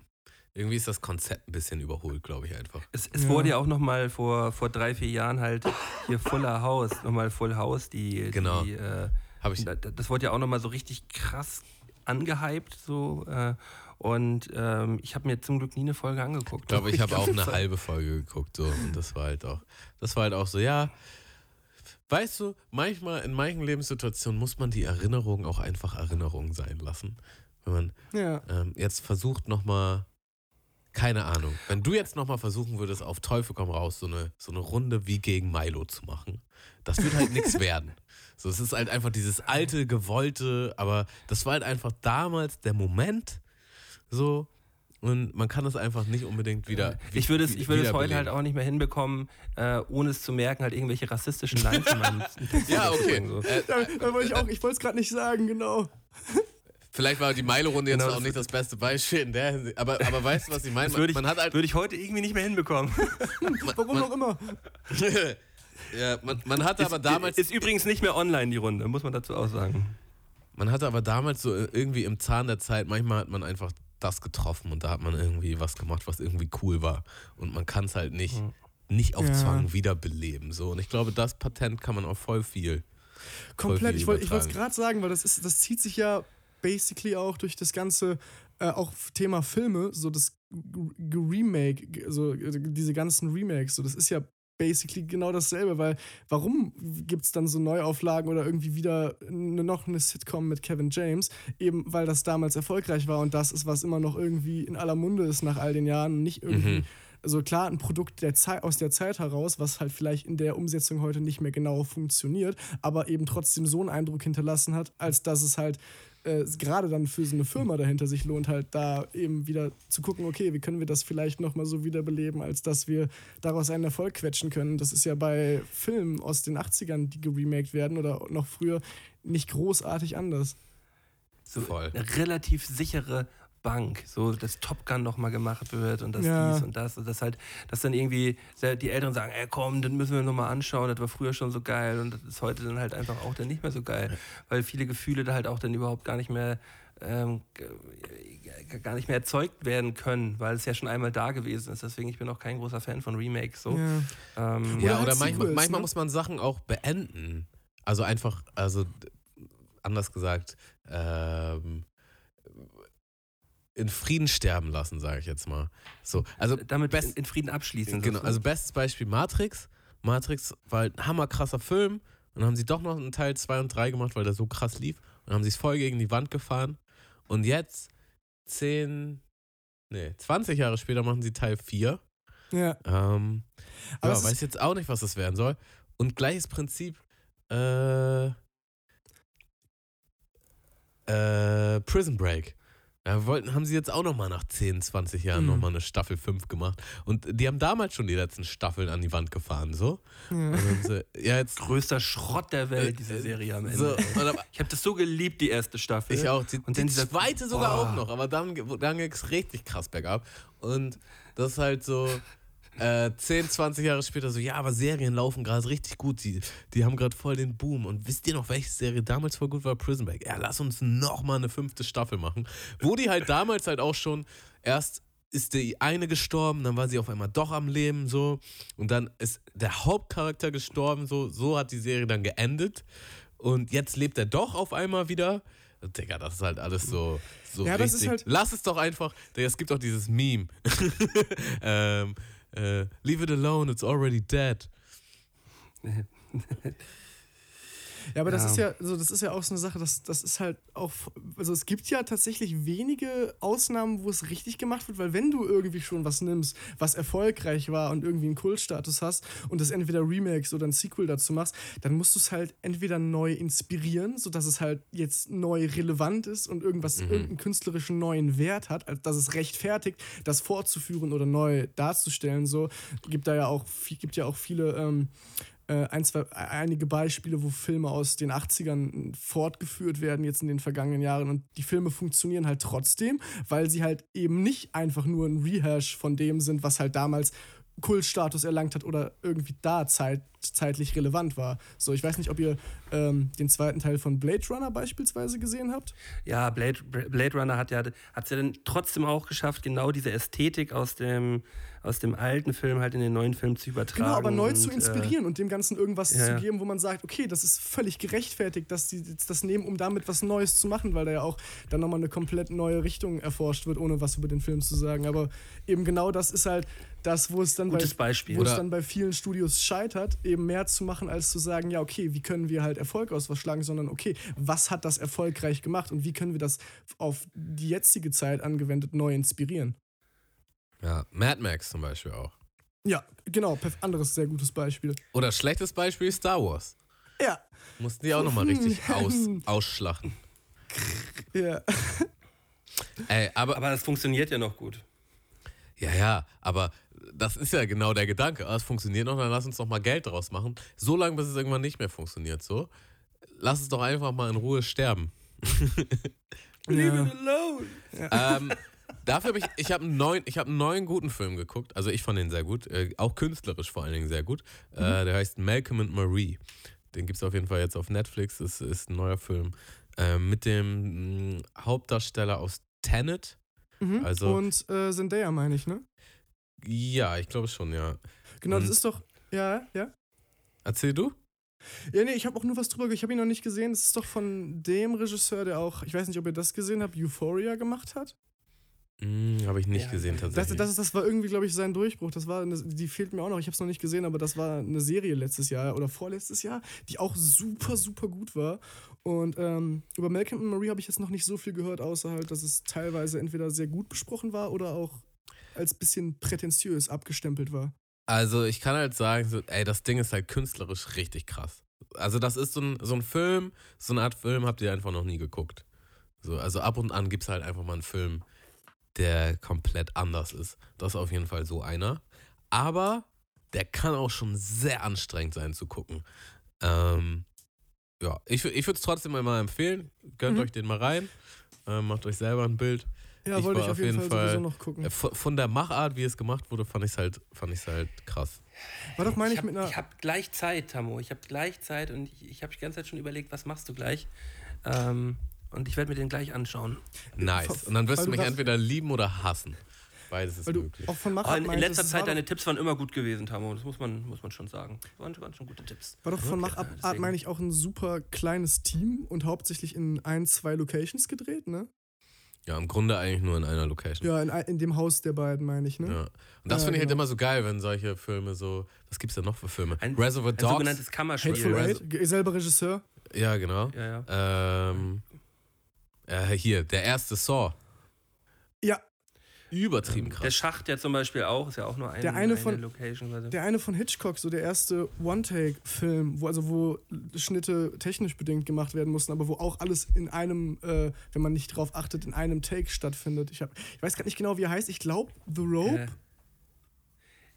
[SPEAKER 4] Irgendwie ist das Konzept ein bisschen überholt, glaube ich einfach.
[SPEAKER 3] Es, es
[SPEAKER 5] Ja.
[SPEAKER 3] wurde ja auch noch mal vor, vor drei, vier Jahren halt hier Fuller House, nochmal Full House, die,
[SPEAKER 4] Genau.
[SPEAKER 3] die äh,
[SPEAKER 4] Habe ich.
[SPEAKER 3] da- da- das wurde ja auch nochmal so richtig krass angehypt so äh, und ähm, ich habe mir zum Glück nie eine Folge angeguckt.
[SPEAKER 4] Ich glaube, ich [LAUGHS] habe auch eine halbe Folge geguckt so und das war halt auch, das war halt auch so, ja. Weißt du, manchmal in manchen Lebenssituationen muss man die Erinnerung auch einfach Erinnerung sein lassen. Wenn man
[SPEAKER 5] Ja.
[SPEAKER 4] ähm, jetzt versucht nochmal, keine Ahnung, wenn du jetzt nochmal versuchen würdest, auf Teufel komm raus, so eine, so eine Runde wie gegen Milo zu machen, das wird halt nichts [LAUGHS] werden. So, es ist halt einfach dieses alte, gewollte, aber das war halt einfach damals der Moment, so, und man kann es einfach nicht unbedingt wieder.
[SPEAKER 3] Ich würde es, ich würde es heute halt auch nicht mehr hinbekommen, äh, ohne es zu merken, halt irgendwelche rassistischen Lines in meinem [LAUGHS]
[SPEAKER 4] Ja, okay.
[SPEAKER 3] so.
[SPEAKER 4] Äh,
[SPEAKER 5] Da, da wollte ich auch, ich wollte es gerade nicht sagen, genau.
[SPEAKER 4] Vielleicht war die Milo-Runde jetzt
[SPEAKER 3] Genau,
[SPEAKER 4] auch
[SPEAKER 3] das-
[SPEAKER 4] nicht das beste Beispiel in der Hinsicht, aber, aber weißt du, was ich meine?
[SPEAKER 3] Das würde ich,
[SPEAKER 4] Man, man hat halt
[SPEAKER 3] würde ich heute irgendwie nicht mehr hinbekommen. [LAUGHS]
[SPEAKER 5] Warum auch immer. [LAUGHS]
[SPEAKER 4] ja, man, man hatte aber damals
[SPEAKER 3] Ist übrigens nicht mehr online, die Runde, muss man dazu auch sagen.
[SPEAKER 4] Man hatte aber damals so irgendwie im Zahn der Zeit, manchmal hat man einfach das getroffen und da hat man irgendwie was gemacht, was irgendwie cool war. Und man kann es halt nicht, nicht auf
[SPEAKER 5] Ja.
[SPEAKER 4] Zwang wiederbeleben. So. Und ich glaube, das Patent kann man auf voll viel.
[SPEAKER 5] Komplett.
[SPEAKER 4] viel
[SPEAKER 5] Ich wollte ich wollte es gerade sagen, weil das ist, das zieht sich ja basically auch durch das ganze äh, auch Thema Filme, so das G- Remake, so diese ganzen Remakes, so das ist ja basically genau dasselbe, weil warum gibt es dann so Neuauflagen oder irgendwie wieder ne, noch eine Sitcom mit Kevin James? Eben weil das damals erfolgreich war und das ist, was immer noch irgendwie in aller Munde ist nach all den Jahren, nicht irgendwie
[SPEAKER 4] Mhm.
[SPEAKER 5] also klar, ein Produkt der Zeit, aus der Zeit heraus, was halt vielleicht in der Umsetzung heute nicht mehr genau funktioniert, aber eben trotzdem so einen Eindruck hinterlassen hat, als dass es halt äh, gerade dann für so eine Firma dahinter sich lohnt, halt da eben wieder zu gucken, okay, wie können wir das vielleicht nochmal so wiederbeleben, als dass wir daraus einen Erfolg quetschen können. Das ist ja bei Filmen aus den 80ern, die geremaked werden oder noch früher, nicht großartig anders.
[SPEAKER 3] So
[SPEAKER 4] Voll.
[SPEAKER 3] eine relativ sichere Bank, so dass Top Gun nochmal gemacht wird und das
[SPEAKER 5] Ja.
[SPEAKER 3] dies und das und das halt, dass dann irgendwie die Eltern sagen, ey komm, das müssen wir nochmal anschauen, das war früher schon so geil und das ist heute dann halt einfach auch dann nicht mehr so geil, weil viele Gefühle da halt auch dann überhaupt gar nicht mehr ähm, gar nicht mehr erzeugt werden können, weil es ja schon einmal da gewesen ist. Deswegen ich bin auch kein großer Fan von Remakes. So.
[SPEAKER 5] Ja.
[SPEAKER 3] Ähm,
[SPEAKER 4] Ja,
[SPEAKER 5] halt
[SPEAKER 4] oder manchmal,
[SPEAKER 5] Sequels,
[SPEAKER 4] manchmal
[SPEAKER 5] ne?
[SPEAKER 4] muss man Sachen auch beenden. Also einfach, also anders gesagt, ähm, in Frieden sterben lassen, sage ich jetzt mal. So, also
[SPEAKER 3] damit
[SPEAKER 4] best-
[SPEAKER 3] in, in Frieden abschließen.
[SPEAKER 4] Genau,
[SPEAKER 3] so.
[SPEAKER 4] also bestes Beispiel Matrix. Matrix war halt ein hammerkrasser Film. Und dann haben sie doch noch einen Teil 2 und 3 gemacht, weil der so krass lief. Und dann haben sie es voll gegen die Wand gefahren. Und jetzt, 10, nee, 20 Jahre später machen sie Teil 4.
[SPEAKER 5] Ja.
[SPEAKER 4] Ähm,
[SPEAKER 5] Aber
[SPEAKER 4] ja, weiß jetzt auch nicht, was das werden soll. Und gleiches Prinzip, äh, äh, Prison Break. Ja, wollten, haben sie jetzt auch nochmal nach 10, 20 Jahren
[SPEAKER 5] Mhm.
[SPEAKER 4] nochmal eine Staffel 5 gemacht. Und die haben damals schon die letzten Staffeln an die Wand gefahren, so. Haben sie, ja, jetzt.
[SPEAKER 3] größter Schrott der Welt, diese
[SPEAKER 4] Äh,
[SPEAKER 3] Serie am Ende.
[SPEAKER 4] So,
[SPEAKER 3] Ich habe das so geliebt, die erste Staffel.
[SPEAKER 4] ich auch. Die,
[SPEAKER 3] Und
[SPEAKER 4] die zweite sogar
[SPEAKER 3] Boah.
[SPEAKER 4] auch noch, aber dann, dann ging es richtig krass bergab. Und das ist halt so. Äh, 10, 20 Jahre später so, ja, aber Serien laufen gerade richtig gut. Die, die haben gerade voll den Boom. Und wisst ihr noch, welche Serie damals voll gut war? Prison Break. Ja, lass uns nochmal eine fünfte Staffel machen. Wo die halt damals halt auch schon erst ist die eine gestorben, dann war sie auf einmal doch am Leben so und dann ist der Hauptcharakter gestorben, so, so hat die Serie dann geendet und jetzt lebt er doch auf einmal wieder. Digga, das ist halt alles so, so
[SPEAKER 5] Ja, das
[SPEAKER 4] richtig.
[SPEAKER 5] ist halt-
[SPEAKER 4] Lass es doch einfach, Digga, es gibt auch dieses Meme. [LAUGHS] ähm, äh, leave it alone, it's already dead. [LAUGHS]
[SPEAKER 5] Ja, aber das
[SPEAKER 3] Ja.
[SPEAKER 5] ist ja, so, das ist ja auch so eine Sache, das, das ist halt auch, also es gibt ja tatsächlich wenige Ausnahmen, wo es richtig gemacht wird, weil wenn du irgendwie schon was nimmst, was erfolgreich war und irgendwie einen Kultstatus hast und das entweder Remakes oder ein Sequel dazu machst, dann musst du es halt entweder neu inspirieren, sodass es halt jetzt neu relevant ist und irgendwas, irgendeinen künstlerischen neuen Wert hat, dass es rechtfertigt, das fortzuführen oder neu darzustellen. So gibt da ja auch, gibt ja auch viele ähm, äh, ein, zwei, einige Beispiele, wo Filme aus den 80ern fortgeführt werden, jetzt in den vergangenen Jahren. Und die Filme funktionieren halt trotzdem, weil sie halt eben nicht einfach nur ein Rehash von dem sind, was halt damals Kultstatus erlangt hat oder irgendwie da zeit, zeitlich relevant war. So, ich weiß nicht, ob ihr ähm, den zweiten Teil von Blade Runner beispielsweise gesehen habt.
[SPEAKER 3] Ja, Blade, Blade Runner hat ja hat ja dann trotzdem auch geschafft, genau diese Ästhetik aus dem, aus dem alten Film halt in den neuen Film zu übertragen.
[SPEAKER 5] Genau, aber neu zu
[SPEAKER 3] und, äh,
[SPEAKER 5] inspirieren und dem Ganzen irgendwas
[SPEAKER 3] ja,
[SPEAKER 5] zu geben, wo man sagt, okay, das ist völlig gerechtfertigt, dass die jetzt das nehmen, um damit was Neues zu machen, weil da ja auch dann nochmal eine komplett neue Richtung erforscht wird, ohne was über den Film zu sagen. Aber eben genau das ist halt das, wo es dann, bei,
[SPEAKER 3] Beispiel.
[SPEAKER 5] wo es dann bei vielen Studios scheitert, eben mehr zu machen, als zu sagen, ja, okay, wie können wir halt Erfolg aus was schlagen, sondern okay, was hat das erfolgreich gemacht und wie können wir das auf die jetzige Zeit angewendet neu inspirieren.
[SPEAKER 4] Ja, Mad Max zum Beispiel auch.
[SPEAKER 5] Ja, genau, anderes sehr gutes Beispiel.
[SPEAKER 4] Oder schlechtes Beispiel Star Wars.
[SPEAKER 5] Ja,
[SPEAKER 4] Mussten die auch nochmal richtig [LAUGHS] aus, ausschlachten. [LAUGHS]
[SPEAKER 5] ja.
[SPEAKER 4] Ey, aber,
[SPEAKER 3] Aber das funktioniert ja noch gut.
[SPEAKER 4] Ja, ja, aber das ist ja genau der Gedanke. Ah, Es funktioniert noch, dann lass uns doch mal Geld draus machen. So lange, bis es irgendwann nicht mehr funktioniert. So, lass es doch einfach mal in Ruhe sterben. [LAUGHS]
[SPEAKER 5] ja.
[SPEAKER 3] alone.
[SPEAKER 4] ähm, dafür habe ich, ich habe einen neuen, ich habe einen neuen guten Film geguckt. Also ich fand den sehr gut, äh, auch künstlerisch vor allen Dingen sehr gut. Äh, der heißt Malcolm and Marie. Den gibt es auf jeden Fall jetzt auf Netflix. Das ist ein neuer Film äh, mit dem mh, Hauptdarsteller aus Tenet.
[SPEAKER 5] Mhm.
[SPEAKER 4] Also-
[SPEAKER 5] und äh, Zendaya meine ich, ne?
[SPEAKER 4] Ja, ich glaube schon, ja.
[SPEAKER 5] Genau, das
[SPEAKER 4] Und-
[SPEAKER 5] ist doch. Ja, ja.
[SPEAKER 4] Erzähl du?
[SPEAKER 5] Ja, nee, ich habe auch nur was drüber, ich habe ihn noch nicht gesehen. Das ist doch von dem Regisseur, der auch, ich weiß nicht, ob ihr das gesehen habt, Euphoria gemacht hat.
[SPEAKER 4] Hm, habe ich nicht
[SPEAKER 3] Ja,
[SPEAKER 4] gesehen
[SPEAKER 5] Das,
[SPEAKER 4] tatsächlich.
[SPEAKER 5] das, das war irgendwie, glaube ich, sein Durchbruch. Das war eine, die fehlt mir auch noch. Ich habe es noch nicht gesehen, aber das war eine Serie letztes Jahr oder vorletztes Jahr, die auch super, super gut war. Und ähm, über Malcolm und Marie habe ich jetzt noch nicht so viel gehört, außer halt, dass es teilweise entweder sehr gut besprochen war oder auch als bisschen prätentiös abgestempelt war.
[SPEAKER 4] Also ich kann halt sagen, so, ey, das Ding ist halt künstlerisch richtig krass. Also das ist so ein, so ein Film, so eine Art Film habt ihr einfach noch nie geguckt. So, also ab und an gibt es halt einfach mal einen Film, der komplett anders ist. Das ist auf jeden Fall so einer. Aber der kann auch schon sehr anstrengend sein zu gucken. Ähm, ja, ich, ich würde es trotzdem mal empfehlen. Gönnt
[SPEAKER 5] Mhm.
[SPEAKER 4] euch den mal rein. Ähm, macht euch selber ein Bild.
[SPEAKER 5] Ja,
[SPEAKER 4] Ich
[SPEAKER 5] wollte ich auf jeden Fall, sowieso noch gucken.
[SPEAKER 4] Äh, Von, der Machart, wie es gemacht wurde, fand ich es halt, fand ich's halt krass.
[SPEAKER 5] War doch, meine
[SPEAKER 3] ich
[SPEAKER 5] ich, mit einer.
[SPEAKER 3] habe gleich Zeit, Tammo. Ich habe gleich Zeit und ich, ich habe die ganze Zeit schon überlegt, was machst du gleich? Ähm, und ich werde mir den gleich anschauen.
[SPEAKER 4] Nice. Und dann wirst
[SPEAKER 5] weil
[SPEAKER 4] du mich entweder lieben oder hassen. Beides ist
[SPEAKER 5] weil du
[SPEAKER 4] möglich.
[SPEAKER 5] auch von
[SPEAKER 3] Oh,
[SPEAKER 5] Machart
[SPEAKER 3] in, in letzter Zeit, deine Tipps waren immer gut gewesen, Tammo. Das muss man, muss man schon sagen. Das waren, waren schon gute Tipps.
[SPEAKER 5] war doch von Machart meine ich auch ein super kleines Team und hauptsächlich in ein, zwei Locations gedreht, ne?
[SPEAKER 4] Ja, im Grunde eigentlich nur in einer Location.
[SPEAKER 5] Ja, in, ein- in dem Haus der beiden, meine ich, ne?
[SPEAKER 4] Ja. Und das
[SPEAKER 5] Ja,
[SPEAKER 4] finde ich halt
[SPEAKER 5] genau.
[SPEAKER 4] immer so geil, wenn solche Filme so. Was gibt's denn noch für Filme?
[SPEAKER 3] Ein,
[SPEAKER 4] Reservoir
[SPEAKER 3] ein
[SPEAKER 4] Dogs.
[SPEAKER 3] sogenanntes Kammerspiel.
[SPEAKER 5] Hateful Eight, selber Regisseur.
[SPEAKER 4] Ja, genau.
[SPEAKER 3] Ja, ja.
[SPEAKER 4] Ähm, äh, hier, der erste Saw.
[SPEAKER 5] Ja,
[SPEAKER 4] Übertrieben
[SPEAKER 3] Der
[SPEAKER 4] krass.
[SPEAKER 3] Schacht ja zum Beispiel auch, ist ja auch nur ein,
[SPEAKER 5] Der eine von-
[SPEAKER 3] Location. quasi.
[SPEAKER 5] der eine von Hitchcock, so der erste One-Take-Film, wo also wo Schnitte technisch bedingt gemacht werden mussten, aber wo auch alles in einem, äh, wenn man nicht drauf achtet, in einem Take stattfindet. Ich, hab, ich weiß gerade nicht genau, wie er heißt. Ich glaube The Rope.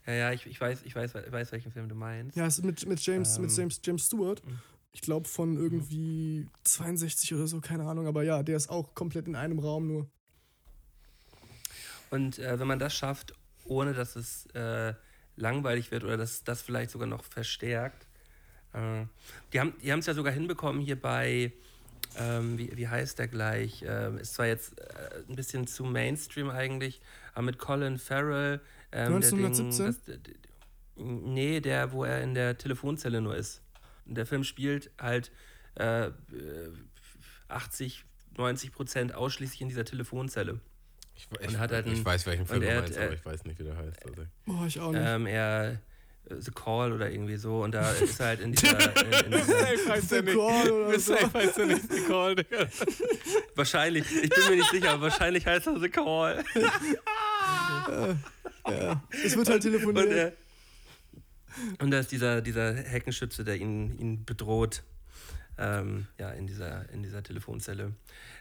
[SPEAKER 3] Ja, ja, ich, ich, weiß, ich weiß, weiß, welchen Film du meinst.
[SPEAKER 5] Ja, es ist mit, mit James, mit
[SPEAKER 3] Ähm.
[SPEAKER 5] James, James Stewart. Ich glaube von irgendwie 62 oder so, keine Ahnung. Aber ja, der ist auch komplett in einem Raum nur.
[SPEAKER 3] Und äh, wenn man das schafft, ohne dass es äh, langweilig wird oder dass das vielleicht sogar noch verstärkt. Äh, die haben die es ja sogar hinbekommen hier bei, ähm, wie, wie heißt der gleich? Ähm, ist zwar jetzt äh, ein bisschen zu Mainstream eigentlich, aber mit Colin Farrell. Ähm, der
[SPEAKER 5] 1917?
[SPEAKER 3] Ding, das, nee, der, wo er in der Telefonzelle nur ist. Und der Film spielt halt äh, äh, 80, 90 Prozent ausschließlich in dieser Telefonzelle.
[SPEAKER 4] Ich, ich,
[SPEAKER 3] und hat halt
[SPEAKER 4] ich
[SPEAKER 3] einen-
[SPEAKER 4] weiß, welchen Film
[SPEAKER 3] und
[SPEAKER 4] du
[SPEAKER 3] er hat,
[SPEAKER 4] meinst,
[SPEAKER 3] äh,
[SPEAKER 4] aber ich weiß nicht, wie der heißt. Also.
[SPEAKER 5] Boah, ich auch nicht.
[SPEAKER 3] Ähm, er äh, The Call oder irgendwie so und da [LAUGHS] ist er halt in dieser, in, in [LAUGHS] dieser
[SPEAKER 4] weiß
[SPEAKER 5] The Call oder [LAUGHS] so.
[SPEAKER 4] weiß ja nicht The Call, Digga.
[SPEAKER 3] wahrscheinlich, ich bin mir nicht sicher, aber wahrscheinlich heißt er The Call.
[SPEAKER 5] Es wird halt
[SPEAKER 3] Und,
[SPEAKER 5] telefoniert.
[SPEAKER 3] äh, und da ist dieser, dieser Heckenschütze, der ihn, ihn bedroht. Ähm, ja, in dieser, in dieser Telefonzelle.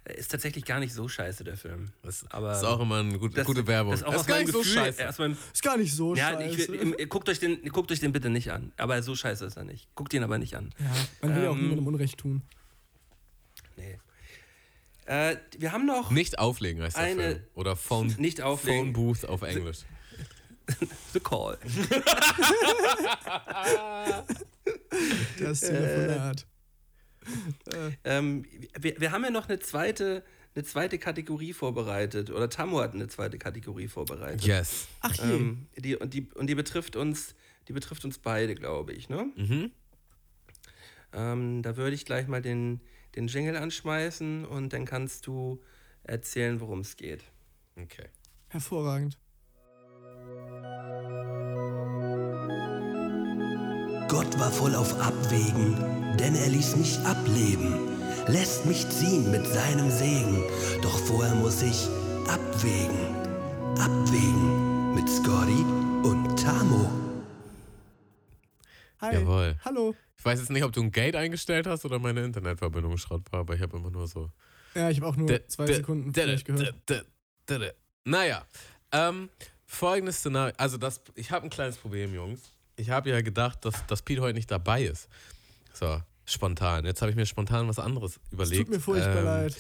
[SPEAKER 3] Äh, Ist tatsächlich gar nicht so scheiße, der Film.
[SPEAKER 4] Das
[SPEAKER 3] Aber
[SPEAKER 4] ist auch immer eine gute,
[SPEAKER 3] das-
[SPEAKER 4] gute Werbung.
[SPEAKER 3] Das ist auch
[SPEAKER 4] das ist gar nicht so
[SPEAKER 3] Gefühl,
[SPEAKER 4] scheiße.
[SPEAKER 3] Aus meinem,
[SPEAKER 5] ist gar nicht so
[SPEAKER 3] ja, ich,
[SPEAKER 5] scheiße.
[SPEAKER 3] im- guckt, euch den, guckt euch den bitte nicht an. Aber so scheiße ist er nicht. Guckt ihn aber nicht an.
[SPEAKER 5] ja, man will ja auch
[SPEAKER 3] Ähm,
[SPEAKER 5] niemandem Unrecht tun.
[SPEAKER 3] Nee. Äh, wir haben noch
[SPEAKER 4] Nicht auflegen heißt der
[SPEAKER 3] Eine-
[SPEAKER 4] Film. Oder Phone, [LAUGHS]
[SPEAKER 3] nicht
[SPEAKER 4] Phone
[SPEAKER 3] auflegen.
[SPEAKER 4] Booth auf Englisch. [LAUGHS]
[SPEAKER 3] The Call. [LAUGHS]
[SPEAKER 5] Das
[SPEAKER 3] äh,
[SPEAKER 5] Telefonat.
[SPEAKER 3] Ähm, wir, wir haben ja noch eine zweite, eine zweite Kategorie vorbereitet. Oder Tammo hat eine zweite Kategorie vorbereitet.
[SPEAKER 4] Yes.
[SPEAKER 5] Ach je.
[SPEAKER 3] Ähm, die, und, die, und die betrifft uns, die betrifft uns beide, glaube ich. Ne?
[SPEAKER 4] Mhm.
[SPEAKER 3] Ähm, da würde ich gleich mal den, den Jingle anschmeißen und dann kannst du erzählen, worum es geht.
[SPEAKER 4] Okay.
[SPEAKER 5] Hervorragend.
[SPEAKER 8] Gott war voll auf Abwägen, denn er ließ mich ableben, lässt mich ziehen mit seinem Segen. Doch vorher muss ich abwägen, abwägen mit Scotty und Tamo.
[SPEAKER 5] Hi.
[SPEAKER 4] Jawohl.
[SPEAKER 5] Hallo.
[SPEAKER 4] Ich weiß jetzt nicht, ob du ein Gate eingestellt hast oder meine Internetverbindung Schrott war, aber ich habe immer nur so.
[SPEAKER 5] Ja, ich habe auch nur
[SPEAKER 4] D-
[SPEAKER 5] zwei
[SPEAKER 4] d-
[SPEAKER 5] Sekunden
[SPEAKER 4] d-
[SPEAKER 5] vielleicht gehört.
[SPEAKER 4] Naja, ähm, folgendes Szenario. Also, das, ich habe ein kleines Problem, Jungs. Ich habe ja gedacht, dass, dass Pete heute nicht dabei ist. So, spontan. Jetzt habe ich mir spontan was anderes
[SPEAKER 5] Es
[SPEAKER 4] überlegt.
[SPEAKER 5] tut mir furchtbar
[SPEAKER 4] Ähm,
[SPEAKER 5] leid.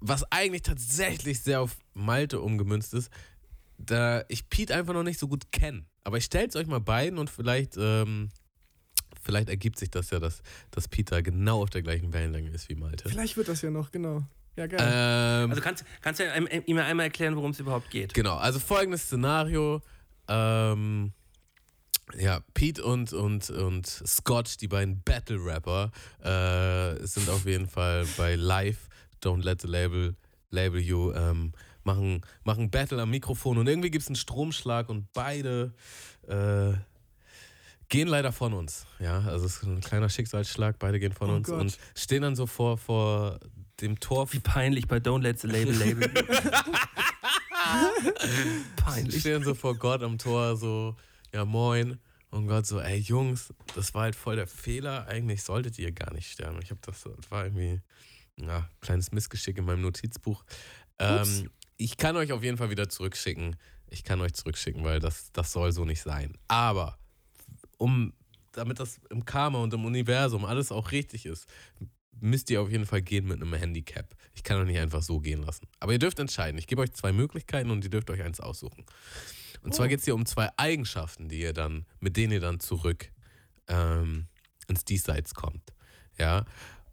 [SPEAKER 4] Was eigentlich tatsächlich sehr auf Malte umgemünzt ist, da ich Pete einfach noch nicht so gut kenne. Aber ich stell's euch mal beiden und vielleicht, ähm, vielleicht ergibt sich das ja, dass, dass Pete da genau auf der gleichen Wellenlänge ist wie Malte.
[SPEAKER 5] Vielleicht wird das ja noch, genau. Ja, geil.
[SPEAKER 4] Ähm,
[SPEAKER 3] Also kannst, kannst du ihm ihm einmal erklären, worum es überhaupt geht?
[SPEAKER 4] Genau, also folgendes Szenario. Ähm, ja, Pete und, und, und Scott, die beiden Battle-Rapper, äh, sind auf jeden Fall bei Live, Don't Let the Label, Label You, ähm, machen, machen Battle am Mikrofon und irgendwie gibt es einen Stromschlag und beide äh, gehen leider von uns. Ja, also es ist ein kleiner Schicksalsschlag, beide gehen von
[SPEAKER 5] Oh
[SPEAKER 4] uns
[SPEAKER 5] Gott.
[SPEAKER 4] und stehen dann so vor, vor dem Tor.
[SPEAKER 3] Wie peinlich bei Don't Let the Label Label. [LAUGHS] peinlich.
[SPEAKER 4] stehen so vor Gott am Tor, so, ja moin. Und Gott so, ey Jungs, das war halt voll der Fehler. Eigentlich solltet ihr gar nicht sterben. Ich habe das, das war irgendwie ja, kleines Missgeschick in meinem Notizbuch. Ähm, ich kann euch auf jeden Fall wieder zurückschicken. Ich kann euch zurückschicken, weil das, das soll so nicht sein. Aber um, damit das im Karma und im Universum alles auch richtig ist, müsst ihr auf jeden Fall gehen mit einem Handicap. Ich kann euch nicht einfach so gehen lassen. Aber ihr dürft entscheiden. Ich gebe euch zwei Möglichkeiten und ihr dürft euch eins aussuchen. Und zwar geht es hier um zwei Eigenschaften, die ihr dann, mit denen ihr dann zurück ähm, ins Diesseits kommt. Ja.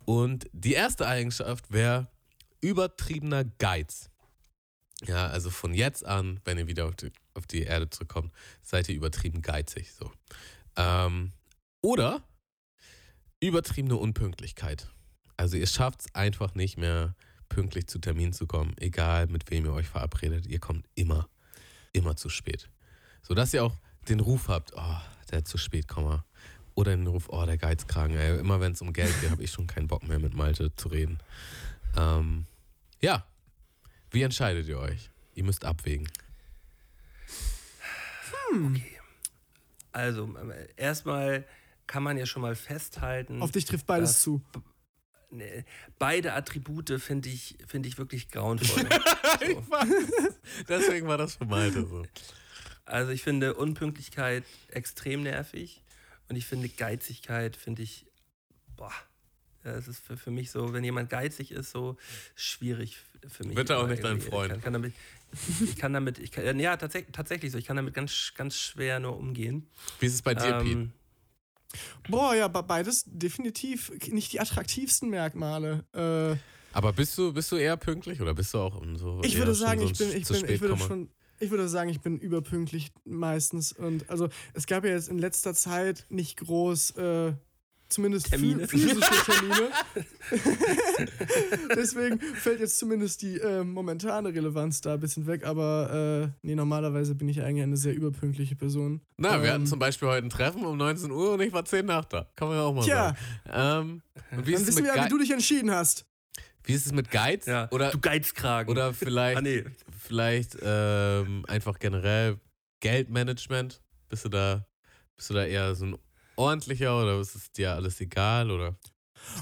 [SPEAKER 4] Und die erste Eigenschaft wäre übertriebener Geiz. Ja, also von jetzt an, wenn ihr wieder auf die, auf die Erde zurückkommt, seid ihr übertrieben geizig. So. Ähm, oder übertriebene Unpünktlichkeit. Also ihr schafft es einfach nicht mehr, pünktlich zu Termin zu kommen, egal mit wem ihr euch verabredet. Ihr kommt immer, immer zu spät. Sodass ihr auch den Ruf habt, oh, der zu spät komme. Oder den Ruf, oh, der Geizkragen. Ey. Immer wenn es um Geld geht, habe ich schon keinen Bock mehr mit Malte zu reden. Ähm, ja, wie entscheidet ihr euch? Ihr müsst abwägen.
[SPEAKER 3] Also, äh, erstmal kann man ja schon mal festhalten.
[SPEAKER 5] Auf dich trifft beides
[SPEAKER 3] Das-
[SPEAKER 5] zu.
[SPEAKER 3] Nee, beide Attribute finde ich, finde ich wirklich grauenvoll. [LAUGHS] so.
[SPEAKER 4] Deswegen war das für Malte so.
[SPEAKER 3] Also ich finde Unpünktlichkeit extrem nervig und ich finde Geizigkeit finde ich, boah, das ist für, für mich so, wenn jemand geizig ist, so schwierig für mich.
[SPEAKER 4] Bitte auch
[SPEAKER 3] Aber
[SPEAKER 4] nicht dein Freund.
[SPEAKER 3] Ich kann, kann damit, ich kann damit, ich kann, ja tatsächlich, tatsächlich so, ich kann damit ganz, ganz schwer nur umgehen.
[SPEAKER 4] Wie ist es bei dir, Pete?
[SPEAKER 5] Boah, ja, be- beides definitiv nicht die attraktivsten Merkmale. Äh,
[SPEAKER 4] Aber bist du, bist du eher pünktlich oder bist du auch um so.
[SPEAKER 5] ich würde sagen,
[SPEAKER 4] so
[SPEAKER 5] ich bin, ich bin, ich würde schon. Ich würde sagen, ich bin überpünktlich meistens. Und also es gab ja jetzt in letzter Zeit nicht groß, äh, zumindest
[SPEAKER 3] Termine.
[SPEAKER 5] Physische [LAUGHS] Termine. [LAUGHS] Deswegen fällt jetzt zumindest die äh, momentane Relevanz da ein bisschen weg. Aber äh, nee, normalerweise bin ich eigentlich eine sehr überpünktliche Person.
[SPEAKER 4] Na, wir
[SPEAKER 5] Ähm,
[SPEAKER 4] hatten zum Beispiel heute ein Treffen um 19 Uhr und ich war 10 nach da. Kann man ja auch mal
[SPEAKER 5] Tja.
[SPEAKER 4] sagen. Ähm, und wie, ist
[SPEAKER 5] Dann
[SPEAKER 4] es
[SPEAKER 5] wissen
[SPEAKER 4] mit
[SPEAKER 5] wir ja, wie du dich entschieden hast.
[SPEAKER 4] wie ist es mit Geiz?
[SPEAKER 3] ja,
[SPEAKER 4] Oder,
[SPEAKER 3] du Geizkragen.
[SPEAKER 4] oder [LAUGHS] vielleicht,
[SPEAKER 3] ah, nee.
[SPEAKER 4] vielleicht ähm, einfach generell Geldmanagement? Bist du da, bist du da eher so ein ordentlicher oder ist es dir alles egal? Oder?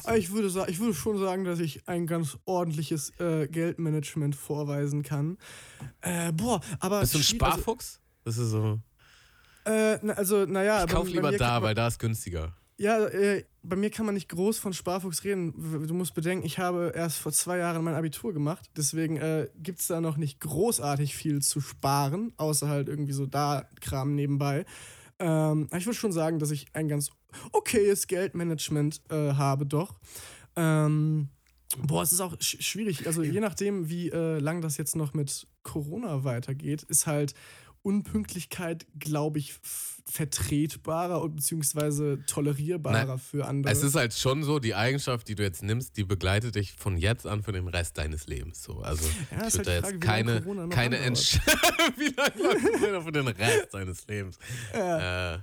[SPEAKER 5] Aber Ich würde, ich würde schon sagen, dass ich ein ganz ordentliches äh, Geldmanagement vorweisen kann. Äh, boah, aber.
[SPEAKER 4] Bist du ein
[SPEAKER 5] schwi-
[SPEAKER 4] Sparfuchs? Das ist so.
[SPEAKER 5] Also, äh, na, also, naja.
[SPEAKER 4] Ich kauf lieber da, weil da ist günstiger.
[SPEAKER 5] Ja, äh, bei mir kann man nicht groß von Sparfuchs reden. Du musst bedenken, ich habe erst vor zwei Jahren mein Abitur gemacht. Deswegen äh, gibt es da noch nicht großartig viel zu sparen, außer halt irgendwie so da Kram nebenbei. Ähm, ich würde schon sagen, dass ich ein ganz okayes Geldmanagement äh, habe, doch. Ähm, boah, es ist auch sch schwierig. Also je nachdem, wie äh, lang das jetzt noch mit Corona weitergeht, ist halt Unpünktlichkeit, glaube ich, vertretbarer und beziehungsweise tolerierbarer
[SPEAKER 4] Nein,
[SPEAKER 5] für andere.
[SPEAKER 4] Es ist halt schon so, die Eigenschaft, die du jetzt nimmst, die begleitet dich von jetzt an für den Rest deines Lebens. So. Also
[SPEAKER 5] Ja,
[SPEAKER 4] ich würde
[SPEAKER 5] halt
[SPEAKER 4] da jetzt
[SPEAKER 5] Frage,
[SPEAKER 4] keine, keine. Entscheidung. [LAUGHS] für den Rest seines Lebens? Äh,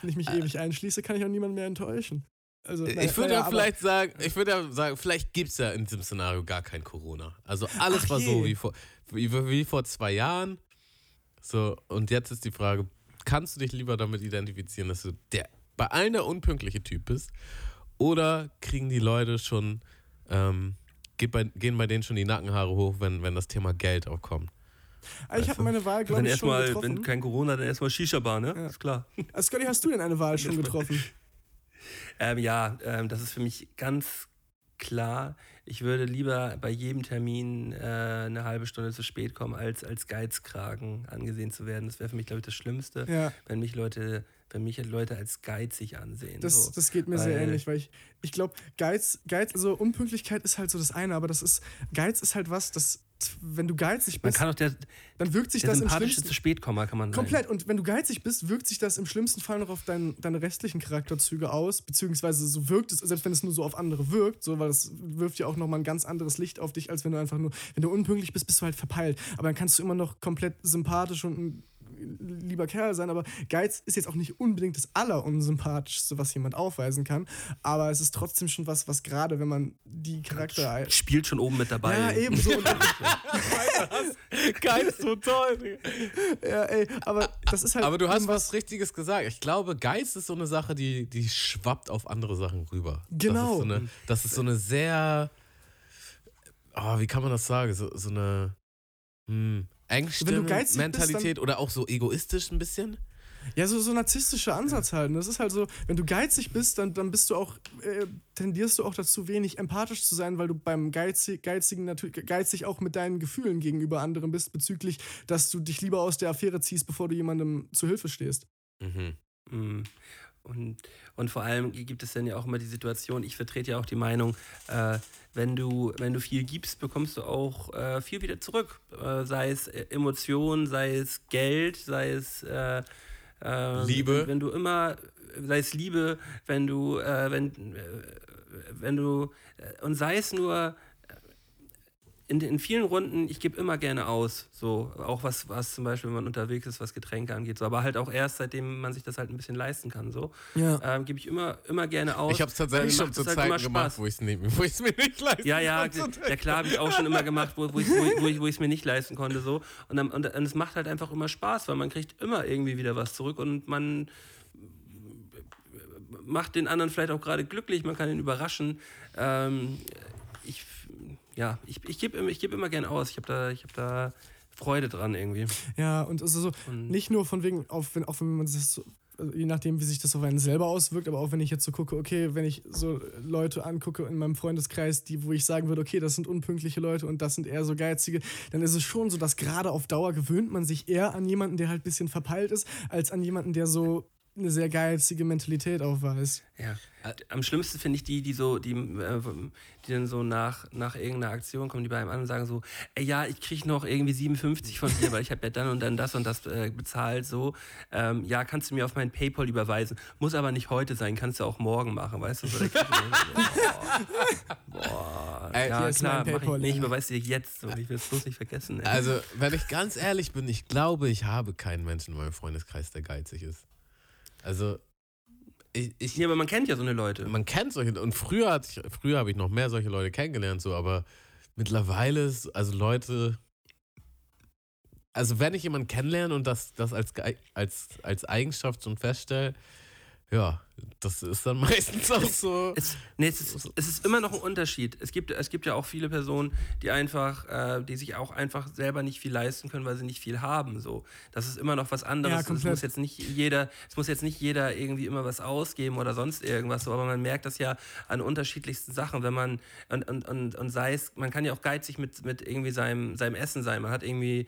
[SPEAKER 5] Wenn ich mich ewig einschließe, kann ich auch niemanden mehr enttäuschen. Also, naja,
[SPEAKER 4] ich würde ja vielleicht sagen, ich würde ja sagen, vielleicht gibt es ja in diesem Szenario gar kein Corona. Also alles
[SPEAKER 5] Ach
[SPEAKER 4] war so
[SPEAKER 5] je.
[SPEAKER 4] wie vor, wie, wie vor zwei Jahren. So, und jetzt ist die Frage, kannst du dich lieber damit identifizieren, dass du der bei allen der unpünktliche Typ bist? Oder kriegen die Leute schon, ähm, geht bei, gehen bei denen schon die Nackenhaare hoch, wenn, wenn das Thema Geld aufkommt?
[SPEAKER 5] Ah, ich habe meine Wahl, glaube ich, schon
[SPEAKER 3] erstmal,
[SPEAKER 5] getroffen.
[SPEAKER 3] wenn kein Corona, dann erstmal Shisha-Bar, ne?
[SPEAKER 5] Ja.
[SPEAKER 3] Ist klar.
[SPEAKER 5] Ah, Scotty, hast du denn eine Wahl schon getroffen? [LAUGHS]
[SPEAKER 3] Ähm, ja, ähm, das ist für mich ganz klar. Ich würde lieber bei jedem Termin äh, eine halbe Stunde zu spät kommen, als als Geizkragen angesehen zu werden. Das wäre für mich, glaube ich, das Schlimmste,
[SPEAKER 5] Ja,
[SPEAKER 3] wenn mich Leute, wenn mich Leute als geizig ansehen.
[SPEAKER 5] das,
[SPEAKER 3] so.
[SPEAKER 5] das geht mir sehr
[SPEAKER 3] weil-
[SPEAKER 5] ähnlich, weil ich, ich glaube, Geiz, Geiz, also Unpünktlichkeit ist halt so das eine, aber das ist, Geiz ist halt was, das, wenn du geizig
[SPEAKER 3] Man
[SPEAKER 5] bist,
[SPEAKER 3] kann auch der,
[SPEAKER 5] dann wirkt sich
[SPEAKER 3] der
[SPEAKER 5] das im schlimmsten
[SPEAKER 3] zu spät kommen, kann man
[SPEAKER 5] Komplett. Und wenn du geizig bist, wirkt sich das im schlimmsten Fall noch auf dein, deine restlichen Charakterzüge aus, beziehungsweise so wirkt es, selbst wenn es nur so auf andere wirkt, so, weil das wirft ja auch nochmal ein ganz anderes Licht auf dich, als wenn du einfach nur, wenn du unpünktlich bist, bist du halt verpeilt. Aber dann kannst du immer noch komplett sympathisch und ein lieber Kerl sein, aber Geiz ist jetzt auch nicht unbedingt das allerunsympathischste, was jemand aufweisen kann. Aber es ist trotzdem schon was, was gerade, wenn man die Charakter.
[SPEAKER 3] Spielt schon oben mit dabei.
[SPEAKER 5] Ja, ebenso. [LAUGHS]
[SPEAKER 4] Geil, so toll.
[SPEAKER 5] Ja, ey, aber das ist halt.
[SPEAKER 4] Aber du hast was Richtiges gesagt. Ich glaube, Geist ist so eine Sache, die, die schwappt auf andere Sachen rüber. Das
[SPEAKER 5] Genau.
[SPEAKER 4] ist so eine, das ist so eine sehr, oh, wie kann man das sagen? So, so eine hm, engste
[SPEAKER 5] Wenn du geizig bist,
[SPEAKER 4] Mentalität oder auch so egoistisch ein bisschen.
[SPEAKER 5] Ja, so, so narzisstischer Ansatz halt. Und das ist halt so, wenn du geizig bist, dann, dann bist du auch, äh, tendierst du auch dazu, wenig empathisch zu sein, weil du beim Geizig, Geizigen natürlich geizig auch mit deinen Gefühlen gegenüber anderen bist, bezüglich, dass du dich lieber aus der Affäre ziehst, bevor du jemandem zu Hilfe stehst.
[SPEAKER 4] Mhm.
[SPEAKER 3] Mm. Und, und vor allem gibt es dann ja auch immer die Situation, ich vertrete ja auch die Meinung, äh, wenn, du, wenn du viel gibst, bekommst du auch äh, viel wieder zurück. Äh, sei es äh, Emotionen, sei es Geld, sei es äh, äh,
[SPEAKER 4] Liebe.
[SPEAKER 3] Wenn, du immer, sei es Liebe, wenn du, äh, wenn, wenn du, und sei es nur in, in vielen Runden, ich gebe immer gerne aus, so auch was, was zum Beispiel, wenn man unterwegs ist, was Getränke angeht, so, aber halt auch erst, seitdem man sich das halt ein bisschen leisten kann, so,
[SPEAKER 5] Ja.
[SPEAKER 3] ähm, gebe ich immer, immer gerne aus.
[SPEAKER 4] Ich habe es tatsächlich schon zu
[SPEAKER 3] halt
[SPEAKER 4] Zeiten
[SPEAKER 3] immer
[SPEAKER 4] gemacht, wo ich es mir nicht leisten
[SPEAKER 3] Ja, ja,
[SPEAKER 4] konnte.
[SPEAKER 3] ja klar, habe ich auch schon immer gemacht, wo, wo ich es wo, ich- wo ich, wo ich's mir nicht leisten konnte, so, und, dann, und, und es macht halt einfach immer Spaß, weil man kriegt immer irgendwie wieder was zurück und man macht den anderen vielleicht auch gerade glücklich, man kann ihn überraschen. Ähm, ja, ich, ich gebe ich geb immer gern aus. Ich habe da, ich hab da Freude dran irgendwie.
[SPEAKER 5] Ja, und also so,
[SPEAKER 3] Und-
[SPEAKER 5] nicht nur von wegen, auf, wenn, auch wenn man das so, also je nachdem, wie sich das auf einen selber auswirkt, aber auch wenn ich jetzt so gucke, okay, wenn ich so Leute angucke in meinem Freundeskreis, die, wo ich sagen würde, okay, das sind unpünktliche Leute und das sind eher so geizige, dann ist es schon so, dass gerade auf Dauer gewöhnt man sich eher an jemanden, der halt ein bisschen verpeilt ist, als an jemanden, der so eine sehr geizige Mentalität aufweist.
[SPEAKER 3] Ja. Am schlimmsten finde ich die, die so, die, äh, die dann so nach, nach irgendeiner Aktion kommen, die bei einem an und sagen so, ey, ja, ich kriege noch irgendwie 57 von dir, weil ich habe ja dann und dann das und das äh, bezahlt, so. Ähm, ja, kannst du mir auf mein Paypal überweisen. Muss aber nicht heute sein, kannst du auch morgen machen, weißt du? So, boah, boah,
[SPEAKER 4] Ey,
[SPEAKER 3] ja, klar, mach ich,
[SPEAKER 5] Paypal,
[SPEAKER 3] nee, ich
[SPEAKER 5] ja.
[SPEAKER 3] überweise dir jetzt und ich will es bloß nicht vergessen. Ey.
[SPEAKER 4] Also, wenn ich ganz ehrlich bin, ich glaube, ich habe keinen Menschen in meinem Freundeskreis, der geizig ist. Also, ich, ich,
[SPEAKER 3] ja, aber man kennt ja so eine Leute.
[SPEAKER 4] man kennt solche, und früher, hatte ich, früher habe ich noch mehr solche Leute kennengelernt, so, aber mittlerweile ist, also Leute, also wenn ich jemanden kennenlerne und das, das als, als, als Eigenschaft schon feststelle, ja, das ist dann [LAUGHS] meistens auch so.
[SPEAKER 3] Es, nee, es, ist, es ist immer noch ein Unterschied. Es gibt, es gibt ja auch viele Personen, die einfach, äh, die sich auch einfach selber nicht viel leisten können, weil sie nicht viel haben. So. Das ist immer noch was
[SPEAKER 5] Ja,
[SPEAKER 3] anderes. es
[SPEAKER 5] komplett.
[SPEAKER 3] muss jetzt nicht jeder, es muss jetzt nicht jeder irgendwie immer was ausgeben oder sonst irgendwas, so, aber man merkt das ja an unterschiedlichsten Sachen, wenn man und, und, und, und sei es, man kann ja auch geizig mit, mit irgendwie seinem, seinem Essen sein. Man hat irgendwie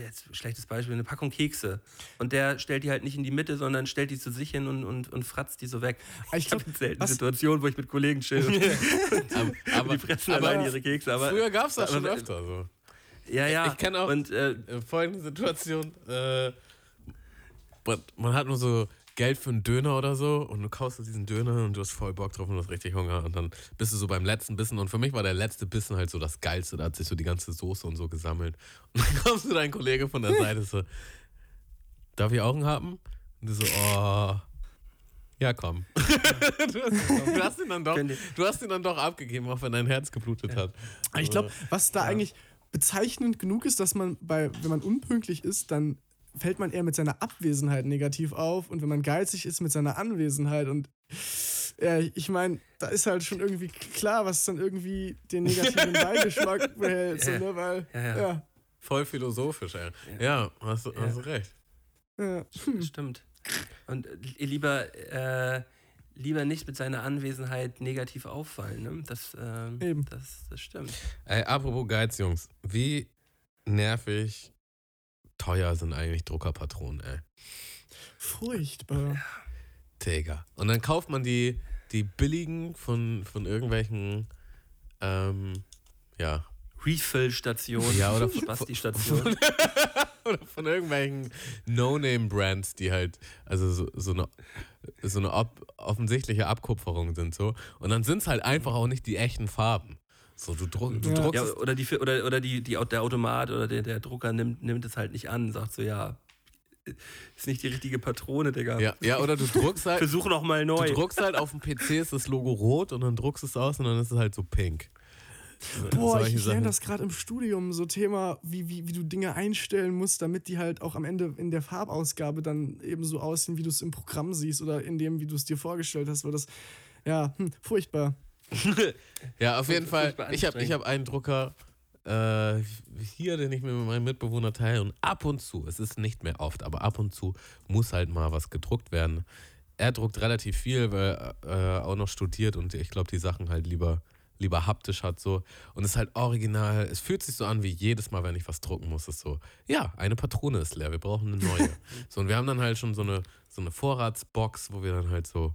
[SPEAKER 3] jetzt schlechtes Beispiel, eine Packung Kekse. Und der stellt die halt nicht in die Mitte, sondern stellt die zu sich hin und, und, und fratzt die so weg.
[SPEAKER 5] Ich
[SPEAKER 3] Ich habe selten Situationen, wo ich mit Kollegen chill. [LAUGHS]
[SPEAKER 4] Aber, aber,
[SPEAKER 3] die fressen
[SPEAKER 4] aber
[SPEAKER 3] allein ihre Kekse. Aber,
[SPEAKER 4] früher gab es das
[SPEAKER 3] aber-
[SPEAKER 4] schon öfter so.
[SPEAKER 3] Ja, ja.
[SPEAKER 4] Ich kenn auch-
[SPEAKER 3] Und äh,
[SPEAKER 4] folgende Situation. Äh, man hat nur so Geld für einen Döner oder so und du kaufst dir diesen Döner und du hast voll Bock drauf und du hast richtig Hunger und dann bist du so beim letzten Bissen und für mich war der letzte Bissen halt so das Geilste, da hat sich so die ganze Soße und so gesammelt [LAUGHS] und dann kommst du dein Kollege von der Seite so, darf ich auch einen haben? Und du so, oh, ja komm. du, [LAUGHS] hast, du, hast ihn dann doch, du hast ihn dann doch abgegeben, auch wenn dein Herz geblutet hat.
[SPEAKER 5] Aber ich glaube, was da eigentlich bezeichnend genug ist, dass man bei, wenn man unpünktlich ist, dann fällt man eher mit seiner Abwesenheit negativ auf und wenn man geizig ist mit seiner Anwesenheit und ja, ich meine, da ist halt schon irgendwie klar, was dann irgendwie den negativen [LAUGHS] Beigeschmack behält, so,
[SPEAKER 3] Ja.
[SPEAKER 5] ne, weil,
[SPEAKER 3] Ja, ja.
[SPEAKER 5] ja,
[SPEAKER 4] Voll philosophisch, ey. Ja, hast, du- hast recht.
[SPEAKER 5] ja.
[SPEAKER 3] das stimmt. Und äh, lieber, äh, lieber nicht mit seiner Anwesenheit negativ auffallen. Ne? Das, ähm,
[SPEAKER 5] Eben.
[SPEAKER 3] das, das stimmt.
[SPEAKER 4] Ey, apropos Geiz, Jungs. Wie nervig teuer sind eigentlich Druckerpatronen, ey.
[SPEAKER 5] furchtbar.
[SPEAKER 4] Digga. Und dann kauft man die, die billigen von, von irgendwelchen, ähm, ja,
[SPEAKER 3] Refill-Station.
[SPEAKER 4] Ja, oder [LAUGHS] von-
[SPEAKER 3] Basti-Station. [LAUGHS]
[SPEAKER 4] oder von irgendwelchen No-Name-Brands, die halt, also so, so eine, so eine ob, offensichtliche Abkupferung sind so. Und dann sind es halt einfach auch nicht die echten Farben. So, du, druck, du
[SPEAKER 5] Ja.
[SPEAKER 4] druckst
[SPEAKER 3] Ja, oder die, oder, oder die, die, der Automat oder der, der Drucker nimmt, nimmt es halt nicht an, sagt so, ja, ist nicht die richtige Patrone, Digga.
[SPEAKER 4] Ja, ja, oder du druckst halt,
[SPEAKER 3] Versuch noch mal
[SPEAKER 4] du
[SPEAKER 3] neu.
[SPEAKER 4] druckst halt auf dem PC ist das Logo rot und dann druckst du es aus und dann ist es halt so pink.
[SPEAKER 5] Boah, ich, ich lerne
[SPEAKER 4] Sachen.
[SPEAKER 5] das gerade im Studium, so Thema, wie, wie, wie du Dinge einstellen musst, damit die halt auch am Ende in der Farbausgabe dann eben so aussehen, wie du es im Programm siehst oder in dem, wie du es dir vorgestellt hast, weil das, ja, hm, furchtbar. [LAUGHS]
[SPEAKER 4] Ja, auf jeden Fall. Ich habe ich hab einen Drucker äh, hier, den ich mir mit meinem Mitbewohner teile. Und ab und zu, es ist nicht mehr oft, aber ab und zu muss halt mal was gedruckt werden. Er druckt relativ viel, weil er äh, auch noch studiert und ich glaube, die Sachen halt lieber, lieber haptisch hat so. Und es ist halt original. Es fühlt sich so an wie jedes Mal, wenn ich was drucken muss. Es ist so, ja, eine Patrone ist leer, wir brauchen eine neue. [LAUGHS] so, und wir haben dann halt schon so eine, so eine Vorratsbox, wo wir dann halt so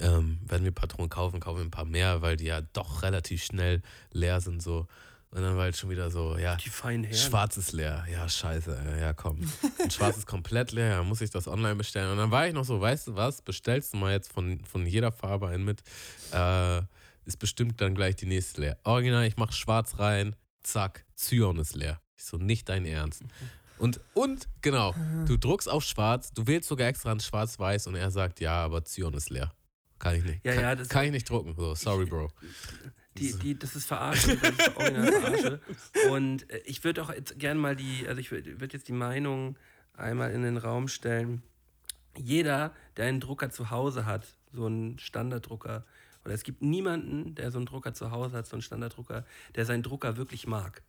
[SPEAKER 4] ähm, wenn wir Patronen kaufen, kaufen wir ein paar mehr, weil die ja doch relativ schnell leer sind so. Und dann war halt schon wieder so, ja,
[SPEAKER 3] Die feinen Herren.
[SPEAKER 4] schwarz ist leer. Ja, scheiße, ja komm. Und schwarz ist komplett leer, ja, muss ich das online bestellen. Und dann war ich noch so, weißt du was, bestellst du mal jetzt von, von jeder Farbe einen mit, äh, ist bestimmt dann gleich die nächste leer. Original, ich mach schwarz rein, zack, Zyan ist leer. Ich so, nicht dein Ernst. Und, und, genau, du druckst auf schwarz, du wählst sogar extra ein schwarz-weiß und er sagt, ja, aber Zyan ist leer. Kann ich nicht.
[SPEAKER 3] Ja,
[SPEAKER 4] kann,
[SPEAKER 3] ja, das-
[SPEAKER 4] kann ich nicht drucken. So, sorry, Bro.
[SPEAKER 3] Die, die, das ist Verarsche, das ist Verarsche. Und äh, ich würde auch jetzt gerne mal die, also ich würde würd jetzt die Meinung einmal in den Raum stellen. Jeder, der einen Drucker zu Hause hat, so einen Standarddrucker, oder es gibt niemanden, der so einen Drucker zu Hause hat, so einen Standarddrucker, der seinen Drucker wirklich mag.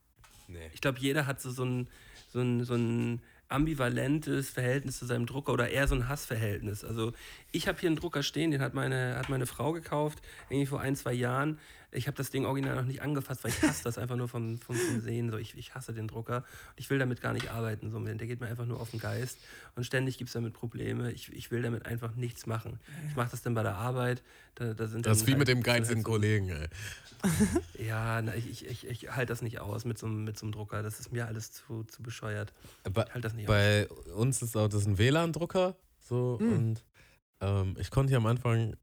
[SPEAKER 4] Nee.
[SPEAKER 3] Ich glaube, jeder hat so, so, ein, so, ein, so ein ambivalentes Verhältnis zu seinem Drucker oder eher so ein Hassverhältnis. Also ich habe hier einen Drucker stehen, den hat meine, hat meine Frau gekauft, irgendwie vor ein, zwei Jahren. Ich habe das Ding original noch nicht angefasst, weil ich hasse das einfach nur vom, vom, vom Sehen. So, ich, ich hasse den Drucker. Und ich will damit gar nicht arbeiten. So. Der geht mir einfach nur auf den Geist. Und ständig gibt es damit Probleme. Ich, ich will damit einfach nichts machen. Ich mache das dann bei der Arbeit. Da, da sind
[SPEAKER 4] Das ist wie
[SPEAKER 3] halt-
[SPEAKER 4] mit dem
[SPEAKER 3] halt
[SPEAKER 4] geizigen
[SPEAKER 3] so-
[SPEAKER 4] Kollegen, ey. [LAUGHS] [LAUGHS]
[SPEAKER 3] Ja, na, ich, ich, ich halte das nicht aus mit so, einem- mit so einem Drucker. Das ist mir alles zu, zu bescheuert.
[SPEAKER 4] Bei,
[SPEAKER 3] Ich halte das nicht
[SPEAKER 4] bei uns ist auch das ein WLAN-Drucker. So,
[SPEAKER 3] Hm.
[SPEAKER 4] und ähm, ich konnte hier am Anfang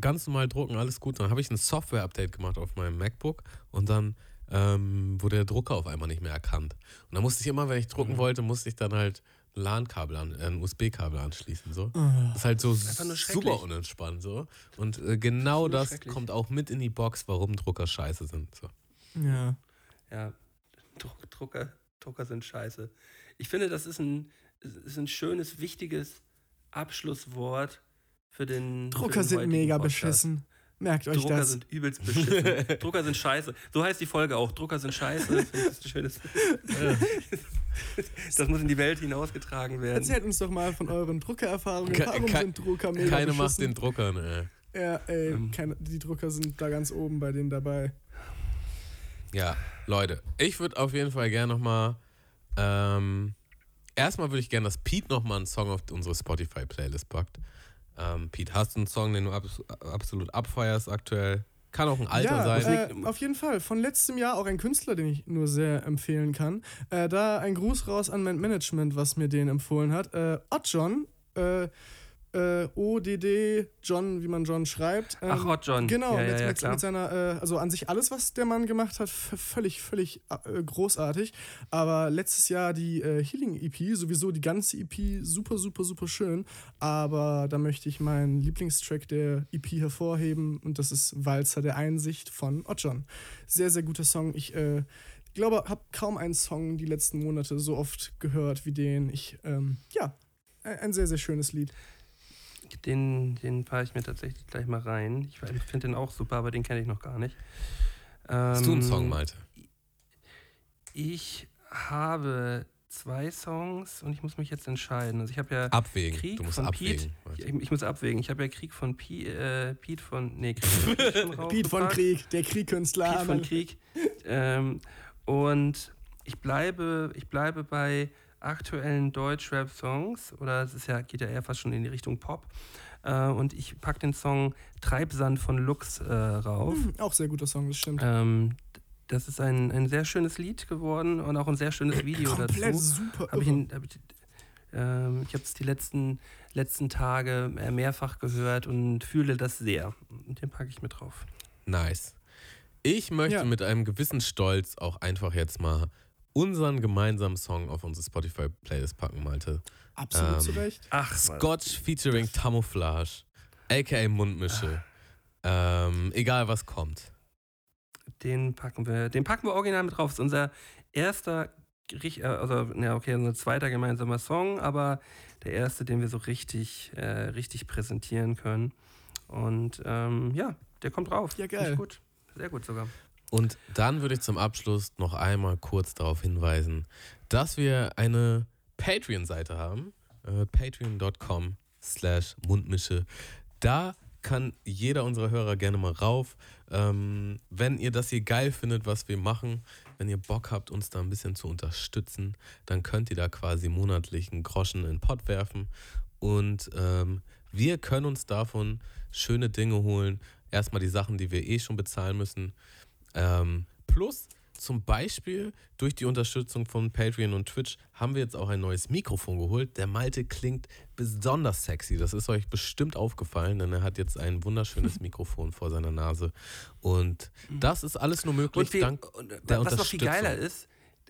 [SPEAKER 4] ganz normal drucken, alles gut. Dann habe ich ein Software-Update gemacht auf meinem MacBook und dann ähm, wurde der Drucker auf einmal nicht mehr erkannt. Und dann musste ich immer, wenn ich drucken wollte, musste ich dann halt ein LAN-Kabel an, äh, ein USB-Kabel anschließen. So.
[SPEAKER 3] Ah.
[SPEAKER 4] Das ist halt so
[SPEAKER 3] schrecklich.
[SPEAKER 4] super unentspannt. So. Und äh, genau das
[SPEAKER 3] schrecklich.
[SPEAKER 4] kommt auch mit in die Box, warum Drucker scheiße sind. So.
[SPEAKER 5] Ja.
[SPEAKER 3] Ja, Druck, Drucker, Drucker sind scheiße. Ich finde, das ist ein, ist ein schönes, wichtiges Abschlusswort für den. für
[SPEAKER 5] Drucker
[SPEAKER 3] den
[SPEAKER 5] sind mega
[SPEAKER 3] Podcast.
[SPEAKER 5] beschissen. Merkt euch
[SPEAKER 3] Drucker
[SPEAKER 5] das.
[SPEAKER 3] sind übelst beschissen. [LAUGHS] Drucker sind scheiße. So heißt die Folge auch. Drucker sind scheiße. Das ist ein schönes. [LAUGHS] das muss in die Welt hinausgetragen werden.
[SPEAKER 5] Erzählt uns doch mal von euren Druckererfahrungen.
[SPEAKER 4] Ke-
[SPEAKER 5] Warum
[SPEAKER 4] ke-
[SPEAKER 5] sind Drucker mega
[SPEAKER 4] Keine macht
[SPEAKER 5] beschissen?
[SPEAKER 4] den Druckern, ey.
[SPEAKER 5] Ja, ey,
[SPEAKER 3] Ähm.
[SPEAKER 5] keine, die Drucker sind da ganz oben bei denen dabei.
[SPEAKER 4] Ja, Leute, ich würde auf jeden Fall gerne nochmal. Ähm, erstmal würde ich gerne, dass Pete nochmal einen Song auf unsere Spotify-Playlist packt. Ähm, Pete, hast du einen Song, den du abs absolut abfeierst aktuell? Kann auch ein alter
[SPEAKER 5] ja,
[SPEAKER 4] sein.
[SPEAKER 5] Äh, auf jeden Fall. Von letztem Jahr auch ein Künstler, den ich nur sehr empfehlen kann. Äh, da ein Gruß raus an mein Management, was mir den empfohlen hat. Äh, Oddjohn, äh, äh, ODD John, wie man John schreibt. Ähm,
[SPEAKER 3] Ach, Odd John.
[SPEAKER 5] Genau,
[SPEAKER 3] Ja, ja,
[SPEAKER 5] mit,
[SPEAKER 3] ja, klar.
[SPEAKER 5] mit seiner, äh, also an sich alles, was der Mann gemacht hat, völlig, völlig äh, großartig. Aber letztes Jahr die äh, Healing EP, sowieso die ganze EP, super, super, super schön. Aber da möchte ich meinen Lieblingstrack der EP hervorheben und das ist Walzer der Einsicht von Oddjohn. Sehr, sehr guter Song. Ich äh, glaube, habe kaum einen Song die letzten Monate so oft gehört wie den. Ich, ähm, ja, ein sehr, sehr schönes Lied.
[SPEAKER 3] Den, den fahre ich mir tatsächlich gleich mal rein. Ich finde den auch super, aber den kenne ich noch gar nicht.
[SPEAKER 4] hast du einen
[SPEAKER 3] Ähm,
[SPEAKER 4] Song, Malte?
[SPEAKER 3] Ich habe zwei Songs und ich muss mich jetzt entscheiden. Also ich habe ja
[SPEAKER 4] Abwägen.
[SPEAKER 3] Krieg
[SPEAKER 4] du musst
[SPEAKER 3] von
[SPEAKER 4] abwägen.
[SPEAKER 3] Pete. Ich, ich muss abwägen. Ich habe ja Krieg von Pi, äh, Pete von. Nee, Krieg [LAUGHS] von Pete
[SPEAKER 5] von. Krieg, der Kriegkünstler.
[SPEAKER 3] Pete von. Krieg. Ähm, und ich bleibe, ich bleibe bei aktuellen Deutsch-Rap-Songs, oder es ist ja, geht ja eher fast schon in die Richtung Pop. Äh, und ich packe den Song Treibsand von Lux äh, rauf.
[SPEAKER 5] Hm, Auch sehr guter Song, das stimmt.
[SPEAKER 3] Ähm, das ist ein, ein sehr schönes Lied geworden und auch ein sehr schönes Video
[SPEAKER 5] Komplett
[SPEAKER 3] dazu.
[SPEAKER 5] super.
[SPEAKER 3] Hab ich ihn- hab ich ähm, ich habe es die letzten, letzten Tage mehrfach gehört und fühle das sehr. Und den packe ich mit drauf.
[SPEAKER 4] Nice. Ich möchte
[SPEAKER 5] Ja.
[SPEAKER 4] mit einem gewissen Stolz auch einfach jetzt mal unseren gemeinsamen Song auf unsere Spotify-Playlist packen, Malte.
[SPEAKER 5] Absolut
[SPEAKER 4] Ähm,
[SPEAKER 5] zu Recht.
[SPEAKER 3] Ach,
[SPEAKER 4] Scotch featuring Camouflage, aka Mundmische. Ähm, egal was kommt.
[SPEAKER 3] Den packen wir, den packen wir original mit drauf. Das ist unser erster, äh, also, na okay, unser zweiter gemeinsamer Song, aber der erste, den wir so richtig, äh, richtig präsentieren können. Und ähm, ja, der kommt drauf.
[SPEAKER 5] Ja, geil.
[SPEAKER 3] Gut. Sehr gut sogar.
[SPEAKER 4] Und dann würde ich zum Abschluss noch einmal kurz darauf hinweisen, dass wir eine Patreon-Seite haben, äh, patreon.com slash Mundmische. Da kann jeder unserer Hörer gerne mal rauf. Ähm, wenn ihr das hier geil findet, was wir machen, wenn ihr Bock habt, uns da ein bisschen zu unterstützen, dann könnt ihr da quasi monatlich einen Groschen in den Pott werfen. Und ähm, wir können uns davon schöne Dinge holen. Erstmal die Sachen, die wir eh schon bezahlen müssen. Ähm, plus zum Beispiel durch die Unterstützung von Patreon und Twitch haben wir jetzt auch ein neues Mikrofon geholt. Der Malte klingt besonders sexy. Das ist euch bestimmt aufgefallen, denn er hat jetzt ein wunderschönes [LAUGHS] Mikrofon vor seiner Nase. Und das ist alles nur möglich
[SPEAKER 3] wir,
[SPEAKER 4] dank der
[SPEAKER 3] was noch viel
[SPEAKER 4] Unterstützung.
[SPEAKER 3] geiler ist,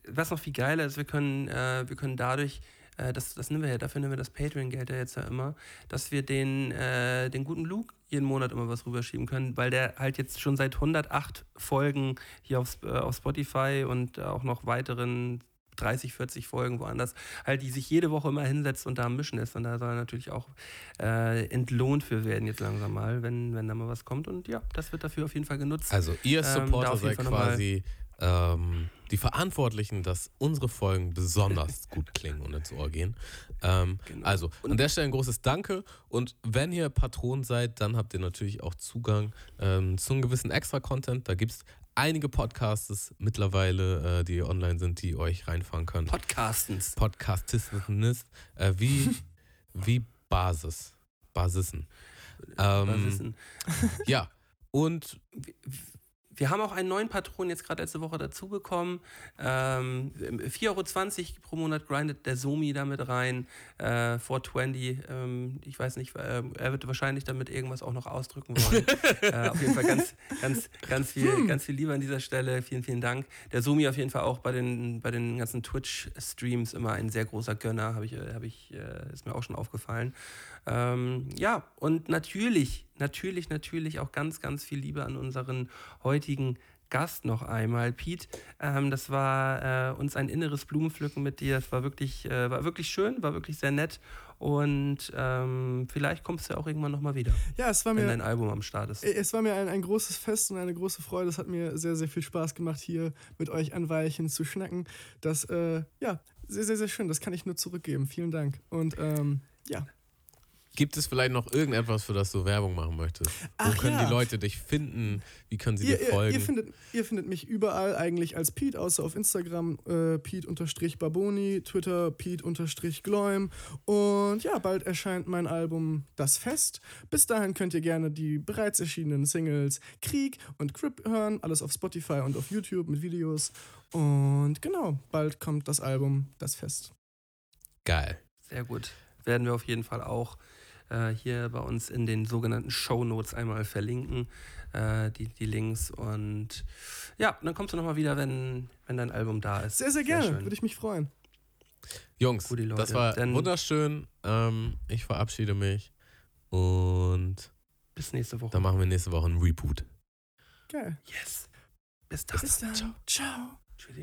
[SPEAKER 3] was noch viel geiler ist, wir können, äh, wir können dadurch, äh, das, das nehmen wir ja, dafür nehmen wir das Patreon-Geld ja jetzt ja immer, dass wir den, äh, den guten Luke jeden Monat immer was rüberschieben können, weil der halt jetzt schon seit 108 Folgen hier auf, äh, auf Spotify und auch noch weiteren 30, 40 Folgen woanders, halt die sich jede Woche immer hinsetzt und da am Mischen ist. Und da soll er natürlich auch äh, entlohnt für werden jetzt langsam mal, wenn, wenn da mal was kommt. Und ja, das wird dafür auf jeden Fall genutzt.
[SPEAKER 4] Also ihr
[SPEAKER 3] Ähm,
[SPEAKER 4] Supporter
[SPEAKER 3] jeden
[SPEAKER 4] seid quasi ähm, die Verantwortlichen, dass unsere Folgen besonders [LAUGHS] gut klingen und ins Ohr gehen. Ähm,
[SPEAKER 3] Genau.
[SPEAKER 4] Also an der Stelle ein großes Danke und wenn ihr Patron seid, dann habt ihr natürlich auch Zugang ähm, zu einem gewissen Extra-Content. Da gibt es einige Podcasts mittlerweile, äh, die online sind, die euch reinfahren könnt.
[SPEAKER 3] Podcastens.
[SPEAKER 4] Podcastisten, äh, wie, [LAUGHS] wie Basis. Basissen. Ähm,
[SPEAKER 3] denn? [LAUGHS]
[SPEAKER 4] Ja, und
[SPEAKER 3] Wir haben auch einen neuen Patron jetzt gerade letzte Woche dazu bekommen. Ähm, 4,20 Euro pro Monat grindet der Somi damit rein. Äh, 420, ähm, ich weiß nicht, äh, er wird wahrscheinlich damit irgendwas auch noch ausdrücken wollen. [LAUGHS] äh, auf jeden Fall ganz, ganz, ganz viel, ganz viel Liebe an dieser Stelle. Vielen, vielen Dank. Der Somi auf jeden Fall auch bei den, bei den ganzen Twitch-Streams immer ein sehr großer Gönner, habe ich, äh, hab ich, äh, ist mir auch schon aufgefallen. Ähm, ja, und natürlich, natürlich, natürlich auch ganz, ganz viel Liebe an unseren heutigen Gast noch einmal. Pete, ähm, das war äh, uns ein inneres Blumenpflücken mit dir. Es war wirklich, äh, war wirklich schön, war wirklich sehr nett. Und ähm, vielleicht kommst du ja auch irgendwann nochmal wieder,
[SPEAKER 5] Ja, es war
[SPEAKER 3] wenn
[SPEAKER 5] mir,
[SPEAKER 3] dein Album am Start ist.
[SPEAKER 5] es war mir ein, ein großes Fest und eine große Freude. Es hat mir sehr, sehr viel Spaß gemacht, hier mit euch ein Weilchen zu schnacken. Das, äh, ja, sehr, sehr, sehr schön. Das kann ich nur zurückgeben. Vielen Dank. Und ähm, ja,
[SPEAKER 4] Gibt es vielleicht noch irgendetwas, für das du Werbung machen möchtest? Wo
[SPEAKER 5] Ach
[SPEAKER 4] können
[SPEAKER 5] ja.
[SPEAKER 4] die Leute dich finden? Wie können sie
[SPEAKER 5] Ihr,
[SPEAKER 4] dir
[SPEAKER 5] ihr,
[SPEAKER 4] folgen?
[SPEAKER 5] ihr, findet, ihr findet mich überall eigentlich als Pete, außer auf Instagram äh, Pete-Barboni, Twitter Pete-Gloim. Und ja, bald erscheint mein Album Das Fest. Bis dahin könnt ihr gerne die bereits erschienenen Singles Krieg und Crip hören. Alles auf Spotify und auf YouTube mit Videos. Und genau, bald kommt das Album Das Fest.
[SPEAKER 4] Geil.
[SPEAKER 3] Sehr gut. Werden wir auf jeden Fall auch äh, hier bei uns in den sogenannten Show Notes einmal verlinken, äh, die, die Links. Und ja, dann kommst du nochmal wieder, wenn, wenn dein Album da ist.
[SPEAKER 5] Sehr, sehr gerne.
[SPEAKER 3] schön.
[SPEAKER 5] Würde ich mich freuen.
[SPEAKER 4] Jungs,
[SPEAKER 3] Gute Leute.
[SPEAKER 4] das war
[SPEAKER 3] Dann-
[SPEAKER 4] wunderschön. Ähm, ich verabschiede mich. Und
[SPEAKER 3] Bis nächste Woche.
[SPEAKER 4] dann machen wir nächste Woche einen Reboot.
[SPEAKER 5] Geil.
[SPEAKER 3] Yes. Bis dann.
[SPEAKER 5] Bis dann. Ciao.
[SPEAKER 3] Tschüssi.